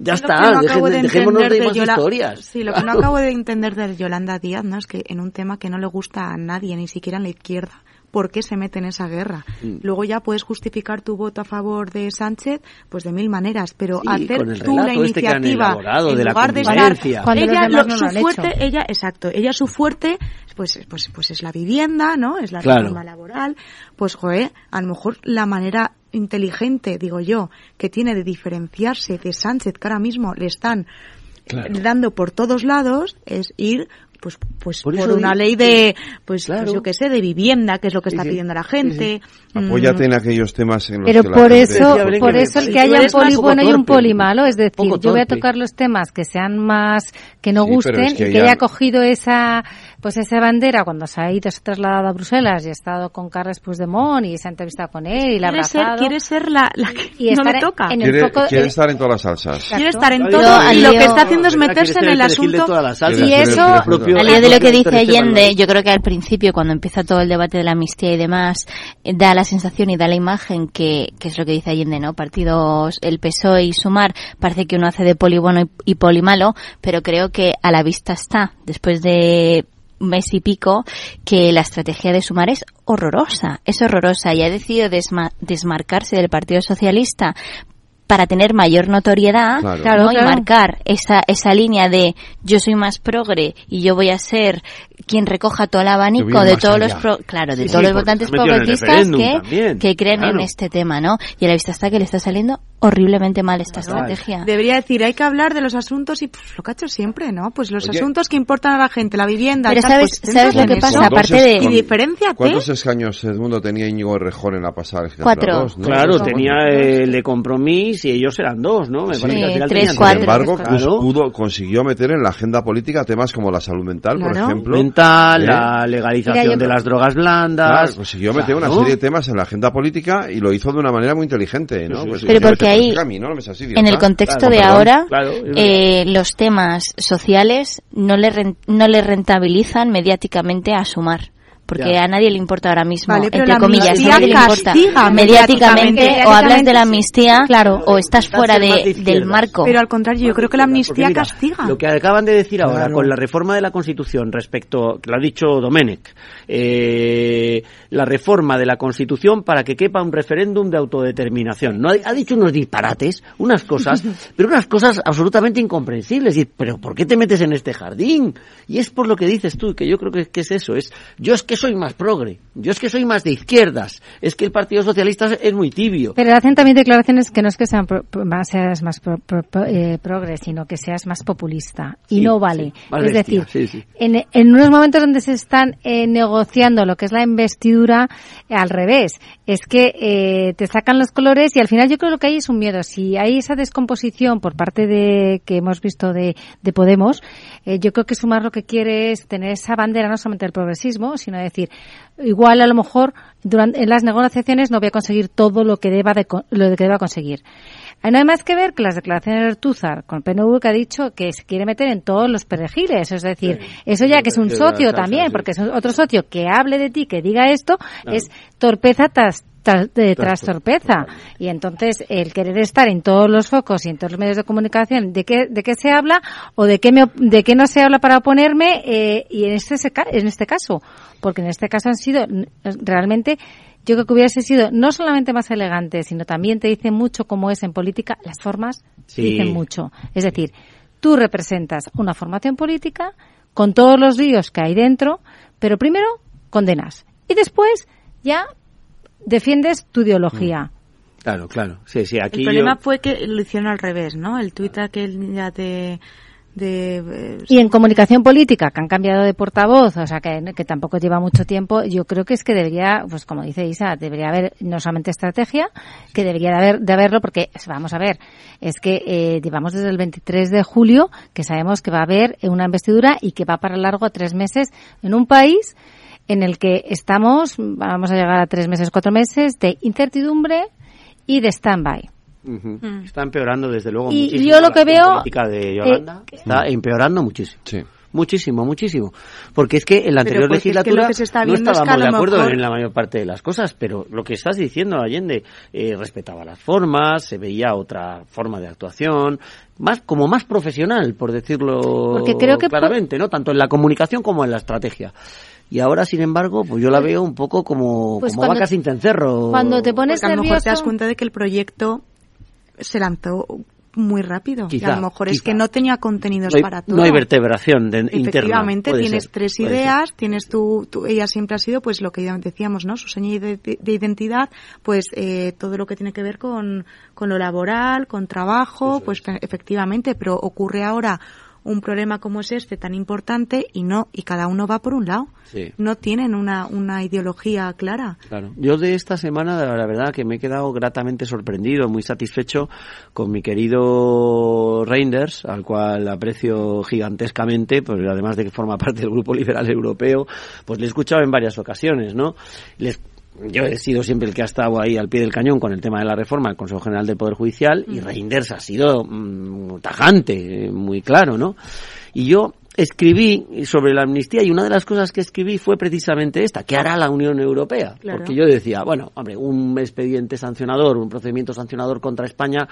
Ya Sí, está, no de dejémonos de más Yola- historias. Sí, lo que no acabo de entender de Yolanda Díaz, ¿no? Es que en un tema que no le gusta a nadie, ni siquiera en la izquierda, ¿por qué se mete en esa guerra? Mm. Luego ya puedes justificar tu voto a favor de Sánchez, pues de mil maneras, pero Sí, hacer tú la este iniciativa elaborado en de la lugar de estar. Cuando los ella demás lo- no su fuerte, hecho. ella, exacto, ella su fuerte, pues, pues, pues es la vivienda, ¿no? Es la Claro. reforma laboral, pues joder, a lo mejor la manera inteligente, digo yo, que tiene de diferenciarse de Sánchez, que ahora mismo le están dando por todos lados, es ir pues pues Por por, una digo ley de pues, Claro. pues yo que sé de vivienda que es lo que Sí, está sí. pidiendo la gente. Mm, Apóyate en aquellos temas en los Pero que la por gente- eso, por eso el que haya un poli bueno y un poli malo, es decir, yo voy a tocar los temas que sean más, que no Sí, gusten es que y que haya cogido esa, pues esa bandera cuando se ha ido, se ha trasladado a Bruselas y ha estado con Carles Puigdemont y se ha entrevistado con él y la ha quiere ser, abrazado. quiere ser la, la que Y no le toca en el Quiere, foco quiere estar en todas las salsas. quiere estar en todo y lo que está haciendo es meterse en el asunto todas las salsas. Y eso, al lío de lo que dice Esteban Allende, yo creo que al principio, cuando empieza todo el debate de la amnistía y demás, eh, da la sensación y da la imagen que, que es lo que dice Allende, ¿no? Partidos, el PSOE y Sumar, parece que uno hace de poli bueno y, y poli malo, pero creo que a la vista está, después de mes y pico, que la estrategia de Sumar es horrorosa, es horrorosa y ha decidido desma- desmarcarse del Partido Socialista para tener mayor notoriedad Claro. ¿no? Claro, y claro. marcar esa, esa línea de yo soy más progre y yo voy a ser quien recoja todo el abanico de todos allá. los pro- claro de Sí, todos sí, los votantes progresistas que, que creen claro. en este tema no y a la vista está que le está saliendo horriblemente mal esta estrategia Debería decir, hay que hablar de los asuntos y pues, lo hecho siempre, ¿no? Pues los Oye. asuntos que importan a la gente, la vivienda. Pero tal, ¿sabes- pues, sabes lo que en pasa? Aparte de- Y. ¿Cuántos escaños Edmundo tenía Íñigo Rejón en la pasada legislatura? Cuatro. Dos, ¿no? Claro, tenía el de compromiso y ellos eran dos, ¿no? Me Sí. que tres, tenían Sin cuatro. embargo, pues, pudo, consiguió meter en la agenda política temas como la salud mental, por ejemplo. ¿Eh? la legalización Mira, yo- de las drogas blandas. Claro, consiguió meter una serie de temas en la agenda política y lo hizo de una manera muy inteligente, ¿no? Sí, sí, Pues. Pero porque ahí, mí, ¿no? No me seas en el contexto Claro, de perdón. ahora, eh, los temas sociales no le, no le rentabilizan mediáticamente a sumar. Porque Ya. a nadie le importa ahora mismo, Vale, pero entre la comillas, a nadie le importa mediáticamente, mediáticamente. o hablas de la Sí. amnistía Claro. o estás fuera de del marco. Pero al contrario, yo creo que la amnistía mira, castiga. Lo que acaban de decir ahora Claro. con la reforma de la Constitución respecto, que lo ha dicho Domenech, eh, la reforma de la Constitución para que quepa un referéndum de autodeterminación. No ha, ha dicho unos disparates, unas cosas, pero unas cosas absolutamente incomprensibles. Y, pero ¿por qué te metes en este jardín? Y es por lo que dices tú, que yo creo que, que es eso. Es yo es que soy más progre, yo es que soy más de izquierdas, es que el Partido Socialista es muy tibio. Pero hacen también declaraciones que no es que sean pro- más, seas más pro- pro- eh, progre, sino que seas más populista. Y Sí, no vale. sí, es bestia, decir, sí, sí. En, en unos momentos donde se están eh, negociando lo que es la investidura, eh, al revés, es que eh, te sacan los colores y al final yo creo que hay es un miedo. Si hay esa descomposición por parte de que hemos visto de, de Podemos, eh, yo creo que Sumar lo que quiere es tener esa bandera no solamente del progresismo, sino decir, igual a lo mejor durante, en las negociaciones no voy a conseguir todo lo que deba de, lo que deba conseguir. Eh, No hay más que ver que las declaraciones de Ortúzar con PNV que ha dicho que se quiere meter en todos los perejiles. Es decir, eso ya que es un socio también, sí. porque es otro socio que hable de ti, que diga esto, Claro. es torpeza tras, tras, de- Tras torpeza. Y entonces el querer estar en todos los focos y en todos los medios de comunicación, ¿de qué, de qué se habla o de qué, me de qué no se habla para oponerme? eh, y en este, en este caso, porque en este caso han sido realmente yo creo que hubiese sido no solamente más elegante, sino también te dice mucho cómo es en política, las formas Sí. dicen mucho. Es decir, tú representas una formación política con todos los líos que hay dentro, pero primero condenas y después ya defiendes tu ideología. Claro, claro. Sí, sí, aquí El problema yo- fue que lo hicieron al revés, ¿no? El tuit aquel ya de... de Y en comunicación política, que han cambiado de portavoz, o sea, que, que tampoco lleva mucho tiempo, yo creo que es que debería, pues como dice Isa, debería haber no solamente estrategia, que debería de, haber, de haberlo, porque vamos a ver, es que eh, llevamos desde el 23 de julio que sabemos que va a haber una investidura y que va para largo tres meses en un país en el que estamos, vamos a llegar a tres meses, cuatro meses de incertidumbre y de stand-by. Mm. Está empeorando desde luego Y muchísimo. yo lo la que veo, política de Yolanda eh, está empeorando muchísimo. Muchísimo, muchísimo. Porque es que en la anterior es que legislatura lo que se está no es que estábamos a de acuerdo mejor- en la mayor parte de las cosas, pero lo que estás diciendo, Allende, eh, respetaba las formas, se veía otra forma de actuación, más como más profesional, por decirlo Porque creo que claramente, ¿no? Tanto en la comunicación como en la estrategia. Y ahora, sin embargo, pues yo la veo un poco como, Pues como cuando- vaca sin cencerro. Cuando te pones Porque a lo mejor te das cuenta de que el proyecto se lanzó muy rápido. y a lo mejor es que no tenía contenidos no hay, para todo. no hay vertebración de, interna. Efectivamente, tienes ser, tres ideas, tienes tu, tu- ella siempre ha sido pues lo que ya decíamos, ¿no? Su seña de, de identidad, pues eh, todo lo que tiene que ver con, con lo laboral, con trabajo, pues fe- efectivamente, pero ocurre ahora un problema como es este tan importante y no y cada uno va por un lado. Sí. No tienen una, una ideología clara. Claro. Yo de esta semana, la verdad, que me he quedado gratamente sorprendido, muy satisfecho con mi querido Reinders, al cual aprecio gigantescamente, pues además de que forma parte del Grupo Liberal Europeo, pues le he escuchado en varias ocasiones, ¿no? Les yo he sido siempre el que ha estado ahí al pie del cañón con el tema de la reforma del Consejo General del Poder Judicial y Reinders ha sido mm, tajante, eh, muy claro, ¿no? Y yo escribí sobre la amnistía y una de las cosas que escribí fue precisamente esta, ¿qué hará la Unión Europea? Claro. Porque yo decía, bueno, hombre, un expediente sancionador, un procedimiento sancionador contra España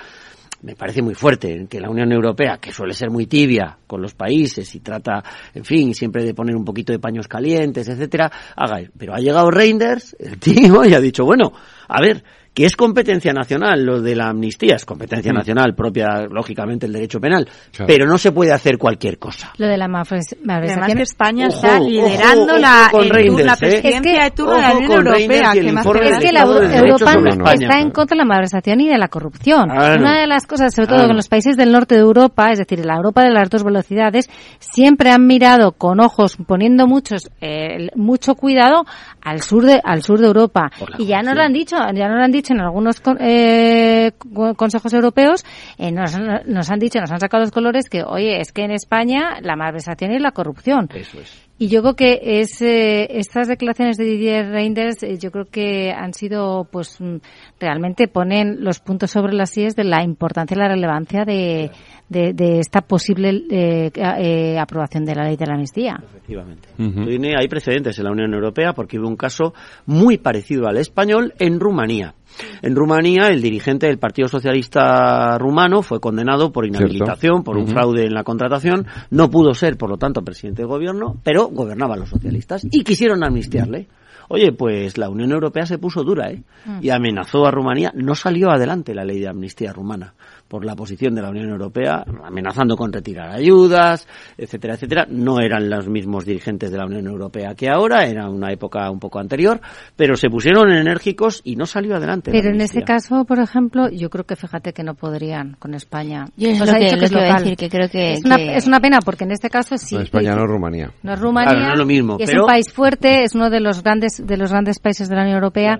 me parece muy fuerte que la Unión Europea, que suele ser muy tibia con los países y trata, en fin, siempre de poner un poquito de paños calientes, etcétera, haga. Pero ha llegado Reinders, el tío, y ha dicho, bueno, a ver, que es competencia nacional lo de la amnistía, es competencia Mm. nacional propia, lógicamente, el derecho penal, Claro. pero no se puede hacer cualquier cosa. Lo de la. Además que España Ojo, está ojo, liderando ojo la, tour- Reinders, la ¿eh? presidencia de turno de la Ojo Unión Europea. que más Es que la Europa está en contra de la malversación y de la corrupción. Claro. Una de las cosas, sobre todo Claro. en los países del norte de Europa, es decir, la Europa de las dos velocidades, siempre han mirado con ojos, poniendo muchos, eh, mucho cuidado al sur de, al sur de Europa. Y ya nos lo han dicho, ya nos lo han dicho en algunos eh, co- consejos europeos, eh, nos, nos han dicho, nos han sacado los colores que, oye, es que en España la malversación y la corrupción. Eso es. Y yo creo que es, eh, estas declaraciones de Didier Reinders, eh, yo creo que han sido, pues, mm, realmente ponen los puntos sobre las IES de la importancia y la relevancia de, de, de esta posible eh, eh, aprobación de la ley de la amnistía. Efectivamente. Tiene- hay precedentes en la Unión Europea porque hubo un caso muy parecido al español en Rumanía. En Rumanía, el dirigente del Partido Socialista rumano fue condenado por inhabilitación, por un fraude en la contratación. No pudo ser, por lo tanto, presidente de gobierno, pero gobernaban los socialistas y quisieron amnistiarle. Oye, pues la Unión Europea se puso dura, ¿eh? Mm. Y amenazó a Rumanía. No salió adelante la ley de amnistía rumana por la posición de la Unión Europea, amenazando con retirar ayudas, etcétera, etcétera. No eran los mismos dirigentes de la Unión Europea que ahora, era una época un poco anterior, pero se pusieron enérgicos y no salió adelante. la Pero en ese caso, por ejemplo, yo creo que fíjate que no podrían con España. Yo es Os lo ha que- dicho lo que es decir, que creo que- es, una, es una pena porque en este caso sí. No, España no Rumanía. No es Rumanía. Claro, no es lo mismo, y es pero- un país fuerte, es uno de los grandes de los grandes países de la Unión Europea.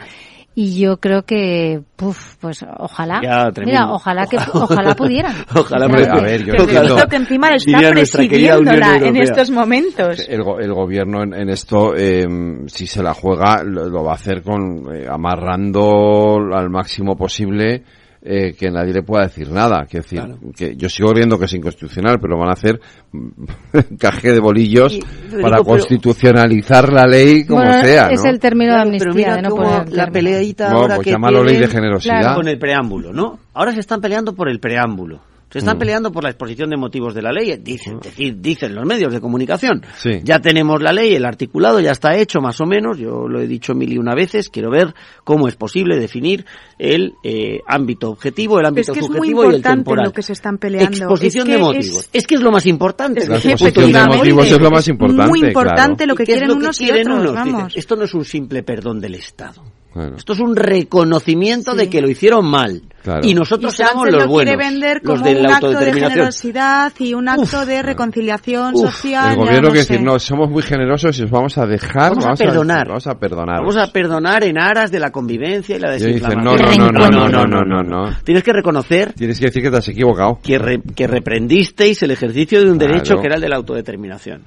Y yo creo que, puf, pues ojalá, Ya, mira, ojalá que, ojalá pudieran. Ojalá, Hombre, a ver, yo entiendo. creo que encima lo está presidiéndola en estos momentos. El, el gobierno en, en esto, eh, si se la juega, lo, lo va a hacer con eh, amarrando al máximo posible eh, que nadie le pueda decir nada. Que decir, que yo sigo viendo que es inconstitucional, pero van a hacer caje de bolillos Y, para pero- constitucionalizar la ley como Bueno, sea. es ¿no? el término de amnistía, pero mira de no el la peleadita No, ahora pues que llámalo ley de generosidad. Claro, con el preámbulo, ¿no? Ahora se están peleando por el preámbulo. Se están Mm. peleando por la exposición de motivos de la ley, dicen, decir, dicen los medios de comunicación. Sí. Ya tenemos la ley, el articulado ya está hecho más o menos, yo lo he dicho mil y una veces, quiero ver cómo es posible definir el eh, ámbito objetivo, el ámbito es que es muy subjetivo y el importante temporal. lo que se están peleando. Exposición Es de que motivos. es- Es, que es lo más importante. Es La que exposición de efectivamente motivos es lo más importante. Muy importante claro. lo que ¿Y qué es quieren lo que unos quieren y otros, unos? Dicen, vamos. esto no es un simple perdón del Estado. Bueno, Esto es un reconocimiento de que lo hicieron mal. Claro. Y nosotros Y seamos los lo buenos. quiere vender los como de un la acto de generosidad y un acto de reconciliación Uf, social. el gobierno no quiere sé. decir, no, somos muy generosos y os vamos a dejar, Vamos a perdonar. vamos a perdonar. Vamos a perdonar en aras de la convivencia y la Y ellos dicen, desinflamación. no, no, no, no, no, no, no, no. Tienes que reconocer Tienes que decir que te has equivocado. que, re- que reprendisteis el ejercicio de un derecho que era el de la autodeterminación.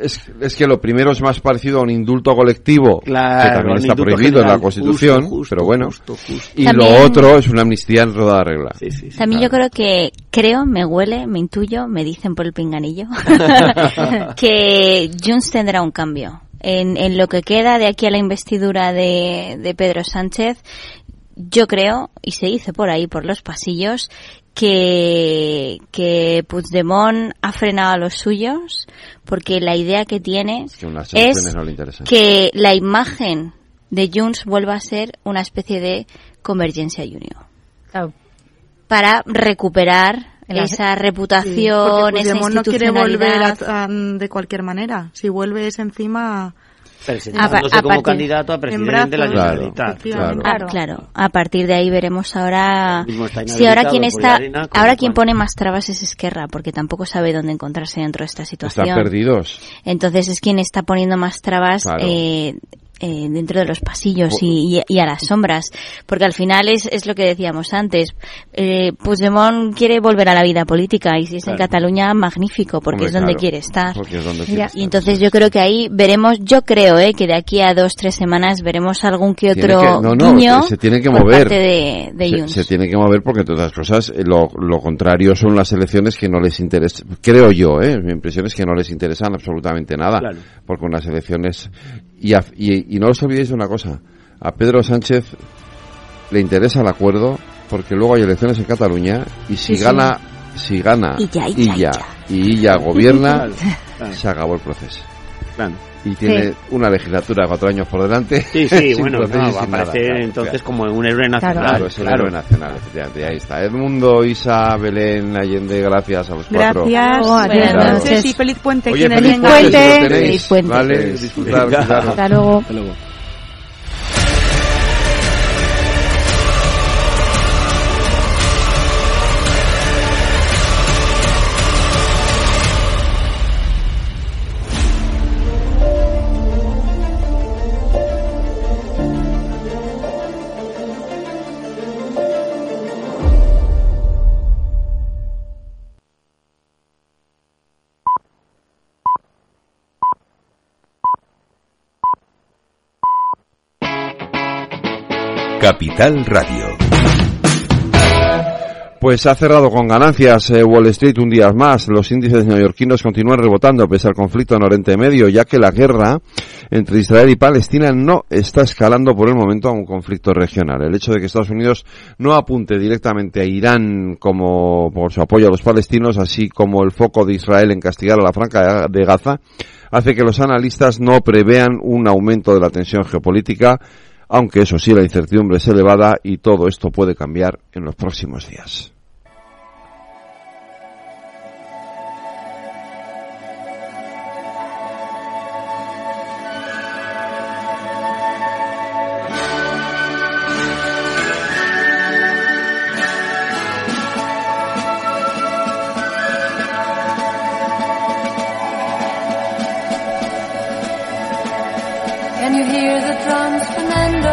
Es, que lo primero es más parecido a un indulto colectivo, que también está prohibido en la Constitución, pero bueno. y lo otro es una amnistía en rodada regla. también yo creo que, creo, me huele, me intuyo, me dicen por el pinganillo, que Junts tendrá un cambio. En, en, lo que queda de aquí a la investidura de, de Pedro Sánchez, yo creo, y se dice por ahí, por los pasillos, que, que Puigdemont ha frenado a los suyos porque la idea que tiene es que la imagen de Junts vuelva a ser una especie de Convergencia Junior. Para recuperar esa reputación, esa no quiere volver de cualquier manera. Si vuelve es encima presentándose como candidato a presidente de la Generalitat. Claro, claro. A partir de ahí veremos ahora si ahora quién está, ahora quien pone más trabas es Esquerra, porque tampoco sabe dónde encontrarse dentro de esta situación. Están perdidos. Entonces es quien está poniendo más trabas eh, eh, dentro de los pasillos y, a las sombras, porque al final es, es lo que decíamos antes. Eh, Puigdemont quiere volver a la vida política y si es en Cataluña, magnífico, porque es donde quiere estar. y entonces yo creo que ahí veremos, yo creo eh, que de aquí a dos, tres semanas veremos algún que otro no, se tiene que mover. se, tiene que mover porque, entre otras cosas, eh, lo, lo contrario son las elecciones que no les interesan, creo yo, eh, mi impresión es que no les interesan absolutamente nada, porque unas elecciones y, no os olvidéis de una cosa, a Pedro Sánchez le interesa el acuerdo porque luego hay elecciones en Cataluña y si gana, si gana y ya, y ya, gobierna, se acabó el proceso. Y tiene una legislatura de cuatro años por delante. Sí, sí, bueno, va a aparecer entonces como un héroe nacional. Claro, es un héroe nacional, efectivamente, ahí está. Edmundo, Isa, Belén, Allende, gracias a los cuatro. Gracias, buenas noches y feliz puente. Oye, feliz puente. Feliz puente. Vale, disfrutar. Hasta luego. Hasta luego. Capital Radio. Pues ha cerrado con ganancias eh, Wall Street un día más. Los índices neoyorquinos continúan rebotando pese al conflicto en Oriente Medio, ya que la guerra entre Israel y Palestina no está escalando por el momento a un conflicto regional. El hecho de que Estados Unidos no apunte directamente a Irán como por su apoyo a los palestinos, así como el foco de Israel en castigar a la franca de Gaza, hace que los analistas no prevean un aumento de la tensión geopolítica aunque eso sí la incertidumbre es elevada y todo esto puede cambiar en los próximos días.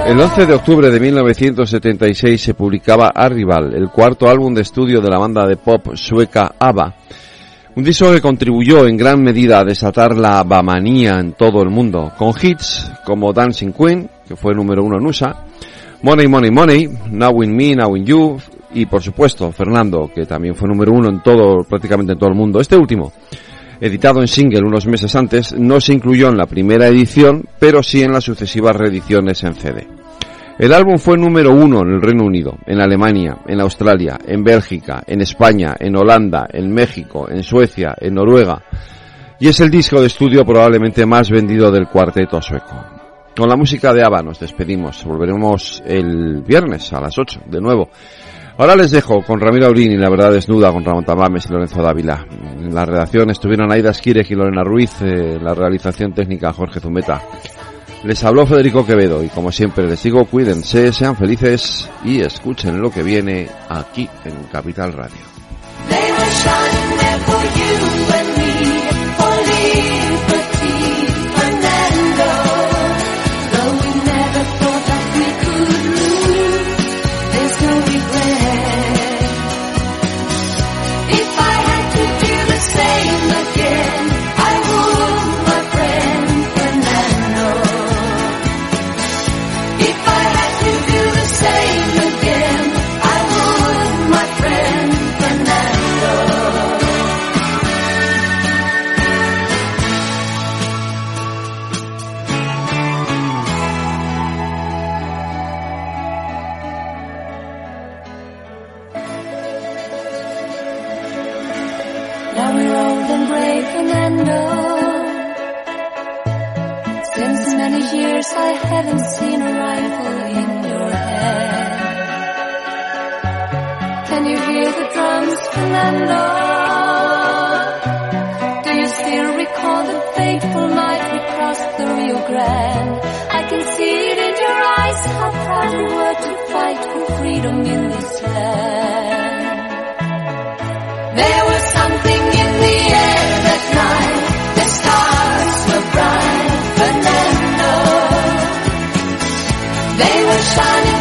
El 11 de octubre de 1976 se publicaba Arrival, el cuarto álbum de estudio de la banda de pop sueca ABBA. Un disco que contribuyó en gran medida a desatar la bamanía en todo el mundo, con hits como Dancing Queen, que fue número uno en USA, Money Money Money, Now in Me, Now in You, y por supuesto Fernando, que también fue número uno en todo, prácticamente en todo el mundo. Este último, editado en single unos meses antes, no se incluyó en la primera edición, pero sí en las sucesivas reediciones en CD. El álbum fue número uno en el Reino Unido, en Alemania, en Australia, en Bélgica, en España, en Holanda, en México, en Suecia, en Noruega. Y es el disco de estudio probablemente más vendido del cuarteto sueco. Con la música de ABBA nos despedimos. Volveremos el viernes a las 8 de nuevo. Ahora les dejo con Ramiro Aurini, La Verdad Desnuda, con Ramón Tamames y Lorenzo Dávila. En la redacción estuvieron Aida Skirek y Lorena Ruiz, eh, en la realización técnica Jorge Zumeta. Les habló Federico Quevedo y como siempre les digo, cuídense, sean felices y escuchen lo que viene aquí en Capital Radio. Fernando? Do you still recall the fateful night we crossed the Rio Grande? I can see it in your eyes, how proud you were to fight for freedom in this land. There was something in the air that night. The stars were bright, Fernando. They were shining